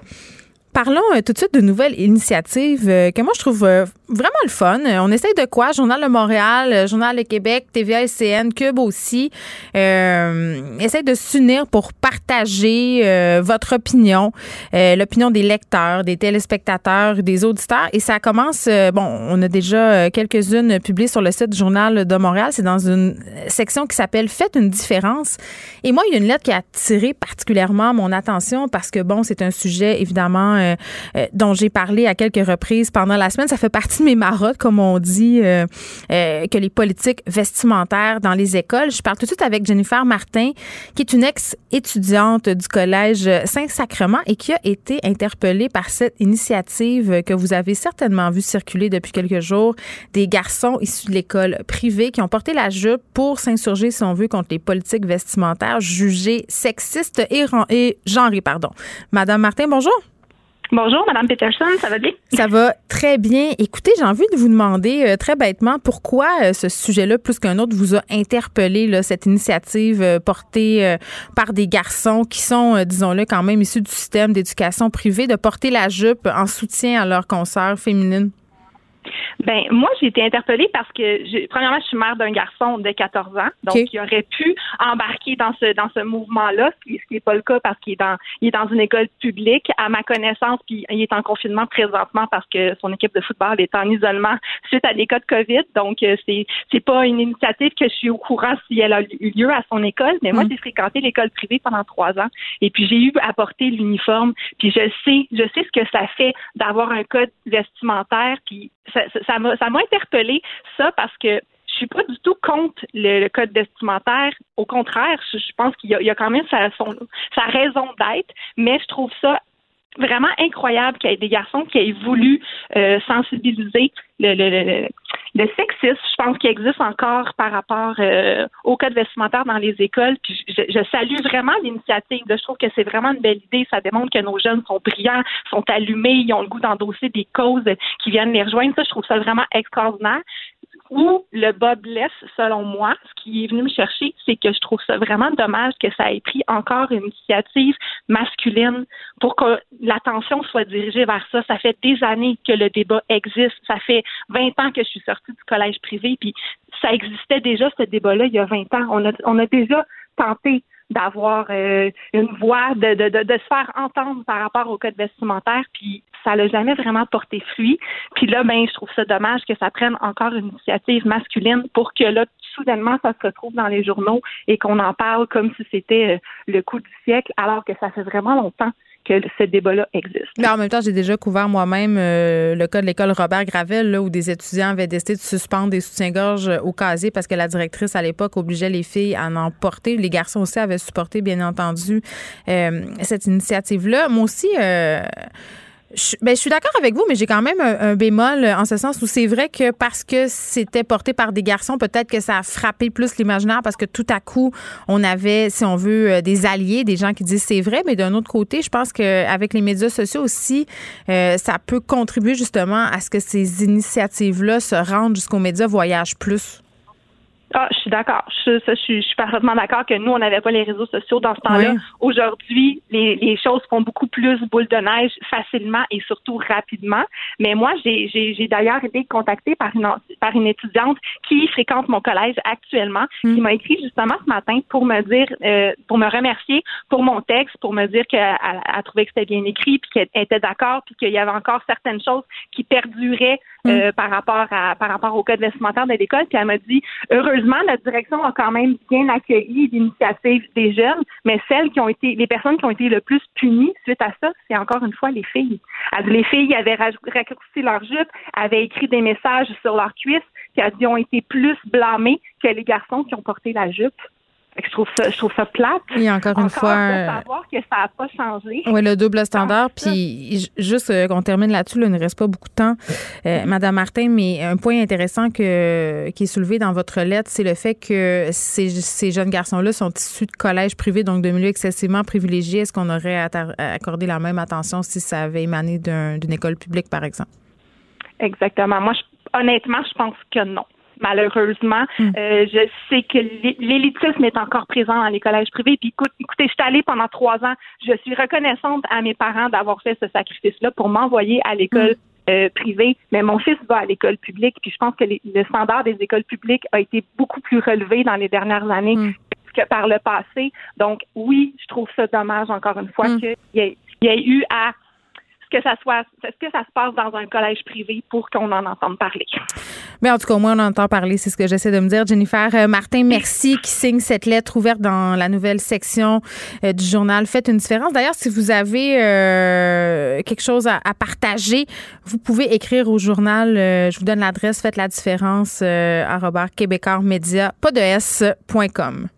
parlons euh, tout de suite de nouvelles initiatives euh, que moi je trouve euh, vraiment le fun. On essaye de quoi? Journal de Montréal, Journal de Québec, TVA, LCN, Cube aussi. essaye de s'unir pour partager votre opinion, l'opinion des lecteurs, des téléspectateurs, des auditeurs. Et ça commence, bon, on a déjà quelques-unes publiées sur le site Journal de Montréal. C'est dans une section qui s'appelle Faites une différence. Et moi, il y a une lettre qui a attiré particulièrement mon attention parce que, bon, c'est un sujet évidemment euh, euh, dont j'ai parlé à quelques reprises pendant la semaine. Ça fait partie de mes marottes, comme on dit, euh, que les politiques vestimentaires dans les écoles. Je parle tout de suite avec Jennifer Martin, qui est une ex-étudiante du collège Saint-Sacrement et qui a été interpellée par cette initiative que vous avez certainement vu circuler depuis quelques jours, des garçons issus de l'école privée qui ont porté la jupe pour s'insurger, si on veut, contre les politiques vestimentaires jugées sexistes et, et genrées. Pardon. Madame Martin, bonjour. Bonjour, Madame Peterson, ça va bien? Ça va très bien. Écoutez, j'ai envie de vous demander euh, très bêtement pourquoi euh, ce sujet-là, plus qu'un autre, vous a interpellé, cette initiative euh, portée par des garçons qui sont, disons-le, quand même issus du système d'éducation privée, de porter la jupe en soutien à leurs consoeurs féminines? Ben moi, j'ai été interpellée parce que premièrement, je suis mère d'un garçon de 14 ans, donc il aurait pu embarquer dans ce dans ce mouvement-là, ce qui n'est pas le cas parce qu'il est dans il est dans une école publique, à ma connaissance, puis il est en confinement présentement parce que son équipe de football est en isolement suite à des cas de COVID. Donc euh, c'est c'est pas une initiative que je suis au courant si elle a eu lieu à son école, mais moi mm. j'ai fréquenté l'école privée pendant trois ans. Et puis j'ai eu à porter l'uniforme, puis je sais je sais ce que ça fait d'avoir un code vestimentaire, puis ça, m'a interpellé ça parce que je suis pas du tout contre le, code vestimentaire. Au contraire, je, pense qu'il y, a quand même sa raison d'être, mais je trouve ça vraiment incroyable qu'il y ait des garçons qui aient voulu euh, sensibiliser le, le, le, sexisme. Je pense qu'il existe encore par rapport euh, au code vestimentaire dans les écoles. Puis je, je salue vraiment l'initiative. Je trouve que c'est vraiment une belle idée. Ça démontre que nos jeunes sont brillants, sont allumés, ils ont le goût d'endosser des causes qui viennent les rejoindre. Ça, je trouve ça vraiment extraordinaire où le bas blesse, selon moi, ce qui est venu me chercher, c'est que je trouve ça vraiment dommage que ça ait pris encore une initiative masculine pour que l'attention soit dirigée vers ça. Ça fait des années que le débat existe. Ça fait 20 ans que je suis sortie du collège privé, puis ça existait déjà, ce débat-là, il y a 20 ans. On a, on a déjà tenté d'avoir euh, une voix, de, de, de, se faire entendre par rapport au code vestimentaire, puis ça n'a jamais vraiment porté fruit. Puis là, ben, je trouve ça dommage que ça prenne encore une initiative masculine pour que là, soudainement, ça se retrouve dans les journaux et qu'on en parle comme si c'était euh, le coup du siècle, alors que ça fait vraiment longtemps que ce débat-là existe. Mais en même temps, j'ai déjà couvert moi-même euh, le cas de l'école Robert Gravel, là, où des étudiants avaient décidé de suspendre des soutiens-gorge au casier parce que la directrice, à l'époque, obligeait les filles à en porter. Les garçons aussi avaient supporté, bien entendu, euh, cette initiative-là. Moi aussi, euh, Je, ben, je suis d'accord avec vous, mais j'ai quand même un, bémol en ce sens où c'est vrai que parce que c'était porté par des garçons, peut-être que ça a frappé plus l'imaginaire parce que tout à coup, on avait, si on veut, euh, des alliés, des gens qui disent c'est vrai, mais d'un autre côté, je pense qu'avec les médias sociaux aussi, euh, ça peut contribuer justement à ce que ces initiatives-là se rendent jusqu'aux médias, voyagent plus. Ah, je suis d'accord. Je, je, suis, je suis parfaitement d'accord que nous, on n'avait pas les réseaux sociaux dans ce temps-là. Aujourd'hui, les, les choses font beaucoup plus boule de neige facilement et surtout rapidement. Mais moi, j'ai, j'ai, j'ai d'ailleurs été contactée par une, par une étudiante qui fréquente mon collège actuellement, qui hmm. m'a écrit justement ce matin pour me dire, euh, pour me remercier pour mon texte, pour me dire qu'elle a trouvé que c'était bien écrit, puis qu'elle était d'accord, puis qu'il y avait encore certaines choses qui perduraient hmm. euh, par rapport à par rapport au code vestimentaire de l'école. Puis elle m'a dit, heureux heureusement, notre direction a quand même bien accueilli l'initiative des jeunes, mais celles qui ont été, les personnes qui ont été le plus punies suite à ça, c'est encore une fois les filles. Les filles avaient raccourci leur jupe, avaient écrit des messages sur leurs cuisses, qui ont été plus blâmées que les garçons qui ont porté la jupe. Je trouve ça, je trouve ça plate. Et encore une fois. savoir que ça n'a pas changé. Oui, le double standard. Puis juste euh, qu'on termine là-dessus, il ne reste pas beaucoup de temps, euh, Madame Martin, mais un point intéressant que, qui est soulevé dans votre lettre, c'est le fait que ces, ces jeunes garçons-là sont issus de collèges privés, donc de milieux excessivement privilégiés. Est-ce qu'on aurait accordé la même attention si ça avait émané d'une école publique, par exemple? Exactement. Moi, honnêtement, je pense que non malheureusement. Hmm. Euh, je sais que l'élitisme est encore présent dans les collèges privés. Puis écoute, écoutez, je suis allée pendant trois ans. Je suis reconnaissante à mes parents d'avoir fait ce sacrifice-là pour m'envoyer à l'école. Hmm. Euh, privée, mais mon fils va à l'école publique, puis je pense que le standard des écoles publiques a été beaucoup plus relevé dans les dernières années hmm. que par le passé. Donc oui, je trouve ça dommage encore une fois qu'il y, y ait eu à que ça soit, est-ce que ça se passe dans un collège privé pour qu'on en entende parler? Mais en tout cas, au moins, on entend parler. C'est ce que j'essaie de me dire. Jennifer euh, Martin, merci qui signe cette lettre ouverte dans la nouvelle section euh, du journal. Faites une différence. D'ailleurs, si vous avez euh, quelque chose à, partager, vous pouvez écrire au journal. je vous donne l'adresse. Faites la différence. à Robert Québécois Média, pas de S.com.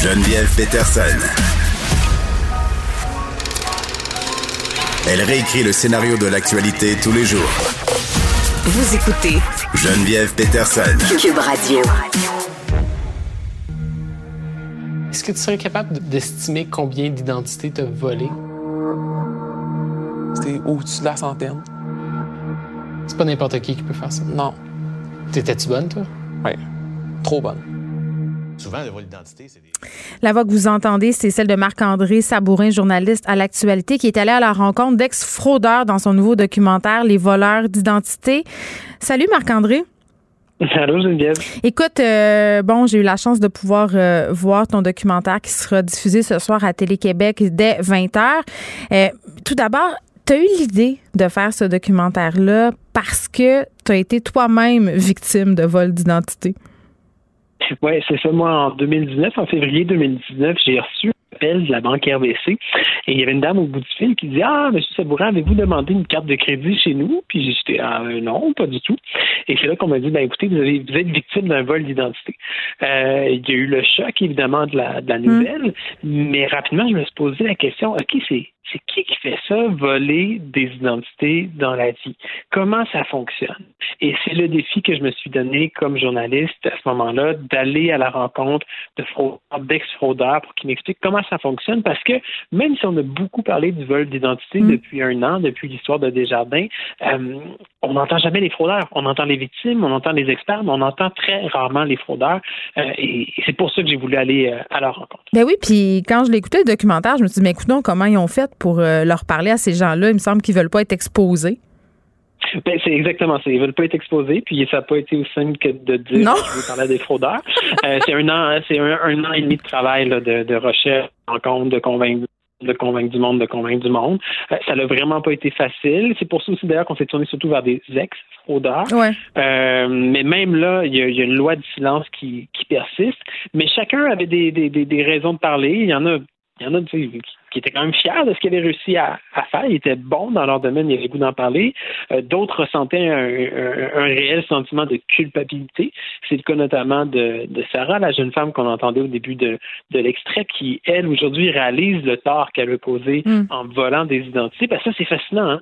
Geneviève Peterson. Elle réécrit le scénario de l'actualité tous les jours. Vous écoutez Geneviève Peterson. Cube Radio. Est-ce que tu serais capable d'estimer combien d'identités t'as volé? C'était au-dessus de la centaine. C'est pas n'importe qui qui peut faire ça? Non. T'étais-tu bonne, toi? Oui. Trop bonne. Souvent, le vol d'identité, c'est des... La voix que vous entendez, c'est celle de Marc-André Sabourin, journaliste à l'actualité, qui est allé à la rencontre d'ex-fraudeurs dans son nouveau documentaire Les voleurs d'identité. Salut Marc-André. Salut Geneviève. Écoute, euh, bon, j'ai eu la chance de pouvoir euh, voir ton documentaire qui sera diffusé ce soir à Télé-Québec dès 20h. Euh, tout d'abord, tu as eu l'idée de faire ce documentaire-là parce que tu as été toi-même victime de vol d'identité? Oui, c'est ça. Moi, en 2019, en février 2019, j'ai reçu un appel de la banque RBC et il y avait une dame au bout du fil qui dit Ah, monsieur Sabourin, avez-vous demandé une carte de crédit chez nous? Puis j'étais Ah, non, pas du tout. Et c'est là qu'on m'a dit ben écoutez, vous, avez, vous êtes victime d'un vol d'identité. Euh, il y a eu le choc, évidemment, de la, de la nouvelle, mais rapidement, je me suis posé la question OK, c'est c'est qui qui fait ça, voler des identités dans la vie? Comment ça fonctionne? Et c'est le défi que je me suis donné comme journaliste à ce moment-là, d'aller à la rencontre de fraudeurs, d'ex-fraudeurs pour qu'ils m'expliquent comment ça fonctionne. Parce que même si on a beaucoup parlé du vol d'identité mm. depuis un an, depuis l'histoire de Desjardins, euh, on n'entend jamais les fraudeurs. On entend les victimes, on entend les experts, mais on entend très rarement les fraudeurs. Euh, et c'est pour ça que j'ai voulu aller euh, à leur rencontre. Ben oui, puis quand je l'écoutais le documentaire, je me suis dit, mais écoutons comment ils ont fait pour euh, leur parler à ces gens-là. Il me semble qu'ils veulent pas être exposés. Ben, c'est exactement ça. Ils veulent pas être exposés, puis ça n'a pas été aussi simple que de dire non. je veux parler à des fraudeurs. Euh, c'est un an, c'est un, an et demi de travail de, de recherche, de rencontre, de convaincre de convaincre du monde, de convaincre du monde. Euh, ça n'a vraiment pas été facile. C'est pour ça aussi d'ailleurs qu'on s'est tourné surtout vers des ex-fraudeurs. mais même là, il y, a, une loi de silence qui, qui persiste. Mais chacun avait des, des, des, raisons de parler. Il y en a il y en a qui, qui étaient quand même fiers de ce qu'ils avaient réussi à, faire. Ils étaient bons dans leur domaine, il y avait goût d'en parler. Euh, d'autres ressentaient un, réel sentiment de culpabilité. C'est le cas notamment de, Sarah, la jeune femme qu'on entendait au début de, l'extrait, qui, elle, aujourd'hui, réalise le tort qu'elle a causé mm. en volant des identités. Que ça, c'est fascinant. Hein?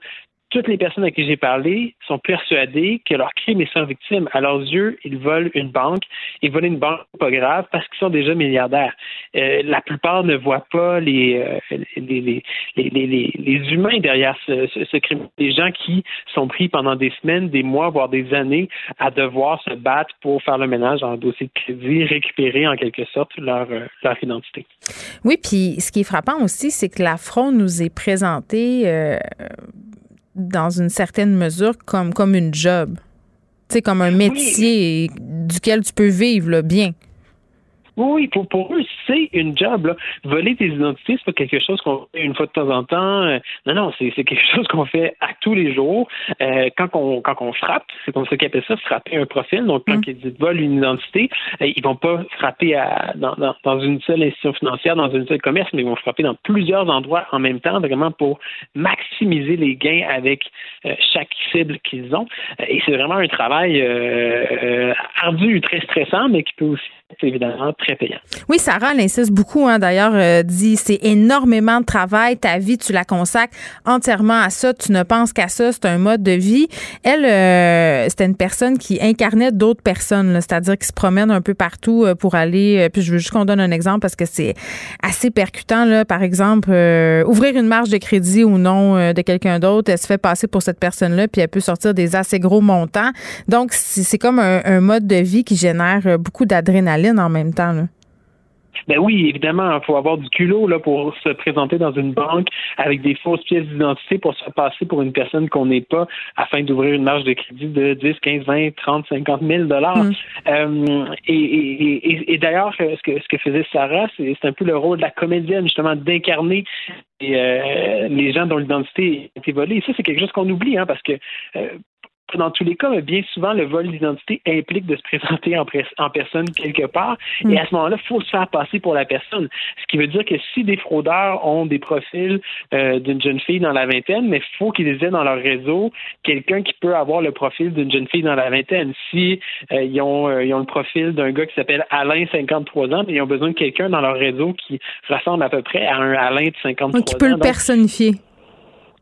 Toutes les personnes à qui j'ai parlé sont persuadées que leur crime est sans victime. À leurs yeux, ils volent une banque. Ils volent une banque pas grave parce qu'ils sont déjà milliardaires. Euh, la plupart ne voient pas les, euh, les, les, les, humains derrière ce, crime. Des gens qui sont pris pendant des semaines, des mois, voire des années à devoir se battre pour faire le ménage dans dossier de crédit, récupérer en quelque sorte leur, euh, leur identité. Oui, puis ce qui est frappant aussi, c'est que la fraude nous est présentée dans une certaine mesure comme, comme une job. Tu sais, comme un métier duquel tu peux vivre bien. Oui, pour, pour eux, c'est une job. Là. Voler tes identités, c'est pas quelque chose qu'on fait une fois de temps en temps. Euh, non, non, c'est quelque chose qu'on fait à tous les jours. Euh, quand on quand on frappe, c'est comme ça qu'ils appellent ça, frapper un profil. Donc, quand mm. ils volent une identité, euh, ils vont pas frapper à, dans, dans, dans, une seule institution financière, dans une seule commerce, mais ils vont frapper dans plusieurs endroits en même temps, vraiment pour maximiser les gains avec chaque cible qu'ils ont. et c'est vraiment un travail ardu, très stressant, mais qui peut aussi c'est évidemment très payant. Oui, Sarah, elle insiste beaucoup, hein, d'ailleurs, euh, dit c'est énormément de travail, ta vie, tu la consacres entièrement à ça, tu ne penses qu'à ça, c'est un mode de vie. Elle, euh, c'était une personne qui incarnait d'autres personnes, c'est-à-dire qui se promène un peu partout euh, pour aller, puis je veux juste qu'on donne un exemple parce que c'est assez percutant, là, par exemple, ouvrir une marge de crédit ou non de quelqu'un d'autre, elle se fait passer pour cette personne-là, puis elle peut sortir des assez gros montants. Donc, c'est comme un mode de vie qui génère beaucoup d'adrénaline en même temps. Là. Ben oui, évidemment, il faut avoir du culot là, pour se présenter dans une banque avec des fausses pièces d'identité pour se passer pour une personne qu'on n'est pas afin d'ouvrir une marge de crédit de 10, 15, 20, 30, 50 000 dollars. Mm. Euh, et, d'ailleurs, ce que, ce que faisait Sarah, c'est un peu le rôle de la comédienne, justement, d'incarner euh, les gens dont l'identité a été volée. Et ça, c'est quelque chose qu'on oublie, hein, parce que euh, dans tous les cas, mais bien souvent, le vol d'identité implique de se présenter en, en personne quelque part. Et mm. à ce moment-là, il faut se faire passer pour la personne. Ce qui veut dire que si des fraudeurs ont des profils euh, d'une jeune fille dans la vingtaine, mais il faut qu'ils aient dans leur réseau quelqu'un qui peut avoir le profil d'une jeune fille dans la vingtaine. Si euh, ils, ont, euh, ils ont le profil d'un gars qui s'appelle Alain, 53 ans, mais ils ont besoin de quelqu'un dans leur réseau qui ressemble à peu près à un Alain de 53 ans. Qui peut le personnifier.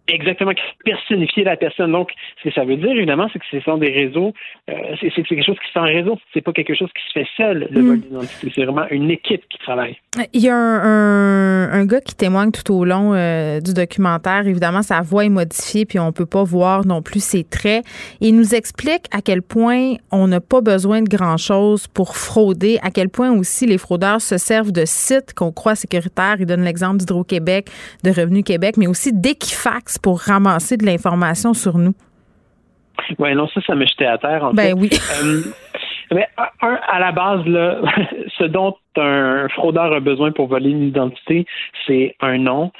Exactement, personnifier la personne. Donc, ce que ça veut dire, évidemment, c'est que ce sont des réseaux, euh, c'est quelque chose qui se fait en réseau. C'est pas quelque chose qui se fait seul, le mm. vol d'identité. C'est vraiment une équipe qui travaille. Il y a un, un, gars qui témoigne tout au long euh, du documentaire. Évidemment, sa voix est modifiée, puis on peut pas voir non plus ses traits. il nous explique à quel point on n'a pas besoin de grand-chose pour frauder, à quel point aussi les fraudeurs se servent de sites qu'on croit sécuritaires. Il donne l'exemple d'Hydro-Québec, de Revenu Québec, mais aussi pour ramasser de l'information sur nous? Oui, non, ça, ça me jetait à terre. En ben oui. Euh, mais un, à la base, là, ce dont un fraudeur a besoin pour voler une identité, c'est un nom,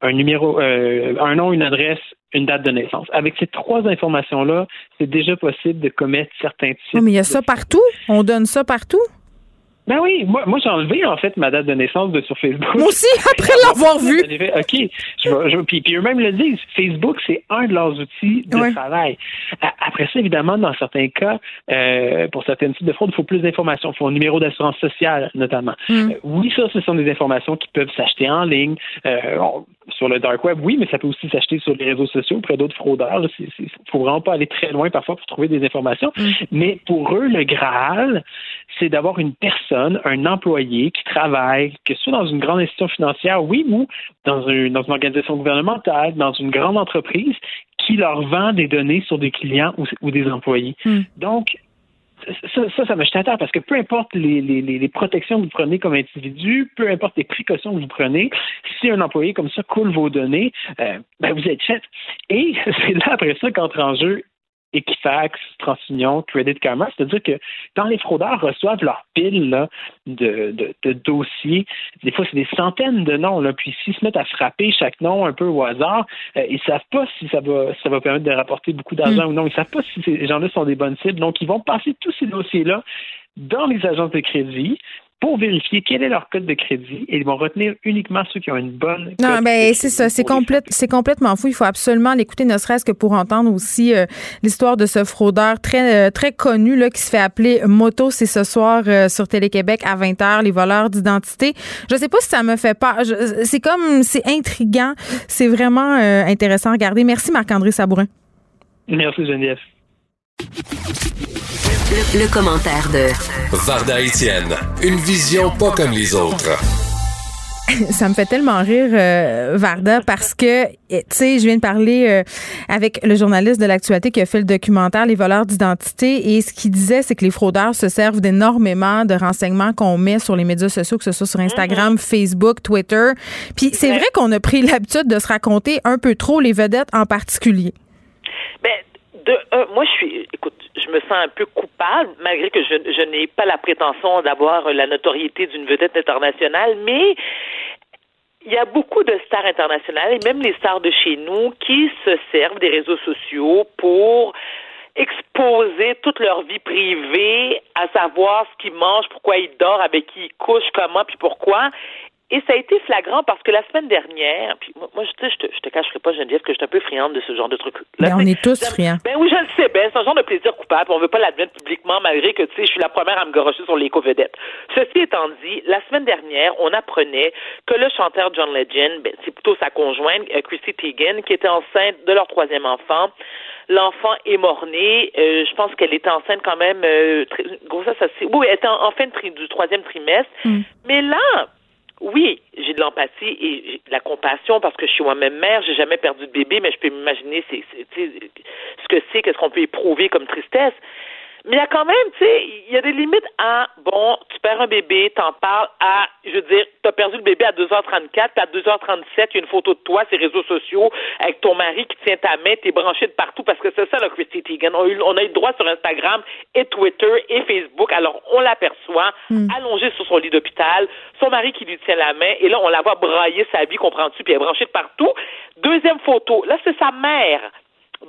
un numéro, euh, un nom, une adresse, une date de naissance. Avec ces trois informations-là, c'est déjà possible de commettre certains types. mais il y a ça partout. On donne ça partout. Ben oui, moi, moi j'ai enlevé en fait ma date de naissance de sur Facebook. Moi aussi, après l'avoir vu. OK, je je, puis, puis eux-mêmes le disent, Facebook, c'est un de leurs outils de travail. Après ça, évidemment, dans certains cas, euh, pour certains types de fraude, il faut plus d'informations. Il faut un numéro d'assurance sociale, notamment. Mm. Euh, oui, ça, ce sont des informations qui peuvent s'acheter en ligne. Euh, sur le dark web, oui, mais ça peut aussi s'acheter sur les réseaux sociaux auprès d'autres fraudeurs. Il ne faut vraiment pas aller très loin parfois pour trouver des informations. Mm. Mais pour eux, le Graal, c'est d'avoir une personne, un employé qui travaille, que ce soit dans une grande institution financière, oui, ou dans, une, dans une organisation gouvernementale, dans une grande entreprise, qui leur vend des données sur des clients ou, des employés. Hmm. Donc, ça, ça, me jette à terre parce que peu importe les, les, les, protections que vous prenez comme individu, peu importe les précautions que vous prenez, si un employé comme ça coule vos données, euh, ben vous êtes fait. Et c'est là après ça qu'entre en jeu Equifax, TransUnion, Credit Karma, c'est-à-dire que quand les fraudeurs reçoivent leur pile là, de, de, dossiers, des fois c'est des centaines de noms, là, puis s'ils se mettent à frapper chaque nom un peu au hasard, euh, ils savent pas si ça va ça va permettre de rapporter beaucoup d'argent mm. ou non, ils savent pas si ces gens-là sont des bonnes cibles, donc ils vont passer tous ces dossiers-là dans les agences de crédit, pour vérifier quel est leur code de crédit et ils vont retenir uniquement ceux qui ont une bonne. Non, ben c'est ça, c'est complète, c'est complètement fou. Il faut absolument l'écouter, ne serait-ce que pour entendre aussi euh, l'histoire de ce fraudeur très euh, très connu là qui se fait appeler Moto. C'est ce soir euh, sur Télé-Québec à 20h, les voleurs d'identité. Je sais pas si ça me fait pas. C'est comme c'est intriguant, c'est vraiment intéressant à regarder. Merci Marc-André Sabourin. Merci Geneviève. Le, commentaire de Varda Etienne, une vision pas comme les autres. Ça me fait tellement rire, euh, Varda, parce que, eh, tu sais, je viens de parler euh, avec le journaliste de l'actualité qui a fait le documentaire Les voleurs d'identité et ce qu'il disait, c'est que les fraudeurs se servent d'énormément de renseignements qu'on met sur les médias sociaux, que ce soit sur Instagram, mm-hmm. Facebook, Twitter. Puis c'est vrai qu'on a pris l'habitude de se raconter un peu trop les vedettes en particulier. Ben, de moi, je suis, écoute, je me sens un peu coupable, malgré que je, je n'ai pas la prétention d'avoir la notoriété d'une vedette internationale, mais il y a beaucoup de stars internationales et même les stars de chez nous qui se servent des réseaux sociaux pour exposer toute leur vie privée, à savoir ce qu'ils mangent, pourquoi ils dorment, avec qui ils couchent, comment, puis pourquoi. Et ça a été flagrant parce que la semaine dernière, puis moi, je, je, te, je te cacherai pas, Geneviève, que je suis un peu friande de ce genre de truc. Là, ben, on est tous friands. Ben oui, je le sais, ben, c'est un genre de plaisir coupable. On veut pas l'admettre publiquement, malgré que, tu sais, je suis la première à me gorocher sur l'éco-vedette. Ceci étant dit, la semaine dernière, on apprenait que le chanteur John Legend, ben, c'est plutôt sa conjointe, euh, Chrissy Teigen, qui était enceinte de leur troisième enfant. L'enfant est mort-né. Euh, je pense qu'elle était enceinte quand même. Euh, gros, ça, ça, oui, elle était en, fin de du troisième trimestre. Mm. Mais là, oui, j'ai de l'empathie et de la compassion parce que je suis moi-même mère, j'ai jamais perdu de bébé, mais je peux m'imaginer ce que c'est, qu'est-ce qu'on peut éprouver comme tristesse. Mais il y a quand même, tu sais, il y a des limites à, bon, tu perds un bébé, t'en parles à, je veux dire, t'as perdu le bébé à 2h34, puis à 2h37, il y a une photo de toi, ces réseaux sociaux, avec ton mari qui tient ta main, t'es branché de partout, parce que c'est ça, là, Christy Teigen. On a, eu, on a eu le droit sur Instagram et Twitter et Facebook, alors on l'aperçoit, hmm. allongée sur son lit d'hôpital, son mari qui lui tient la main, et là, on la voit brailler sa vie, comprends-tu, puis elle est branchée de partout. Deuxième photo, là, c'est sa mère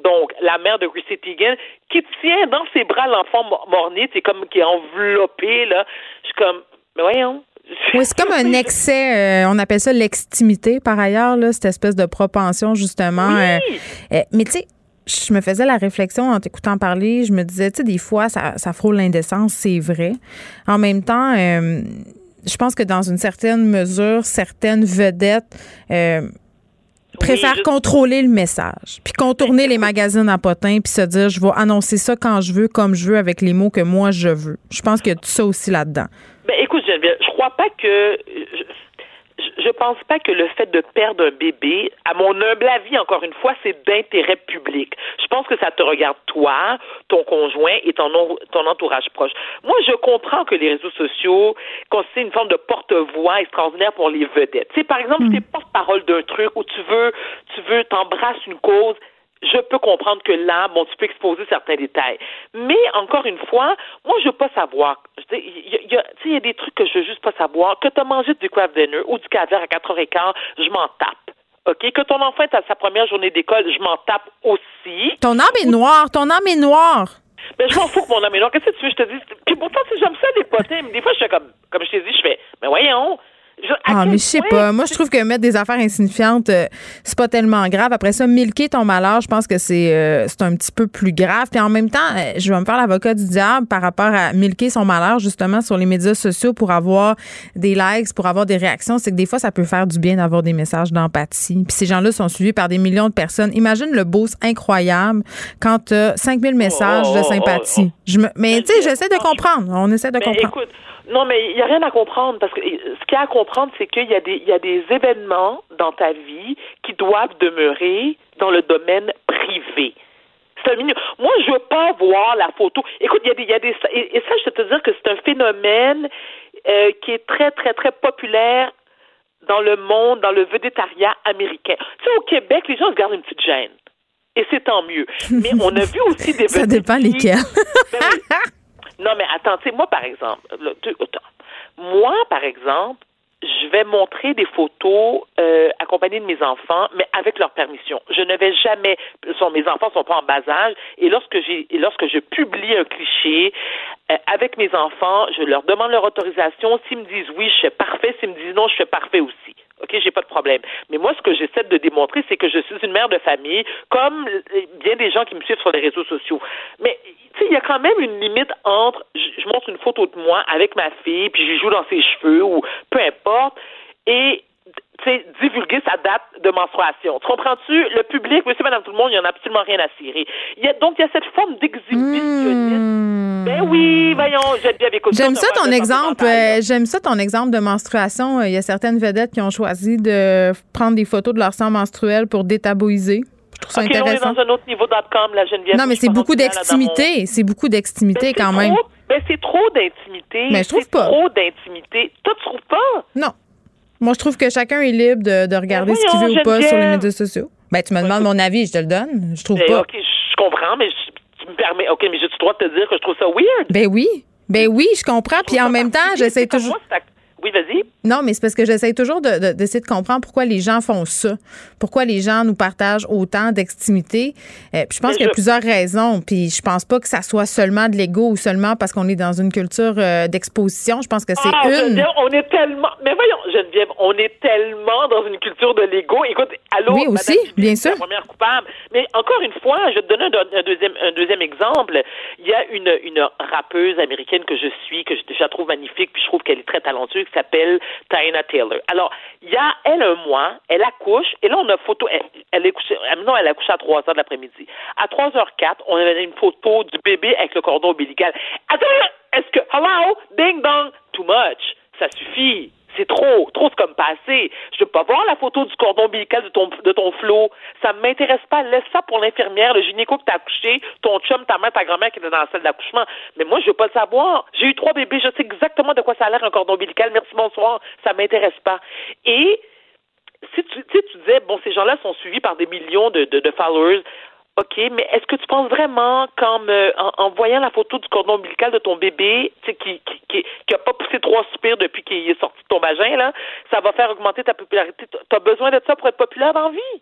donc la mère de Chrissy Teigen, qui tient dans ses bras l'enfant mort-né, c'est comme qui est enveloppé, là. Je suis comme, mais voyons. Oui, c'est comme un excès, euh, on appelle ça l'extimité par ailleurs, là, cette espèce de propension justement. Euh, euh, mais tu sais, je me faisais la réflexion en t'écoutant parler, je me disais, tu sais, des fois, ça, ça frôle l'indécence, c'est vrai. En même temps, je pense que dans une certaine mesure, certaines vedettes préfère contrôler le message, puis contourner les magazines à potins, puis se dire je vais annoncer ça quand je veux, comme je veux, avec les mots que moi je veux. Je pense qu'il y a tout ça aussi là-dedans. Ben écoute Geneviève, je crois pas que je pense pas que le fait de perdre un bébé, à mon humble avis, encore une fois, c'est d'intérêt public. Je pense que ça te regarde toi, ton conjoint et ton, ton entourage proche. Moi, je comprends que les réseaux sociaux constituent une forme de porte-voix extraordinaire pour les vedettes. Tu sais, par exemple, si tu es porte-parole d'un truc où tu veux, tu veux, t'embrasses une cause, je peux comprendre que là, bon, tu peux exposer certains détails. Mais encore une fois, moi, je veux pas savoir. Il y, a, y a des trucs que je veux juste pas savoir. Que tu as mangé du craft dinner ou du caviar à 4h15, je m'en tape. OK? Que ton enfant est à sa première journée d'école, je m'en tape aussi. Ton âme est noire. Ton âme est noire. Ben, je m'en fous que mon âme est noire. Qu'est-ce que tu veux? Je te dis? Puis pourtant, si j'aime ça, des potins, des fois, je fais comme, comme je t'ai dit, je fais, mais voyons, ah, mais je sais pas. Moi, je trouve que mettre des affaires insignifiantes, euh, c'est pas tellement grave. Après ça, milquer ton malheur, je pense que c'est euh, c'est un petit peu plus grave. Puis en même temps, euh, je vais me faire l'avocat du diable par rapport à milquer son malheur, justement, sur les médias sociaux pour avoir des likes, pour avoir des réactions. C'est que des fois, ça peut faire du bien d'avoir des messages d'empathie. Puis ces gens-là sont suivis par des millions de personnes. Imagine le boost incroyable quand tu as 5000 messages de sympathie. Je me... Mais tu sais, j'essaie de comprendre. On essaie de comprendre. Non, mais il n'y a rien à comprendre parce que ce qu'il y a à comprendre, c'est qu'il y a des il y a des événements dans ta vie qui doivent demeurer dans le domaine privé. Moi, je veux pas voir la photo. Écoute, il y a des, il y a des et, ça, je peux te dire que c'est un phénomène euh, qui est très, très, très populaire dans le monde, dans le védétariat américain. Tu sais, au Québec, les gens se gardent une petite gêne. Et c'est tant mieux. Mais on a vu aussi des Ça dépend lesquels. Ben non, mais attends, moi, par exemple, moi, par exemple, je vais montrer des photos euh, accompagnées de mes enfants, mais avec leur permission. Je ne vais jamais. Mes enfants sont pas en bas âge, et lorsque j'ai, lorsque je publie un cliché euh, avec mes enfants, je leur demande leur autorisation. S'ils me disent oui, je fais parfait. S'ils me disent non, je fais parfait aussi. OK, j'ai pas de problème. Mais moi, ce que j'essaie de démontrer, c'est que je suis une mère de famille, comme bien des gens qui me suivent sur les réseaux sociaux. Mais il y a quand même une limite entre je, montre une photo de moi avec ma fille, puis je joue dans ses cheveux ou peu importe, et divulguer sa date de menstruation. Tu comprends-tu? Le public, monsieur, madame, tout le monde, il n'y en a absolument rien à cirer. Il y a, donc, il y a cette forme d'exhibitionnisme. Hmm. Ben oui, voyons, j'aime bien écouter. J'aime ça ton exemple. Euh, j'aime ça ton exemple de menstruation. Il y a certaines vedettes qui ont choisi de prendre des photos de leur sang menstruel pour détabouiser. Je trouve ça intéressant. on est dans un autre niveau .com, la Geneviève. Non, mais c'est beaucoup d'extimité. C'est beaucoup d'extimité quand même. Ben, c'est trop d'intimité. Mais je trouve pas. trop d'intimité. Toi, tu trouves pas? Non. Moi, je trouve que chacun est libre de, regarder ce qu'il veut ou pas sur les médias sociaux. Ben, tu me demandes mon avis, je te le donne. Je trouve ben, pas. OK, je comprends, mais tu me permets. OK, mais j'ai le droit de te dire que je trouve ça weird? Ben oui. Ben oui, je comprends. Puis en même temps, j'essaie toujours. Oui, vas-y. Non, mais c'est parce que j'essaie toujours d'essayer de, de, comprendre pourquoi les gens font ça. Pourquoi les gens nous partagent autant d'extimité. Euh, puis je pense qu'il y a plusieurs raisons. Puis je pense pas que ça soit seulement de l'ego ou seulement parce qu'on est dans une culture euh, d'exposition. Je pense que c'est ah, une. on est tellement. Mais voyons, Geneviève, on est tellement dans une culture de l'ego. Écoute, allô. Oui, aussi, bien sûr. La première coupable. Mais encore une fois, je vais te donner un, deuxième, un deuxième exemple. Il y a une, une rappeuse américaine que je suis, que je, je la trouve magnifique, puis je trouve qu'elle est très talentueuse, s'appelle Taina Taylor. Alors, il y a, elle, un mois, elle accouche, et là, on a photo, elle, est non, elle a couché à 3 heures de l'après-midi. À 3h04, on avait une photo du bébé avec le cordon ombilical. Attends, est-ce que, hello, ding dong, too much, ça suffit. C'est trop, trop c'est comme passé. Je veux pas voir la photo du cordon ombilical de ton, de ton flot. Ça m'intéresse pas. Laisse ça pour l'infirmière, le gynéco que t'as accouché, ton chum, ta mère, ta grand-mère qui était dans la salle d'accouchement. Mais moi, je veux pas le savoir. J'ai eu trois bébés, je sais exactement de quoi ça a l'air un cordon ombilical. Merci, bonsoir. Ça m'intéresse pas. Et si tu, tu disais, bon, ces gens-là sont suivis par des millions de, followers. OK, mais est-ce que tu penses vraiment qu'en en, voyant la photo du cordon ombilical de ton bébé, qui, qui, qui, qui a pas poussé trois soupirs depuis qu'il est sorti de ton vagin, là, ça va faire augmenter ta popularité? Tu as besoin de ça pour être populaire dans la vie?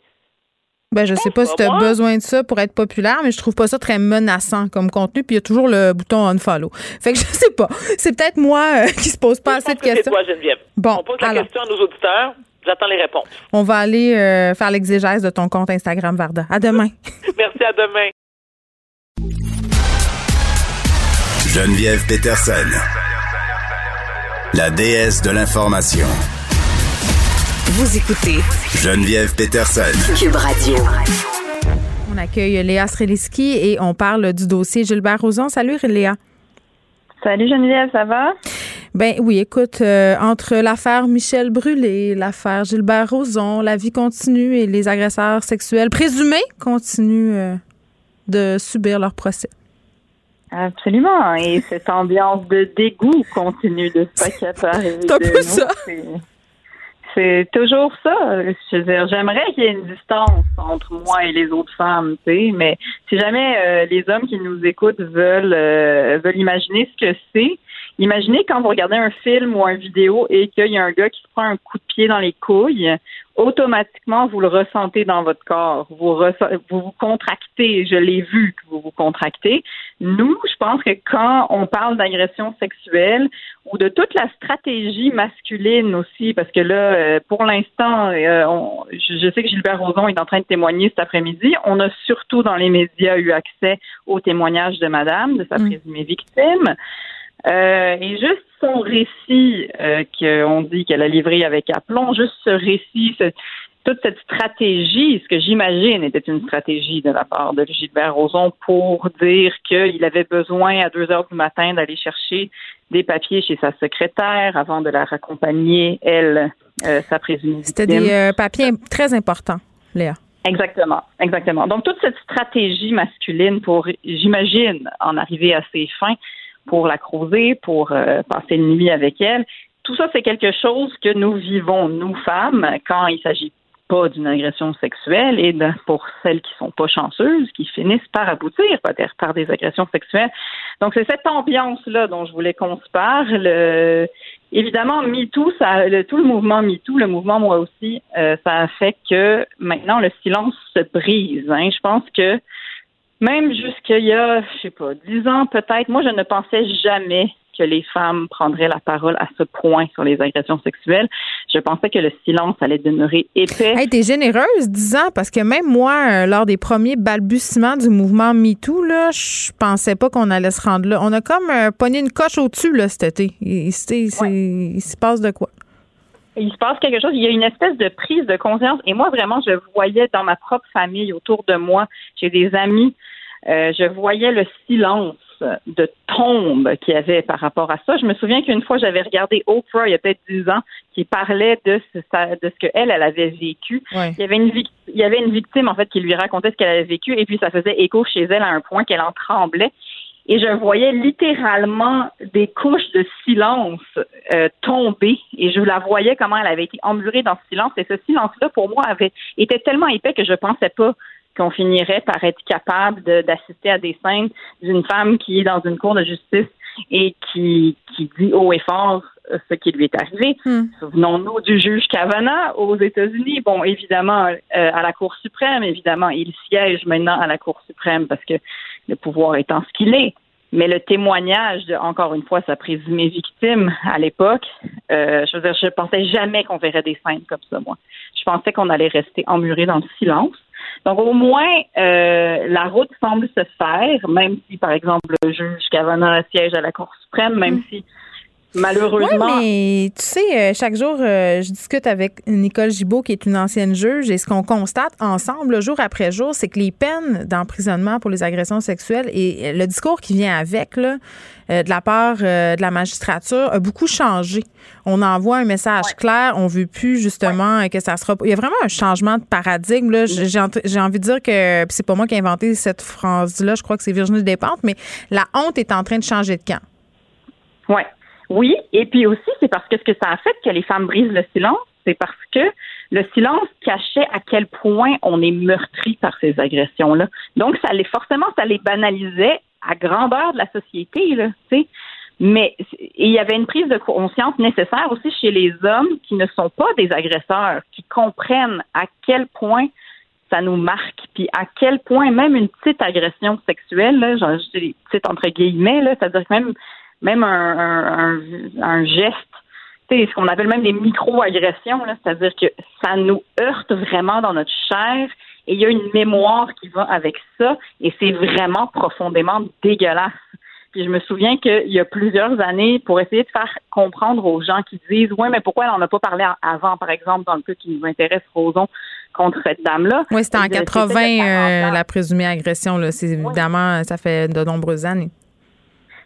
Ben, je sais pas si tu as besoin de ça pour être populaire, mais je trouve pas ça très menaçant comme contenu. Puis il y a toujours le bouton unfollow. Fait que je sais pas. C'est peut-être moi euh, qui se pose pas assez de questions. Toi, Geneviève. Bon, On pose la question à nos auditeurs. J'attends les réponses. On va aller euh, faire l'exégèse de ton compte Instagram, Varda. À demain. Merci, à demain. Geneviève Peterson, la déesse de l'information. Vous écoutez Geneviève Peterson, Cube Radio. On accueille Léa Sreliski et on parle du dossier Gilbert Rozon. Salut, Léa. Salut Geneviève, ça va? Ben oui, écoute, euh, entre l'affaire Michel Brûlé, l'affaire Gilbert Rozon, la vie continue et les agresseurs sexuels présumés continuent euh, de subir leur procès. Absolument. Et cette ambiance de dégoût continue de s'accaparer. C'est un peu ça. C'est toujours ça. Je veux dire, j'aimerais qu'il y ait une distance entre moi et les autres femmes, tu sais, mais si jamais euh, les hommes qui nous écoutent veulent veulent imaginer ce que c'est, Imaginez quand vous regardez un film ou une vidéo et qu'il y a un gars qui se prend un coup de pied dans les couilles, automatiquement, vous le ressentez dans votre corps. Vous vous, vous contractez. Je l'ai vu que vous vous contractez. Nous, je pense que quand on parle d'agression sexuelle ou de toute la stratégie masculine aussi, parce que là, euh, pour l'instant, euh, je sais que Gilbert Rozon est en train de témoigner cet après-midi. On a surtout dans les médias eu accès au témoignage de madame, de sa mm. présumée victime. Euh, et juste son récit euh, qu'on dit qu'elle a livré avec aplomb, juste ce récit, toute cette stratégie, ce que j'imagine était une stratégie de la part de Gilbert Rozon pour dire qu'il avait besoin à deux heures du matin d'aller chercher des papiers chez sa secrétaire avant de la raccompagner, elle, euh, sa présumée C'était des euh, papiers très importants, Léa. Exactement, exactement. Donc toute cette stratégie masculine pour, j'imagine, en arriver à ses fins, pour la creuser, pour euh, passer une nuit avec elle. Tout ça, c'est quelque chose que nous vivons, nous femmes, quand il s'agit pas d'une agression sexuelle et pour celles qui sont pas chanceuses, qui finissent par aboutir peut-être par des agressions sexuelles. Donc c'est cette ambiance-là dont je voulais qu'on se parle. évidemment, MeToo, ça, le, tout le mouvement MeToo, le mouvement moi aussi, euh, ça a fait que maintenant le silence se brise. Hein. Je pense que même jusqu'il y a, je sais pas, dix ans peut-être, moi je ne pensais jamais que les femmes prendraient la parole à ce point sur les agressions sexuelles. Je pensais que le silence allait demeurer épais. Hey, t'es généreuse, disant, parce que même moi, euh, lors des premiers balbutiements du mouvement MeToo, là, je pensais pas qu'on allait se rendre là. On a comme euh, pogné une coche au-dessus, là, cet été. Il, il se passe de quoi? Il se passe quelque chose. Il y a une espèce de prise de conscience. Et moi, vraiment, je voyais dans ma propre famille, autour de moi, j'ai des amis, euh, je voyais le silence de tombe qu'il y avait par rapport à ça. Je me souviens qu'une fois, j'avais regardé Oprah, il y a peut-être dix ans, qui parlait de ce, de ce qu'elle, elle avait vécu. Il, y avait une, il y avait une victime, en fait, qui lui racontait ce qu'elle avait vécu, et puis ça faisait écho chez elle à un point qu'elle en tremblait. Et je voyais littéralement des couches de silence euh, tomber, et je la voyais comment elle avait été emmurée dans ce silence. Et ce silence-là, pour moi, avait été tellement épais que je pensais pas qu'on finirait par être capable d'assister à des scènes d'une femme qui est dans une cour de justice et qui, qui dit haut et fort ce qui lui est arrivé. Hmm. Souvenons-nous du juge Kavanaugh aux États-Unis. Bon, évidemment, euh, à la Cour suprême, évidemment, il siège maintenant à la Cour suprême parce que le pouvoir étant ce qu'il est. Mais le témoignage de, encore une fois, sa présumée victime à l'époque, euh, je veux dire, je pensais jamais qu'on verrait des scènes comme ça, moi. Je pensais qu'on allait rester emmuré dans le silence. Donc, au moins, euh, la route semble se faire, même si, par exemple, le juge Kavanaugh siège à la Cour suprême, même mm. si Malheureusement. Oui, mais tu sais, euh, chaque jour, euh, je discute avec Nicole Gibault, qui est une ancienne juge, et ce qu'on constate ensemble, jour après jour, c'est que les peines d'emprisonnement pour les agressions sexuelles et le discours qui vient avec, là, de la part de la magistrature, a beaucoup changé. On envoie un message clair, on veut plus justement que ça sera. Il y a vraiment un changement de paradigme. J'ai envie de dire que c'est pas moi qui ai inventé cette phrase-là, je crois que c'est Virginie Despentes, mais la honte est en train de changer de camp. Oui. Oui, et puis aussi, c'est parce que ce que ça a fait que les femmes brisent le silence, c'est parce que le silence cachait à quel point on est meurtri par ces agressions-là. Donc, ça les forcément, ça les banalisait à grandeur de la société, là, tu sais. Mais il y avait une prise de conscience nécessaire aussi chez les hommes qui ne sont pas des agresseurs, qui comprennent à quel point ça nous marque, puis à quel point même une petite agression sexuelle, là, genre, je dis petite entre guillemets, là, c'est-à-dire que même même un, un, geste, ce qu'on appelle même des micro-agressions, c'est-à-dire que ça nous heurte vraiment dans notre chair et il y a une mémoire qui va avec ça et c'est vraiment profondément dégueulasse. Puis je me souviens qu'il y a plusieurs années, pour essayer de faire comprendre aux gens qui disent Ouais, mais pourquoi elle n'en a pas parlé avant, par exemple, dans le cas qui nous intéresse, Roson, contre cette dame-là? Oui, c'était en 80, euh, la présumée agression. Là. C'est évidemment, ça fait de nombreuses années.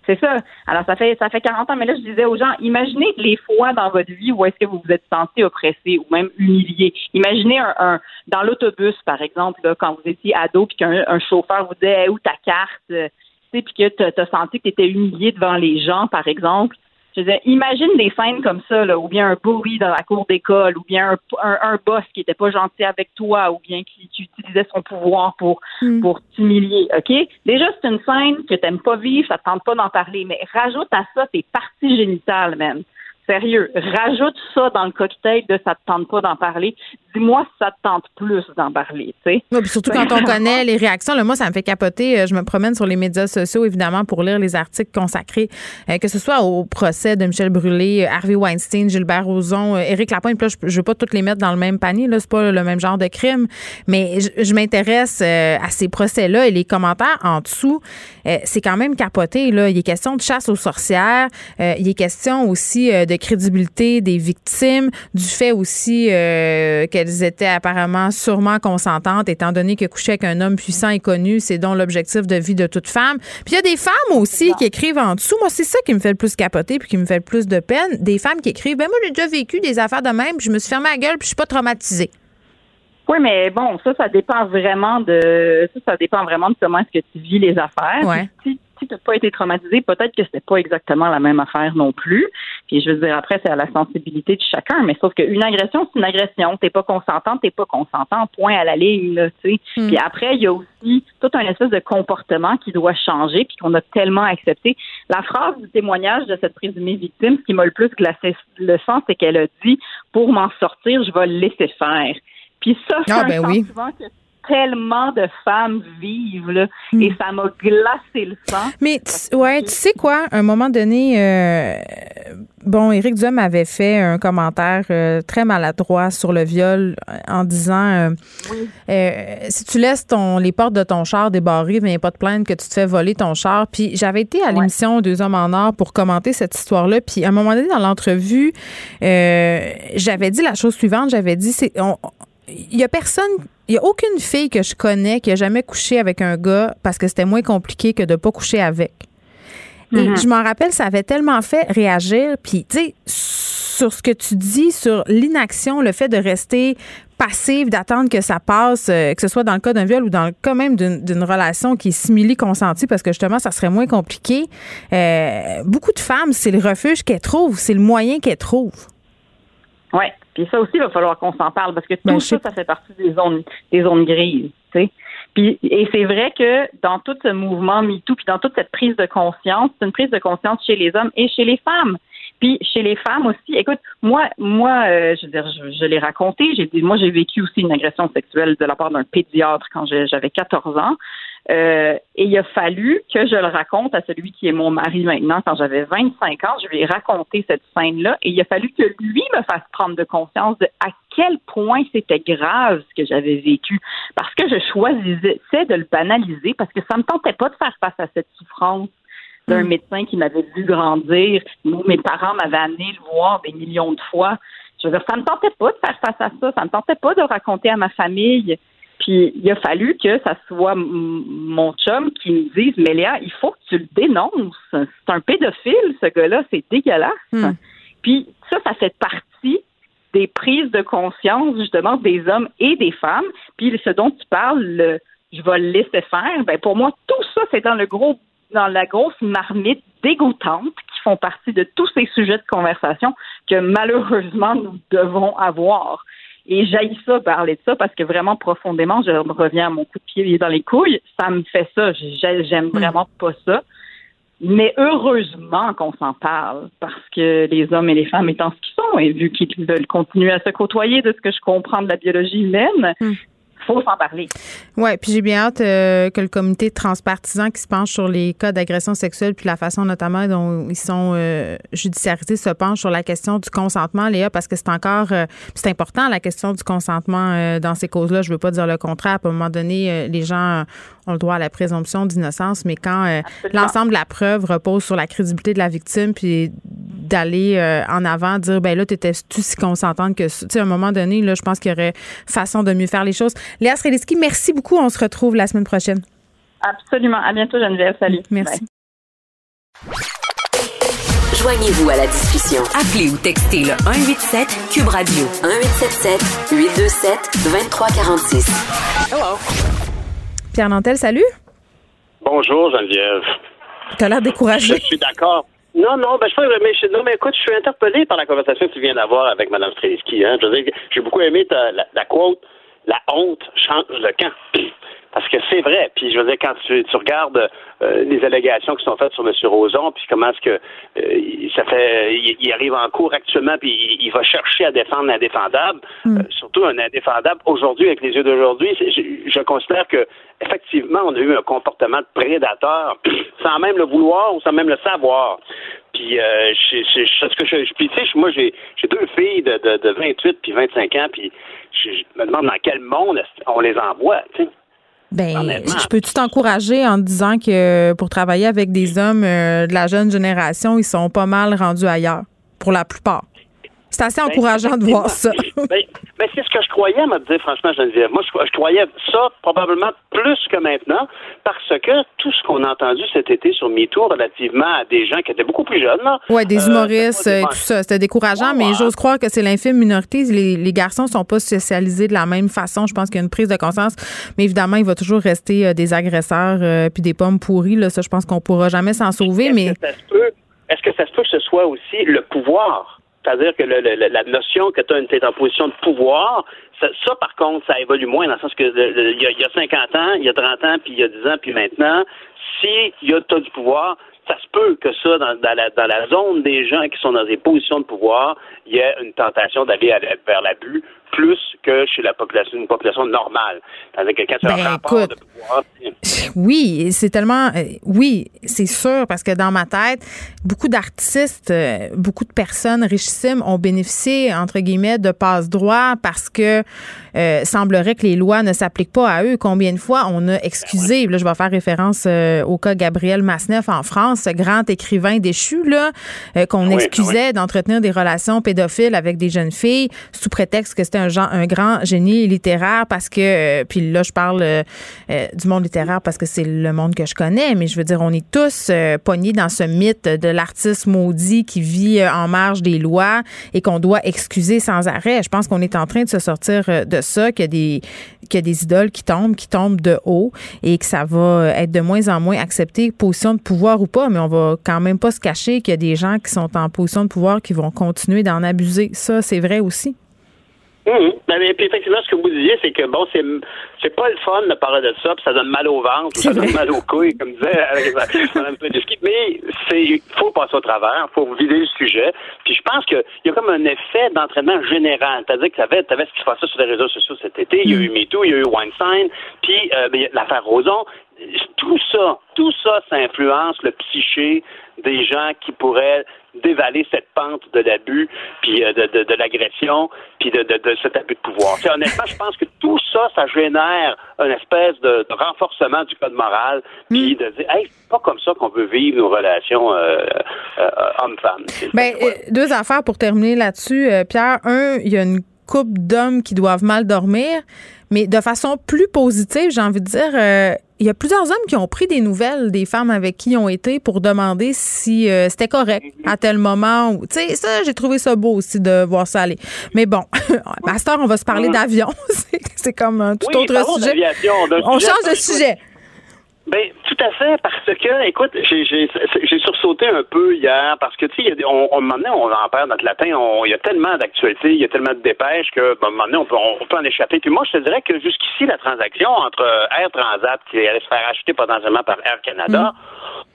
C'est ça. Alors, ça fait ça fait 40 ans, mais là, je disais aux gens, imaginez les fois dans votre vie où est-ce que vous vous êtes senti oppressé ou même humilié. Imaginez un, dans l'autobus, par exemple, là, quand vous étiez ado, puis qu'un chauffeur vous disait où ta carte, euh, tu sais, puis que tu as senti que tu étais humilié devant les gens, par exemple. Je disais, imagine des scènes comme ça, là, ou bien un bully dans la cour d'école, ou bien un, un, boss qui était pas gentil avec toi, ou bien qui, utilisait son pouvoir pour, hmm. pour t'humilier, OK? Déjà, c'est une scène que t'aimes pas vivre, ça te tente pas d'en parler, mais rajoute à ça tes parties génitales, même. Sérieux, rajoute ça dans le cocktail de ça te tente pas d'en parler. Dis-moi si ça te tente plus d'en parler, tu sais. surtout quand on connaît les réactions. Moi, ça me fait capoter. Euh, je me promène sur les médias sociaux, évidemment, pour lire les articles consacrés, euh, que ce soit au procès de Michel Brûlé, euh, Harvey Weinstein, Gilbert Rozon, Éric Lapointe. Là, je, ne veux pas toutes les mettre dans le même panier. Là, c'est pas le même genre de crime, mais je, m'intéresse à ces procès-là et les commentaires en dessous. c'est quand même capoté. Là, il est question de chasse aux sorcières. il est question aussi de crédibilité des victimes, du fait aussi euh, qu'elles étaient apparemment sûrement consentantes, étant donné que coucher avec un homme puissant et connu, c'est donc l'objectif de vie de toute femme. Puis il y a des femmes aussi qui écrivent en dessous. Moi, c'est ça qui me fait le plus capoter puis qui me fait le plus de peine. Des femmes qui écrivent, ben moi, j'ai déjà vécu des affaires de même, puis je me suis fermé la gueule, puis je suis pas traumatisée. Oui, mais bon, ça, ça dépend vraiment de ça, ça dépend vraiment de comment est-ce que tu vis les affaires. Ouais si tu n'as pas été traumatisé, peut-être que c'était pas exactement la même affaire non plus. Puis je veux dire, après, c'est à la sensibilité de chacun, mais sauf qu'une agression, c'est une agression. T'es pas consentante, t'es pas consentant, point à la ligne, là, tu sais. Mm. Puis après, il y a aussi tout un espèce de comportement qui doit changer, puis qu'on a tellement accepté. La phrase du témoignage de cette présumée victime, ce qui m'a le plus glacé le sang, c'est qu'elle a dit, pour m'en sortir, je vais le laisser faire. Puis ça, c'est Ah, un ben oui. que tellement de femmes vivent, là, et ça m'a glacé le sang. Mais tu- ouais, tu sais quoi, à un moment donné, euh, bon, Éric Duhem avait fait un commentaire euh, très maladroit sur le viol euh, en disant euh, si tu laisses ton les portes de ton char débarrées, viens pas te plaindre que tu te fais voler ton char. Puis j'avais été à l'émission Deux hommes en or pour commenter cette histoire-là. Puis à un moment donné dans l'entrevue, j'avais dit la chose suivante. J'avais dit c'est on- il y a personne, il y a aucune fille que je connais qui a jamais couché avec un gars parce que c'était moins compliqué que de pas coucher avec. Et Mhm. je m'en rappelle, ça avait tellement fait réagir. Puis, tu sais, sur ce que tu dis, sur l'inaction, le fait de rester passive, d'attendre que ça passe, euh, que ce soit dans le cas d'un viol ou dans le cas même d'une relation qui est simili-consentie, parce que justement, ça serait moins compliqué. Euh, beaucoup de femmes, c'est le refuge qu'elles trouvent, c'est le moyen qu'elles trouvent. Ouais. Puis ça aussi, il va falloir qu'on s'en parle parce que tout Ben, je ça, ça fait partie des zones, des zones grises, tu sais. Puis, et c'est vrai que dans tout ce mouvement MeToo, puis dans toute cette prise de conscience, c'est une prise de conscience chez les hommes et chez les femmes. Puis chez les femmes aussi, écoute, moi, moi, euh, je veux dire, je, je l'ai raconté. J'ai, dit- moi, j'ai vécu aussi une agression sexuelle de la part d'un pédiatre quand j'avais 14 ans. Euh, et il a fallu que je le raconte à celui qui est mon mari maintenant. Quand j'avais 25 ans, je lui ai raconté cette scène-là et il a fallu que lui me fasse prendre de conscience de à quel point c'était grave ce que j'avais vécu. Parce que je choisissais de le banaliser parce que ça me tentait pas de faire face à cette souffrance d'un médecin qui m'avait vu grandir. Nous, mes parents m'avaient amené le voir des millions de fois. Je veux dire, ça me tentait pas de faire face à ça. Ça me tentait pas de raconter à ma famille. Puis il a fallu que ça soit mon chum qui me dise, mais Léa, il faut que tu le dénonces. C'est un pédophile, ce gars-là, c'est dégueulasse. Puis ça, ça fait partie des prises de conscience, justement, des hommes et des femmes. Puis ce dont tu parles, le je vais le laisser faire, ben pour moi, tout ça, c'est dans le gros dans la grosse marmite dégoûtante qui font partie de tous ces sujets de conversation que malheureusement nous devons avoir. Et j'haïs ça, parler de ça, parce que vraiment profondément, je reviens à mon coup de pied dans les couilles, ça me fait ça. J'ai- J'aime vraiment pas ça. Mais heureusement qu'on s'en parle, parce que les hommes et les femmes étant ce qu'ils sont, et vu qu'ils veulent continuer à se côtoyer de ce que je comprends de la biologie humaine, faut s'en parler. Oui, puis j'ai bien hâte euh, que le comité transpartisan qui se penche sur les cas d'agression sexuelle puis la façon notamment dont ils sont euh, judiciarisés se penche sur la question du consentement, Léa, parce que c'est encore euh, c'est important la question du consentement euh, dans ces causes-là. Je veux pas dire le contraire. À un moment donné, les gens ont le droit à la présomption d'innocence, mais quand l'ensemble de la preuve repose sur la crédibilité de la victime, puis d'aller euh, en avant, dire ben là, t'étais-tu si consentante que ça? Tu sais, à un moment donné, là, je pense qu'il y aurait façon de mieux faire les choses. Léa Sreliski, merci beaucoup. On se retrouve la semaine prochaine. Absolument. À bientôt, Geneviève. Salut. Merci. Joignez-vous à la discussion. Appelez ou textez le 187 Cube Radio 1877 827 2346. Hello. Pierre Nantel, salut. Bonjour, Geneviève. T'as l'air découragé. Je suis d'accord. Non, non, ben, je sais mais, je- non, mais écoute, je suis interpellé par la conversation que tu viens d'avoir avec Mme Streliski. Hein. Je veux dire, j'ai beaucoup aimé ta- la, la quote La honte change le camp. Parce que c'est vrai. Puis je veux dire, quand tu, tu regardes euh, les allégations qui sont faites sur M. Roson, puis comment est-ce que euh, ça fait il, il arrive en cours actuellement, puis il, il va chercher à défendre l'indéfendable, euh, surtout un indéfendable aujourd'hui, avec les yeux d'aujourd'hui, je, je considère que effectivement, on a eu un comportement de prédateur sans même le vouloir ou sans même le savoir. Puis, euh, je, je, je- ce que je, puis, tu sais, moi, j'ai, j'ai deux filles de, de, de 28 puis 25 ans, puis je, je me demande dans quel monde on les envoie, tu sais. Ben, je peux-tu t'encourager en te disant que pour travailler avec des hommes euh, de la jeune génération, ils sont pas mal rendus ailleurs, pour la plupart? C'est assez Ben, encourageant de voir ça. ben, ben, c'est ce que je croyais, me dire franchement, Geneviève. Moi, je, je croyais ça probablement plus que maintenant, parce que tout ce qu'on a entendu cet été sur MeToo relativement à des gens qui étaient beaucoup plus jeunes, Ouais, des euh, humoristes et pas tout ça. C'était décourageant, mais j'ose croire que c'est l'infime minorité. Les, les garçons sont pas socialisés de la même façon. Je pense qu'il y a une prise de conscience. Mais évidemment, il va toujours rester euh, des agresseurs euh, puis des pommes pourries. Là. Ça, je pense qu'on pourra jamais s'en sauver. Mais Ça se peut. est-ce que ça se peut que ce soit aussi le pouvoir? C'est-à-dire que le, le, la notion que tu es en position de pouvoir, ça, par contre, ça évolue moins dans le sens que il y, a, y a 50 ans, il y a 30 ans, puis il y a 10 ans, puis maintenant, si tu as du pouvoir, ça se peut que ça, dans, dans, la, dans la zone des gens qui sont dans des positions de pouvoir, il y ait une tentation d'aller vers l'abus plus que chez la population, une population normale. Tandis que quand tu Ben, as écoute, de pouvoir, Oui, c'est tellement. euh, oui, c'est sûr, parce que dans ma tête, beaucoup d'artistes, euh, beaucoup de personnes richissimes ont bénéficié, entre guillemets, de passe-droit parce que euh, semblerait que les lois ne s'appliquent pas à eux. Combien de fois on a excusé, là, je vais faire référence euh, au cas Gabriel Masneff en France, ce grand écrivain déchu, là, qu'on Oui, excusait d'entretenir des relations avec des jeunes filles sous prétexte que c'était un, gen- un grand génie littéraire parce que, euh, puis là, je parle euh, euh, du monde littéraire parce que c'est le monde que je connais, mais je veux dire, on est tous euh, pognés dans ce mythe de l'artiste maudit qui vit en marge des lois et qu'on doit excuser sans arrêt. Je pense qu'on est en train de se sortir de ça, qu'il y a des qu'il y a des idoles qui tombent, qui tombent de haut et que ça va être de moins en moins accepté, position de pouvoir ou pas, mais on va quand même pas se cacher qu'il y a des gens qui sont en position de pouvoir qui vont continuer d'en abuser. Ça, c'est vrai aussi. Hum, ben, mais puis effectivement, ce que vous disiez, c'est que bon, c'est c'est pas le fun de parler de ça, puis ça donne mal au ventre, ça donne mal aux couilles, comme disait euh, Mme mais c'est faut passer au travers, faut vider le sujet. Puis je pense qu'il y a comme un effet d'entraînement général. C'est-à-dire que tu avais, ce qui se passait sur les réseaux sociaux cet été, il y a eu MeToo, il y a eu Weinstein, puis euh, ben, l'affaire Roson. Tout ça, tout ça, ça influence le psyché des gens qui pourraient dévaler cette pente de l'abus, puis euh, de, de, de l'agression, puis de, de, cet abus de pouvoir. Honnêtement, je pense que tout ça, ça génère une espèce de, renforcement du code moral, puis de dire, hey, c'est pas comme ça qu'on veut vivre nos relations euh, euh, hommes-femmes. C'est- Ben, euh, deux affaires pour terminer là-dessus, euh, Pierre. Un, il y a une couple d'hommes qui doivent mal dormir, mais de façon plus positive, j'ai envie de dire, euh, il y a plusieurs hommes qui ont pris des nouvelles des femmes avec qui ils ont été pour demander si euh, c'était correct à tel moment. ou- Tu sais, ça, j'ai trouvé ça beau aussi de voir ça aller. Mais bon, Master, on va se parler d'avion. C'est- comme un tout Oui, autre sujet. On sujet change de sujet. Ben, tout à fait, parce que, écoute, j'ai j'ai- j'ai sursauté un peu hier, parce que, tu sais, on, on, donné, on en perd notre latin, on- il y a tellement d'actualités, il y a tellement de dépêches que, ben, donné, on peut, on, peut en échapper. Puis moi, je te dirais que jusqu'ici, la transaction entre euh, Air Transat, qui allait se faire acheter potentiellement par Air Canada,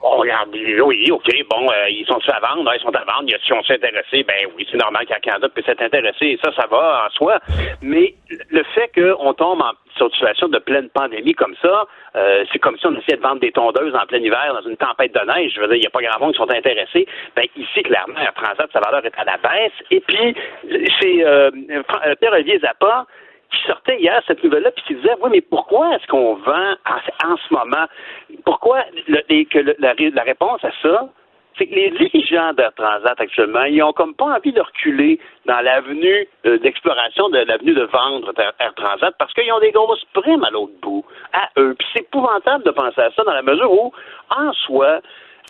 on regarde, oui, OK, bon, euh, ils sont à vendre, Ah, ils sont à vendre, si on s'est intéressé, ben oui, c'est normal qu'Air Canada puisse s'être intéressé, et ça, ça va en soi. Mais le fait qu'on tombe en sur une situation de pleine pandémie comme ça, euh, c'est comme si on essayait de vendre des tondeuses en plein hiver dans une tempête de neige. Je veux dire, il n'y a pas grand monde qui sont intéressés. Ben, ici, clairement, Air Transat, sa valeur est à la baisse. Et puis, c'est euh, euh, Pierre-Olivier Zappa qui sortait hier cette nouvelle-là, puis qui disait, oui, mais pourquoi est-ce qu'on vend en, ce moment? Pourquoi le- la réponse à ça, c'est que les dirigeants d'Air Transat actuellement, ils ont comme pas envie de reculer dans l'avenue euh, d'exploration de l'avenue de vendre Air, Air Transat parce qu'ils ont des grosses primes à l'autre bout, à eux. Puis c'est épouvantable de penser à ça dans la mesure où, en soi,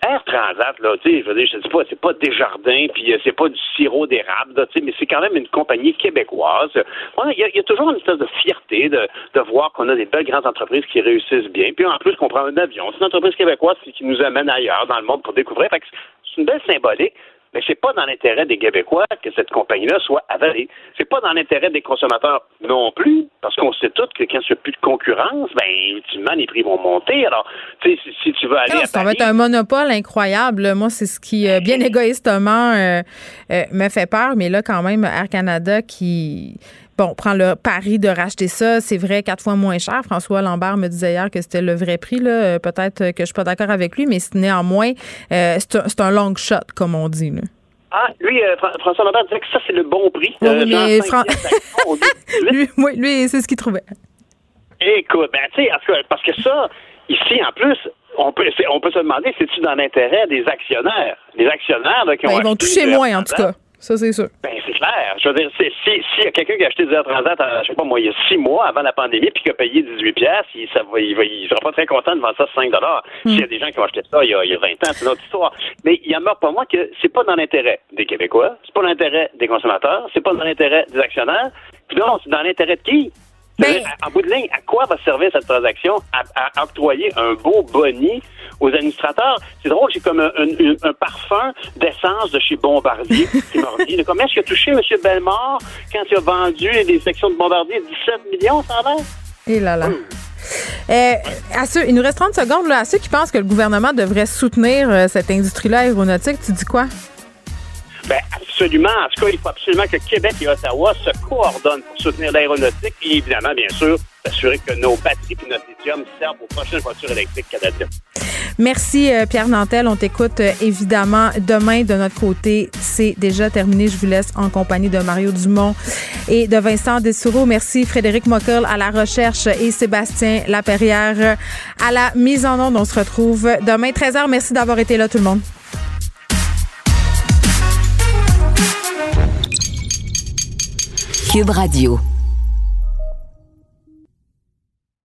Air Transat, là, tu sais, je veux dire, je pas, c'est pas Desjardins, puis euh, c'est pas du sirop d'érable, tu sais, mais c'est quand même une compagnie québécoise. Il y, a- toujours une espèce de fierté de, de voir qu'on a des belles grandes entreprises qui réussissent bien, puis en plus qu'on prend un avion. C'est une entreprise québécoise qui nous amène ailleurs dans le monde pour découvrir. Fait que c'est une belle symbolique. Mais c'est pas dans l'intérêt des Québécois que cette compagnie-là soit avalée. C'est pas dans l'intérêt des consommateurs non plus, parce qu'on sait tous que quand il n'y a plus de concurrence, ben, ultimement, les prix vont monter. Alors, tu sais, si, si tu veux aller Non, à ça va être un monopole incroyable. Moi, c'est ce qui, euh, bien égoïstement, euh, euh, me fait peur. Mais là, quand même, Air Canada qui, bon, prend le pari de racheter ça, c'est vrai, quatre fois moins cher. François Lambert me disait hier que c'était le vrai prix. Là. Euh, Peut-être que je suis pas d'accord avec lui, mais c'est- néanmoins, euh, c'est un, c'est un long shot, comme on dit. Là. Ah, lui, euh, Fran- François Lambert disait que ça, c'est le bon prix. Oui, Euh, mais Fran- piastres d'action au lieu de 18. lui, oui, lui, c'est ce qu'il trouvait. Écoute, ben, tu sais, parce que ça, ici, en plus, on peut, on peut se demander, c'est-tu dans l'intérêt des actionnaires? Les actionnaires, là, qui Ben, ont ils vont toucher moins, en tout cas. Ça, c'est sûr. Ben, c'est clair. Je veux dire, c'est- si- s'il y a quelqu'un qui a acheté du Air Transat, je sais pas moi, il y a six mois avant la pandémie, puis qui a payé 18 pièces, il, ça va- il, va- il sera pas très content de vendre ça 5 dollars. S'il y a des gens qui ont acheté ça il y a, il y a 20 ans, c'est une autre histoire. Mais il y en meurt pas moi que c'est pas dans l'intérêt des Québécois, c'est pas dans l'intérêt des consommateurs, c'est pas dans l'intérêt des actionnaires. Puis non, c'est dans l'intérêt de qui? Ben- en bout de ligne, à quoi va servir cette transaction? À, octroyer un beau boni aux administrateurs? C'est drôle, j'ai comme un, un, parfum d'essence de chez Bombardier. Combien est-ce qu'il a touché M. Bellemare quand il a vendu des sections de Bombardier? 17 millions, ça a l'air? Et là là. Euh, à ceux, il nous reste 30 secondes. Là, à ceux qui pensent que le gouvernement devrait soutenir euh, cette industrie-là aéronautique, tu dis quoi? Ben, absolument. En tout cas, il faut absolument que Québec et Ottawa se coordonnent pour soutenir l'aéronautique et évidemment, bien sûr, s'assurer que nos batteries et notre lithium servent aux prochaines voitures électriques canadiennes. Merci, euh, Pierre Nantel. On t'écoute euh, évidemment demain de notre côté. C'est déjà terminé. Je vous laisse en compagnie de Mario Dumont et de Vincent Dessoureau. Merci, Frédéric Mockel à la recherche et Sébastien Laperrière à la mise en onde. On se retrouve demain 13h. Merci d'avoir été là, tout le monde. Cube Radio.